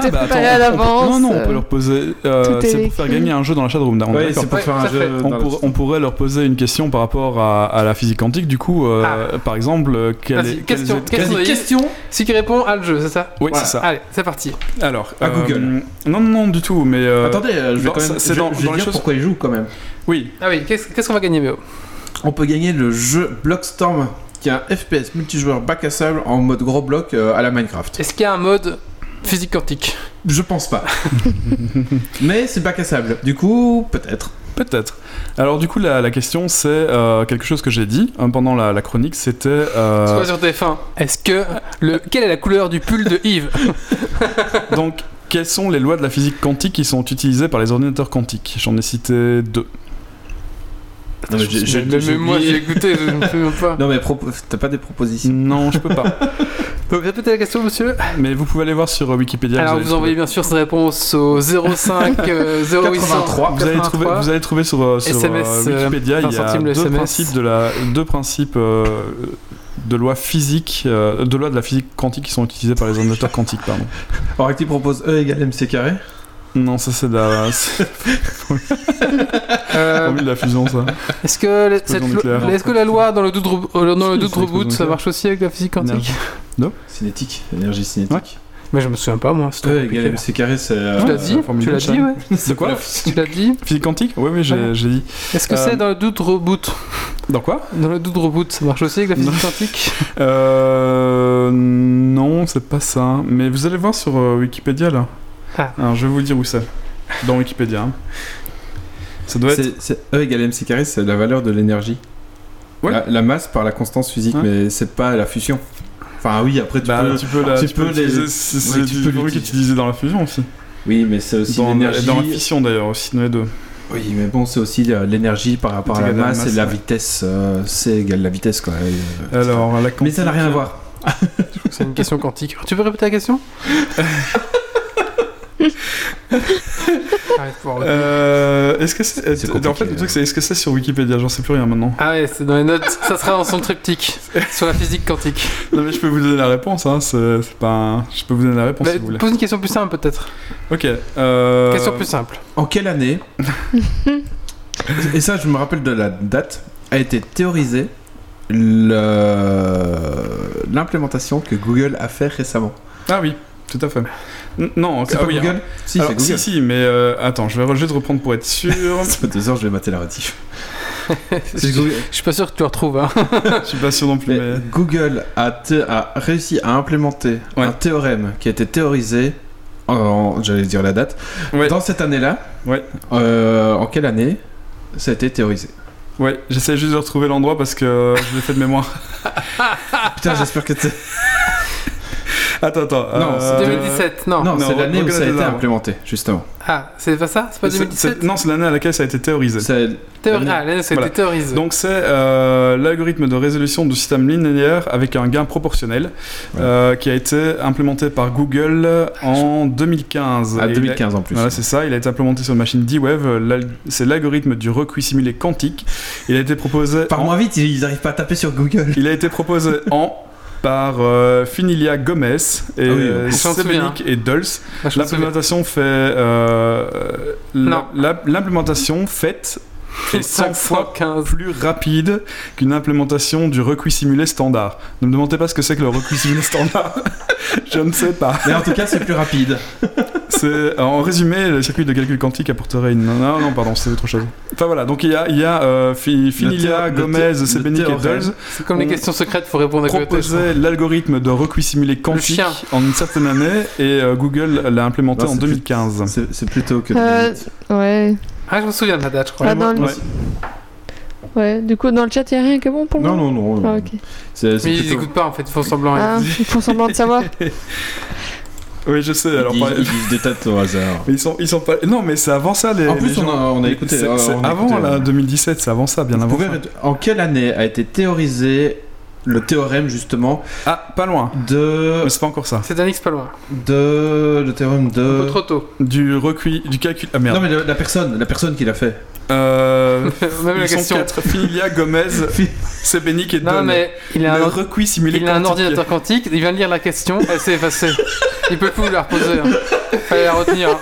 S2: Tout
S4: Ah,
S2: est
S4: bah,
S2: préparé
S4: attends,
S2: à l'avance.
S4: Non, non, on peut leur poser. euh, c'est pour faire gagner un jeu dans la chatroom. On
S3: Ouais, pour faire un jeu.
S4: On, pour- pourrait leur poser une question par rapport à, à la physique quantique. Du coup, euh, par exemple, euh, quelle est,
S1: question, question. Si qui répond à le jeu, c'est ça
S4: Oui,
S3: Voilà.
S4: c'est ça.
S1: Allez, c'est parti.
S4: Alors,
S3: À
S4: euh,
S3: Google.
S4: Non, non, non, du tout. Mais euh,
S3: Attendez, je vais quand même.
S4: c'est
S3: je,
S4: dans-
S3: je vais
S4: dans les
S3: dire
S4: choses-
S3: pourquoi il joue quand même.
S4: oui.
S1: Ah oui, qu'est-ce qu'est-ce qu'on va gagner, Méo
S3: On peut gagner le jeu Blockstorm, qui est un FPS multijoueur bac à sable en mode gros bloc euh, à la Minecraft.
S1: Est-ce qu'il y a un mode physique quantique
S3: Je pense pas. Mais c'est bac à sable. Du coup, peut-être.
S4: Peut-être. Alors, du coup, la, la question, c'est euh, quelque chose que j'ai dit hein, pendant la, la chronique. C'était. euh,
S1: quoi sur TF1 Est-ce que le quelle est la couleur du pull de Yves
S4: donc, quelles sont les lois de la physique quantique qui sont utilisées par les ordinateurs quantiques? J'en ai cité deux.
S3: Non, mais
S1: Même moi j'ai écouté, je ne me souviens pas.
S3: Non, mais propo- t'as pas des propositions
S4: Non, je peux pas.
S1: Vous pouvez répéter la question, monsieur
S4: Mais vous pouvez aller voir sur euh, Wikipédia.
S1: Alors vous envoyez bien sûr cette réponse au 05 euh, 0800
S3: 83.
S4: Vous allez, trouver, vous allez trouver sur, euh, sur,
S1: SMS, euh,
S4: Wikipédia,
S1: 20
S4: il y a deux
S1: SMS.
S4: principes de la, deux principes euh, de loi physique, euh, de loi de la physique quantique qui sont utilisés par les ordinateurs quantiques, pardon.
S3: Alors, tu propose E égale MC carré.
S4: Non, ça c'est de la, c'est
S1: Euh,
S4: de la fusion, ça.
S1: Est-ce que, lo- est-ce que la loi dans le doute, re- euh, dans le doute
S4: c'est
S1: reboot ça marche aussi avec la physique quantique
S4: Énergie.
S3: Cinétique, énergie cinétique.
S1: Mais je me souviens pas moi. c'est
S3: MC carré, c'est. euh,
S1: Tu l'as
S4: Ouais,
S1: dit
S4: la formule
S1: Tu l'as dit ouais.
S4: De quoi
S1: Tu l'as dit
S4: Physique quantique Oui, oui, j'ai
S1: Ouais.
S4: dit.
S1: Est-ce que
S4: Euh,
S1: c'est dans le doute reboot
S4: Dans quoi
S1: Dans le doute reboot ça marche aussi avec la physique
S4: Non.
S1: quantique
S4: Euh. Non, c'est pas ça. Mais vous allez voir sur euh, Wikipédia là.
S1: Ah.
S4: Alors, je vais vous dire où c'est. Dans Wikipédia. hein. Ça doit être.
S3: C'est E égale MC carré, c'est la valeur de l'énergie.
S4: Ouais.
S3: La, la masse par la constance physique,
S4: Ouais.
S3: mais c'est pas la fusion. Enfin, oui, après tu
S4: Bah,
S3: peux.
S4: tu peux, la,
S3: tu
S4: peux
S3: les-
S4: c'est du truc utilisé dans la fusion aussi.
S3: Oui, mais c'est aussi
S4: Dans,
S3: l'énergie.
S4: dans la fission d'ailleurs aussi, dans les deux.
S3: Oui, mais bon, c'est aussi l'énergie par rapport à
S4: C'est
S3: la masse et la
S4: ouais.
S3: vitesse. euh, c'est égal la vitesse, quoi. euh,
S4: Alors, la
S3: Mais ça n'a rien à voir.
S1: C'est une question quantique. Tu peux répéter la question?
S4: Euh, est-ce que c'est.
S3: C'est
S4: en fait, le truc, c'est est-ce que c'est sur Wikipédia J'en sais plus rien maintenant.
S1: Ah ouais, c'est dans les notes. Ça sera dans son triptyque sur la physique quantique.
S4: Non, mais je peux vous donner la réponse, hein. C'est c'est pas. un- Je peux vous donner la réponse
S1: Bah,
S4: si vous voulez.
S1: pose une question plus simple peut-être.
S4: Ok. Euh...
S1: Question plus simple.
S3: En quelle année Et ça, je me rappelle de la date. A été théorisée le- l'implémentation que Google a fait récemment.
S4: Ah oui, tout à fait. Non,
S3: C'est
S4: ah
S3: pas
S4: oui,
S3: Google
S4: hein.
S3: Si,
S4: Alors,
S3: c'est Google.
S4: si, si, mais euh, attends, je vais juste reprendre pour être sûr.
S3: Ça fait deux heures, je vais mater la rediff. C'est.
S1: Je suis pas sûr que tu le retrouves. Hein.
S4: je suis pas sûr non plus,
S3: Mais
S4: mais.
S3: Google a, réussi à implémenter
S4: Ouais.
S3: un théorème qui a été théorisé, en, j'allais dire la date,
S4: Ouais.
S3: dans cette année-là.
S4: Ouais.
S3: Euh, en quelle année ça a été théorisé?
S4: Ouais, j'essaie juste de retrouver l'endroit parce que je l'ai fait de mémoire.
S3: Putain, j'espère que c'est.
S4: Attends, attends.
S3: Non,
S4: euh,
S3: c'est
S1: 2017, non.
S3: non,
S4: non,
S3: c'est l'année où ça a été
S4: arbres.
S3: implémenté, justement.
S1: Ah, c'est pas ça? C'est pas
S4: c'est-
S1: 2017
S4: c'est- Non, c'est l'année à laquelle ça a été théorisé.
S3: L'année-
S1: Ah, l'année, ça a
S4: Voilà.
S1: été théorisé.
S4: Donc c'est euh, l'algorithme de résolution du système linéaire avec un gain proportionnel
S3: Ouais.
S4: euh, qui a été implémenté par Google en 2015.
S3: À
S4: Et il a-
S3: 2015 en plus.
S4: Voilà, c'est ça. Il a été implémenté sur une machine D-Wave. C'est l'algorithme du recuit simulé quantique. Il a été proposé.
S3: Par
S4: en-
S3: moins vite, ils n'arrivent pas à taper sur Google.
S4: Il a été proposé en par euh, Finilia Gomez et
S3: Ah oui,
S4: euh, et.
S1: Ah, souviens.
S4: L'implémentation fait euh,
S1: Non.
S4: la- la- l'implémentation faite est 100 fois
S1: 515.
S4: plus rapide qu'une implémentation du recuit simulé standard. Ne me demandez pas ce que c'est que le recuit simulé standard. Je ne sais pas.
S3: Mais en tout cas, c'est plus rapide.
S4: C'est en résumé, le circuit de calcul quantique apporterait une. Non, non, pardon, c'est autre chose. Enfin voilà, donc il y a, il y a euh, Fi- Finilia, Gomez, Sebenik et. Dulce
S1: C'est comme les
S4: On
S1: questions secrètes, faut répondre à côté.
S4: proposait l'algorithme de recuit simulé quantique en une certaine année et euh, Google l'a implémenté
S3: Non,
S4: en
S3: c'est plus-
S4: 2015.
S3: C'est c'est plutôt que.
S2: Euh, ouais.
S1: Ah, je me souviens de la date, je crois.
S2: Ah, dans le-
S4: Ouais.
S2: Ouais, du coup, dans le chat, il n'y a rien qui est bon pour
S3: Non,
S2: moi
S3: non, non.
S2: Ah, ok.
S3: C'est c'est
S1: Mais ils
S3: plutôt.
S1: écoutent pas en fait, ils font semblant.
S2: Ah, ils font semblant de savoir.
S4: Oui, je sais. Alors,
S3: ils,
S4: par-
S3: ils disent des dates au hasard.
S4: mais ils sont, ils sont pas. Non, mais c'est avant ça les.
S3: En
S4: les
S3: plus, on
S4: gens.
S3: a, on a écouté.
S4: C'est
S3: euh,
S4: c'est
S3: on a
S4: avant
S3: écouté,
S4: là,
S3: euh,
S4: 2017, c'est avant ça, bien
S3: Vous
S4: avant.
S3: pouvez
S4: ça.
S3: En quelle année a été théorisé le théorème justement
S4: Ah, pas loin.
S3: de
S4: Mais c'est pas encore ça.
S1: C'est un X pas loin.
S3: de le théorème
S1: Un peu
S3: de
S1: trop tôt.
S4: Du recuit, du calcul. Ah
S3: non
S4: merde.
S3: mais le- la personne la personne qui l'a fait
S4: Euh,
S1: Même la
S4: ils sont
S1: question.
S4: quatre. Filia, Gomez, Sebenic et
S1: Non, mais il a
S4: Le
S1: un,
S4: recuit simulé
S1: il a un
S4: quantique.
S1: ordinateur quantique, il vient de lire la question, elle s'est effacée. Il peut plus la reposer. hein. Fallait la retenir. hein.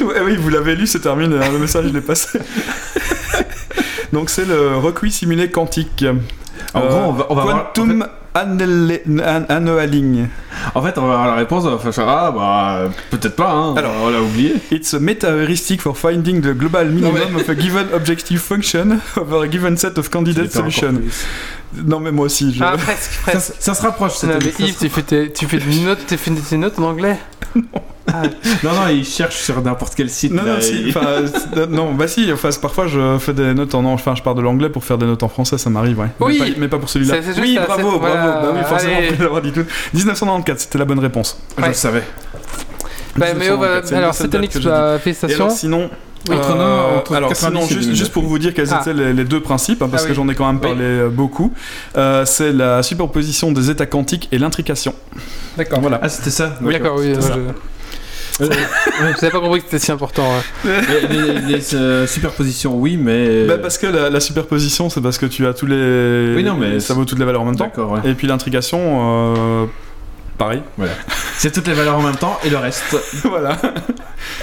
S4: Ouais, oui, vous l'avez lu, c'est terminé. hein, le message, je l'ai passé. Donc, c'est le recuit simulé quantique.
S3: En
S4: Euh,
S3: gros, on va, on va voir-
S4: Quantum annealing.
S3: en fait, on va avoir la réponse, on va faire ah bah peut-être pas, hein,
S4: Alors.
S3: on l'a oublié.
S4: It's a meta-heuristic for finding the global minimum of a given objective function over a given set of candidate solutions. Non, mais moi aussi, je...
S1: Ah, presque,
S3: Ça,
S1: presque.
S3: ça se rapproche. cette
S1: Non, mais. Yves, tu fais, tes, tu fais des notes, tu fais tes notes en anglais Ah,
S3: Non non, il cherche sur n'importe quel site.
S4: Non,
S3: là,
S4: non, si, euh, non, bah si, enfin, parfois je fais des notes en, enfin, je pars de l'anglais pour faire des notes en français, ça m'arrive, ouais.
S1: Oui.
S4: mais, pas, mais pas pour celui-là. Oui,
S1: ça,
S4: bravo, bravo,
S1: voilà,
S4: bah oui, forcément,
S1: allez.
S4: l'avoir dit tout. 1994, c'était la bonne réponse.
S3: Je le savais.
S1: bah, mais on va-
S4: 1994, c'est une
S1: alors, c'était bah,
S4: Et
S1: félicitations.
S4: sinon,
S3: Oui. Entre
S4: euh,
S3: entre
S4: alors
S3: 90
S4: sinon, juste,
S3: 2009.
S4: juste pour vous dire quels
S1: Ah.
S4: étaient les, les deux principes, hein, parce
S1: Ah
S4: que j'en ai quand même parlé euh, beaucoup, euh, c'est la superposition des états quantiques et l'intrication.
S1: D'accord.
S4: Voilà.
S3: Ah c'était ça.
S1: Oui, d'accord, oui.
S3: ça.
S1: je... N'avais pas compris que c'était si important. ouais.
S3: les, les- les, euh, superpositions, oui, mais.
S4: Bah, parce que la, la superposition, c'est parce que tu as tous les.
S3: Oui, non, mais
S4: ça vaut toutes les valeurs en même temps.
S3: D'accord, ouais.
S4: Et puis l'intrication, euh, pareil.
S3: C'est toutes les valeurs en même temps et le reste.
S4: voilà.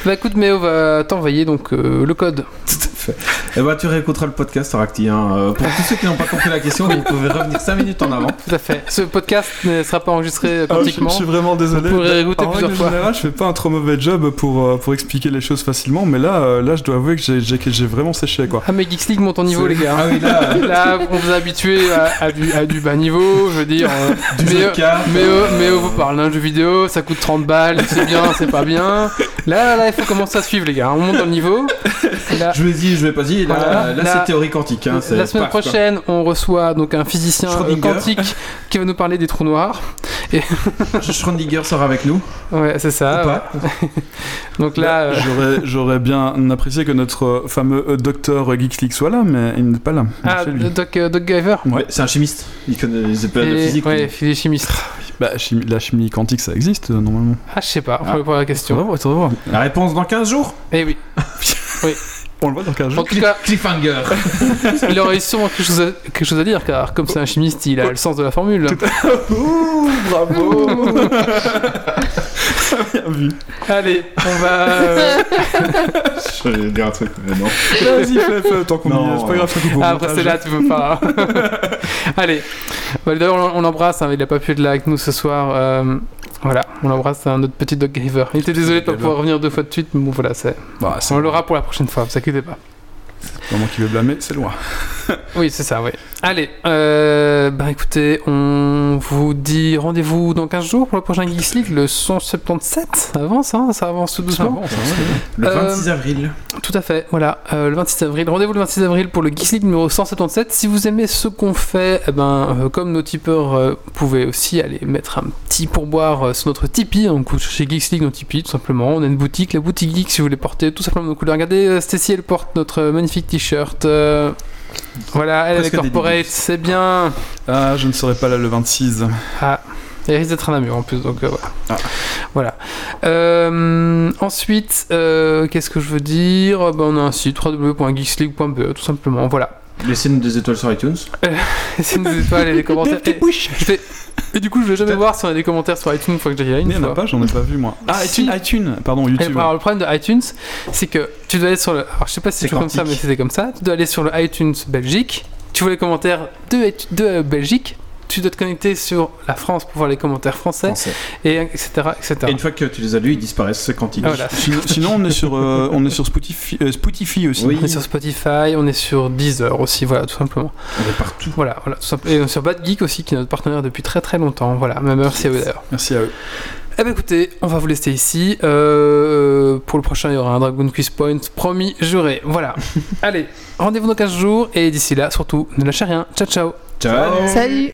S1: Bah écoute, Méo va t'envoyer donc euh, le code.
S3: Fait. Et bah, tu réécouteras le podcast, Racti. Hein. Euh, Pour tous ceux qui n'ont pas compris la question, vous pouvez revenir 5 minutes en avant.
S1: Tout à fait. Ce podcast ne sera pas enregistré
S4: Ah, je,
S1: quantiquement.
S4: je suis vraiment désolé.
S1: Vous pourrez réécouter
S4: en
S1: plusieurs
S4: règle
S1: fois.
S4: générale, je fais pas un trop mauvais job pour, euh, pour expliquer les choses facilement, mais là, euh, là je dois avouer que j'ai- j'ai que j'ai vraiment séché quoi.
S1: Ah mais Geeks League monte en niveau les gars.
S3: Ah oui, là,
S1: Là, on vous a habitué à, à du, à du bas niveau, je veux dire. euh,
S3: du
S1: mais, euh, mais, euh, mais euh, vous parlez d'un jeu vidéo, ça coûte 30 balles, c'est bien, c'est pas bien. Là, là, il faut commencer à suivre les gars. On monte dans le niveau. Là,
S3: Je vous ai dit, je vais pas dire. Là,
S1: Voilà.
S3: là,
S1: Là-
S3: c'est théorie quantique. Hein,
S1: la semaine
S3: paf, quoi.
S1: prochaine, on reçoit donc un physicien euh, quantique qui va nous parler des trous noirs.
S3: Schrödinger sera avec nous.
S1: Ouais, c'est ça.
S3: ou
S1: ouais.
S3: pas
S1: Donc là, euh,
S4: J'aurais- bien apprécié que notre fameux euh, docteur Geeks League soit là, mais il n'est pas là.
S1: ah,
S4: lui.
S1: Doc, euh, Doc Giver.
S3: Ouais, c'est un chimiste. Il connaît les épées de
S1: Et-
S3: physique.
S1: ouais, il est chimiste.
S4: Bah, chimie- la chimie quantique, ça existe normalement.
S1: Ah, je sais pas, on
S3: Ah.
S1: va poser la question.
S4: voir, faudrait voir.
S3: La réponse dans 15 jours
S1: Eh oui.
S4: On le voit dans 15
S1: En
S4: jours.
S1: tout cas,
S3: Cliffhanger.
S1: il aurait sûrement quelque chose, à, quelque chose à dire, car comme c'est un chimiste, il a le sens de la formule.
S4: Ouh, bravo Bien vu.
S1: Allez, on va. euh,
S3: Je vais dire un truc, mais non.
S4: Vas-y, fais, fais, tant qu'on y est. C'est pas grave, ça coupe au
S1: Ah, après, c'est là, tu peux pas. Allez. Bah, D'ailleurs, on, on l'embrasse, hein, il a pas pu être là avec nous ce soir. euh, voilà, on l'embrasse, c'est autre petit Doc Giver. Il était désolé de pas
S4: Giver.
S1: pouvoir revenir deux fois de suite, mais bon, voilà, c'est.
S4: Bah, c'est
S1: On l'aura pour la prochaine fois, vous inquiétez pas.
S4: vraiment qui veut blâmer, c'est loin.
S1: Oui, c'est ça, oui. Allez, euh, bah écoutez, on vous dit rendez-vous dans 15 jours pour le prochain Geeks League, le 177. Ça avance, hein, ça avance tout doucement.
S3: Le
S1: Euh,
S3: 26 avril.
S1: Tout à fait, voilà, euh, le 26 avril. Rendez-vous le 26 avril pour le Geeks League numéro 177. Si vous aimez ce qu'on fait, eh ben, euh, comme nos tipeurs, euh, vous pouvez aussi aller mettre un petit pourboire euh, sur notre Tipeee. Donc vous cherchez Geeks League dans Tipeee, tout simplement. On a une boutique, la boutique Geek, si vous voulez porter tout simplement nos couleurs. Regardez, euh, Stacy, elle porte notre euh, magnifique t-shirt. Voilà, elle est corporate, c'est bien.
S4: Ah, je ne serai pas là le 26.
S1: Ah, il risque d'être un amur en plus, donc euh, voilà.
S4: Ah.
S1: Voilà. Euh, ensuite, euh, qu'est-ce que je veux dire? Ben, On a un site www.geeksleague.be, tout simplement. Voilà.
S3: Laissez-nous des étoiles sur iTunes.
S1: C'est des étoiles et des commentaires. Et, je vais- et du coup, je vais jamais voir si on a des commentaires sur iTunes une fois que j'y aille une
S4: Il n'y en a pas, j'en ai pas vu moi. Ah,
S1: Si.
S4: iTunes, iTunes, pardon,
S1: Et
S4: YouTube.
S1: alors, le problème de iTunes, c'est que tu dois aller sur le. Alors, je sais pas si c'est comme ça, mais c'était comme ça. Tu dois aller sur le iTunes Belgique. Tu vois les commentaires de, de euh, Belgique. Tu dois te connecter sur la France pour voir les commentaires français,
S3: Français.
S1: et etc. etc.
S3: Et une fois que tu les as lus, ils disparaissent. C'est quantique.
S1: Ah, voilà.
S4: Sinon, sinon, on est sur, euh, on est sur Spotify, euh, Spotify aussi.
S3: Oui.
S1: On est sur Spotify, on est sur Deezer aussi, voilà, tout simplement.
S3: On est partout.
S1: Voilà, voilà, tout simplement. Et on est sur Bad Geek aussi, qui est notre partenaire depuis très très longtemps. Voilà, même merci à eux d'ailleurs.
S4: Merci à eux.
S1: Eh ben écoutez, on va vous laisser ici. Euh, pour le prochain, il y aura un Dragon Quiz Point, promis, juré. Voilà. Allez, rendez-vous dans 15 jours, et d'ici là, surtout, ne lâchez rien. Ciao, ciao.
S3: Ciao.
S2: Salut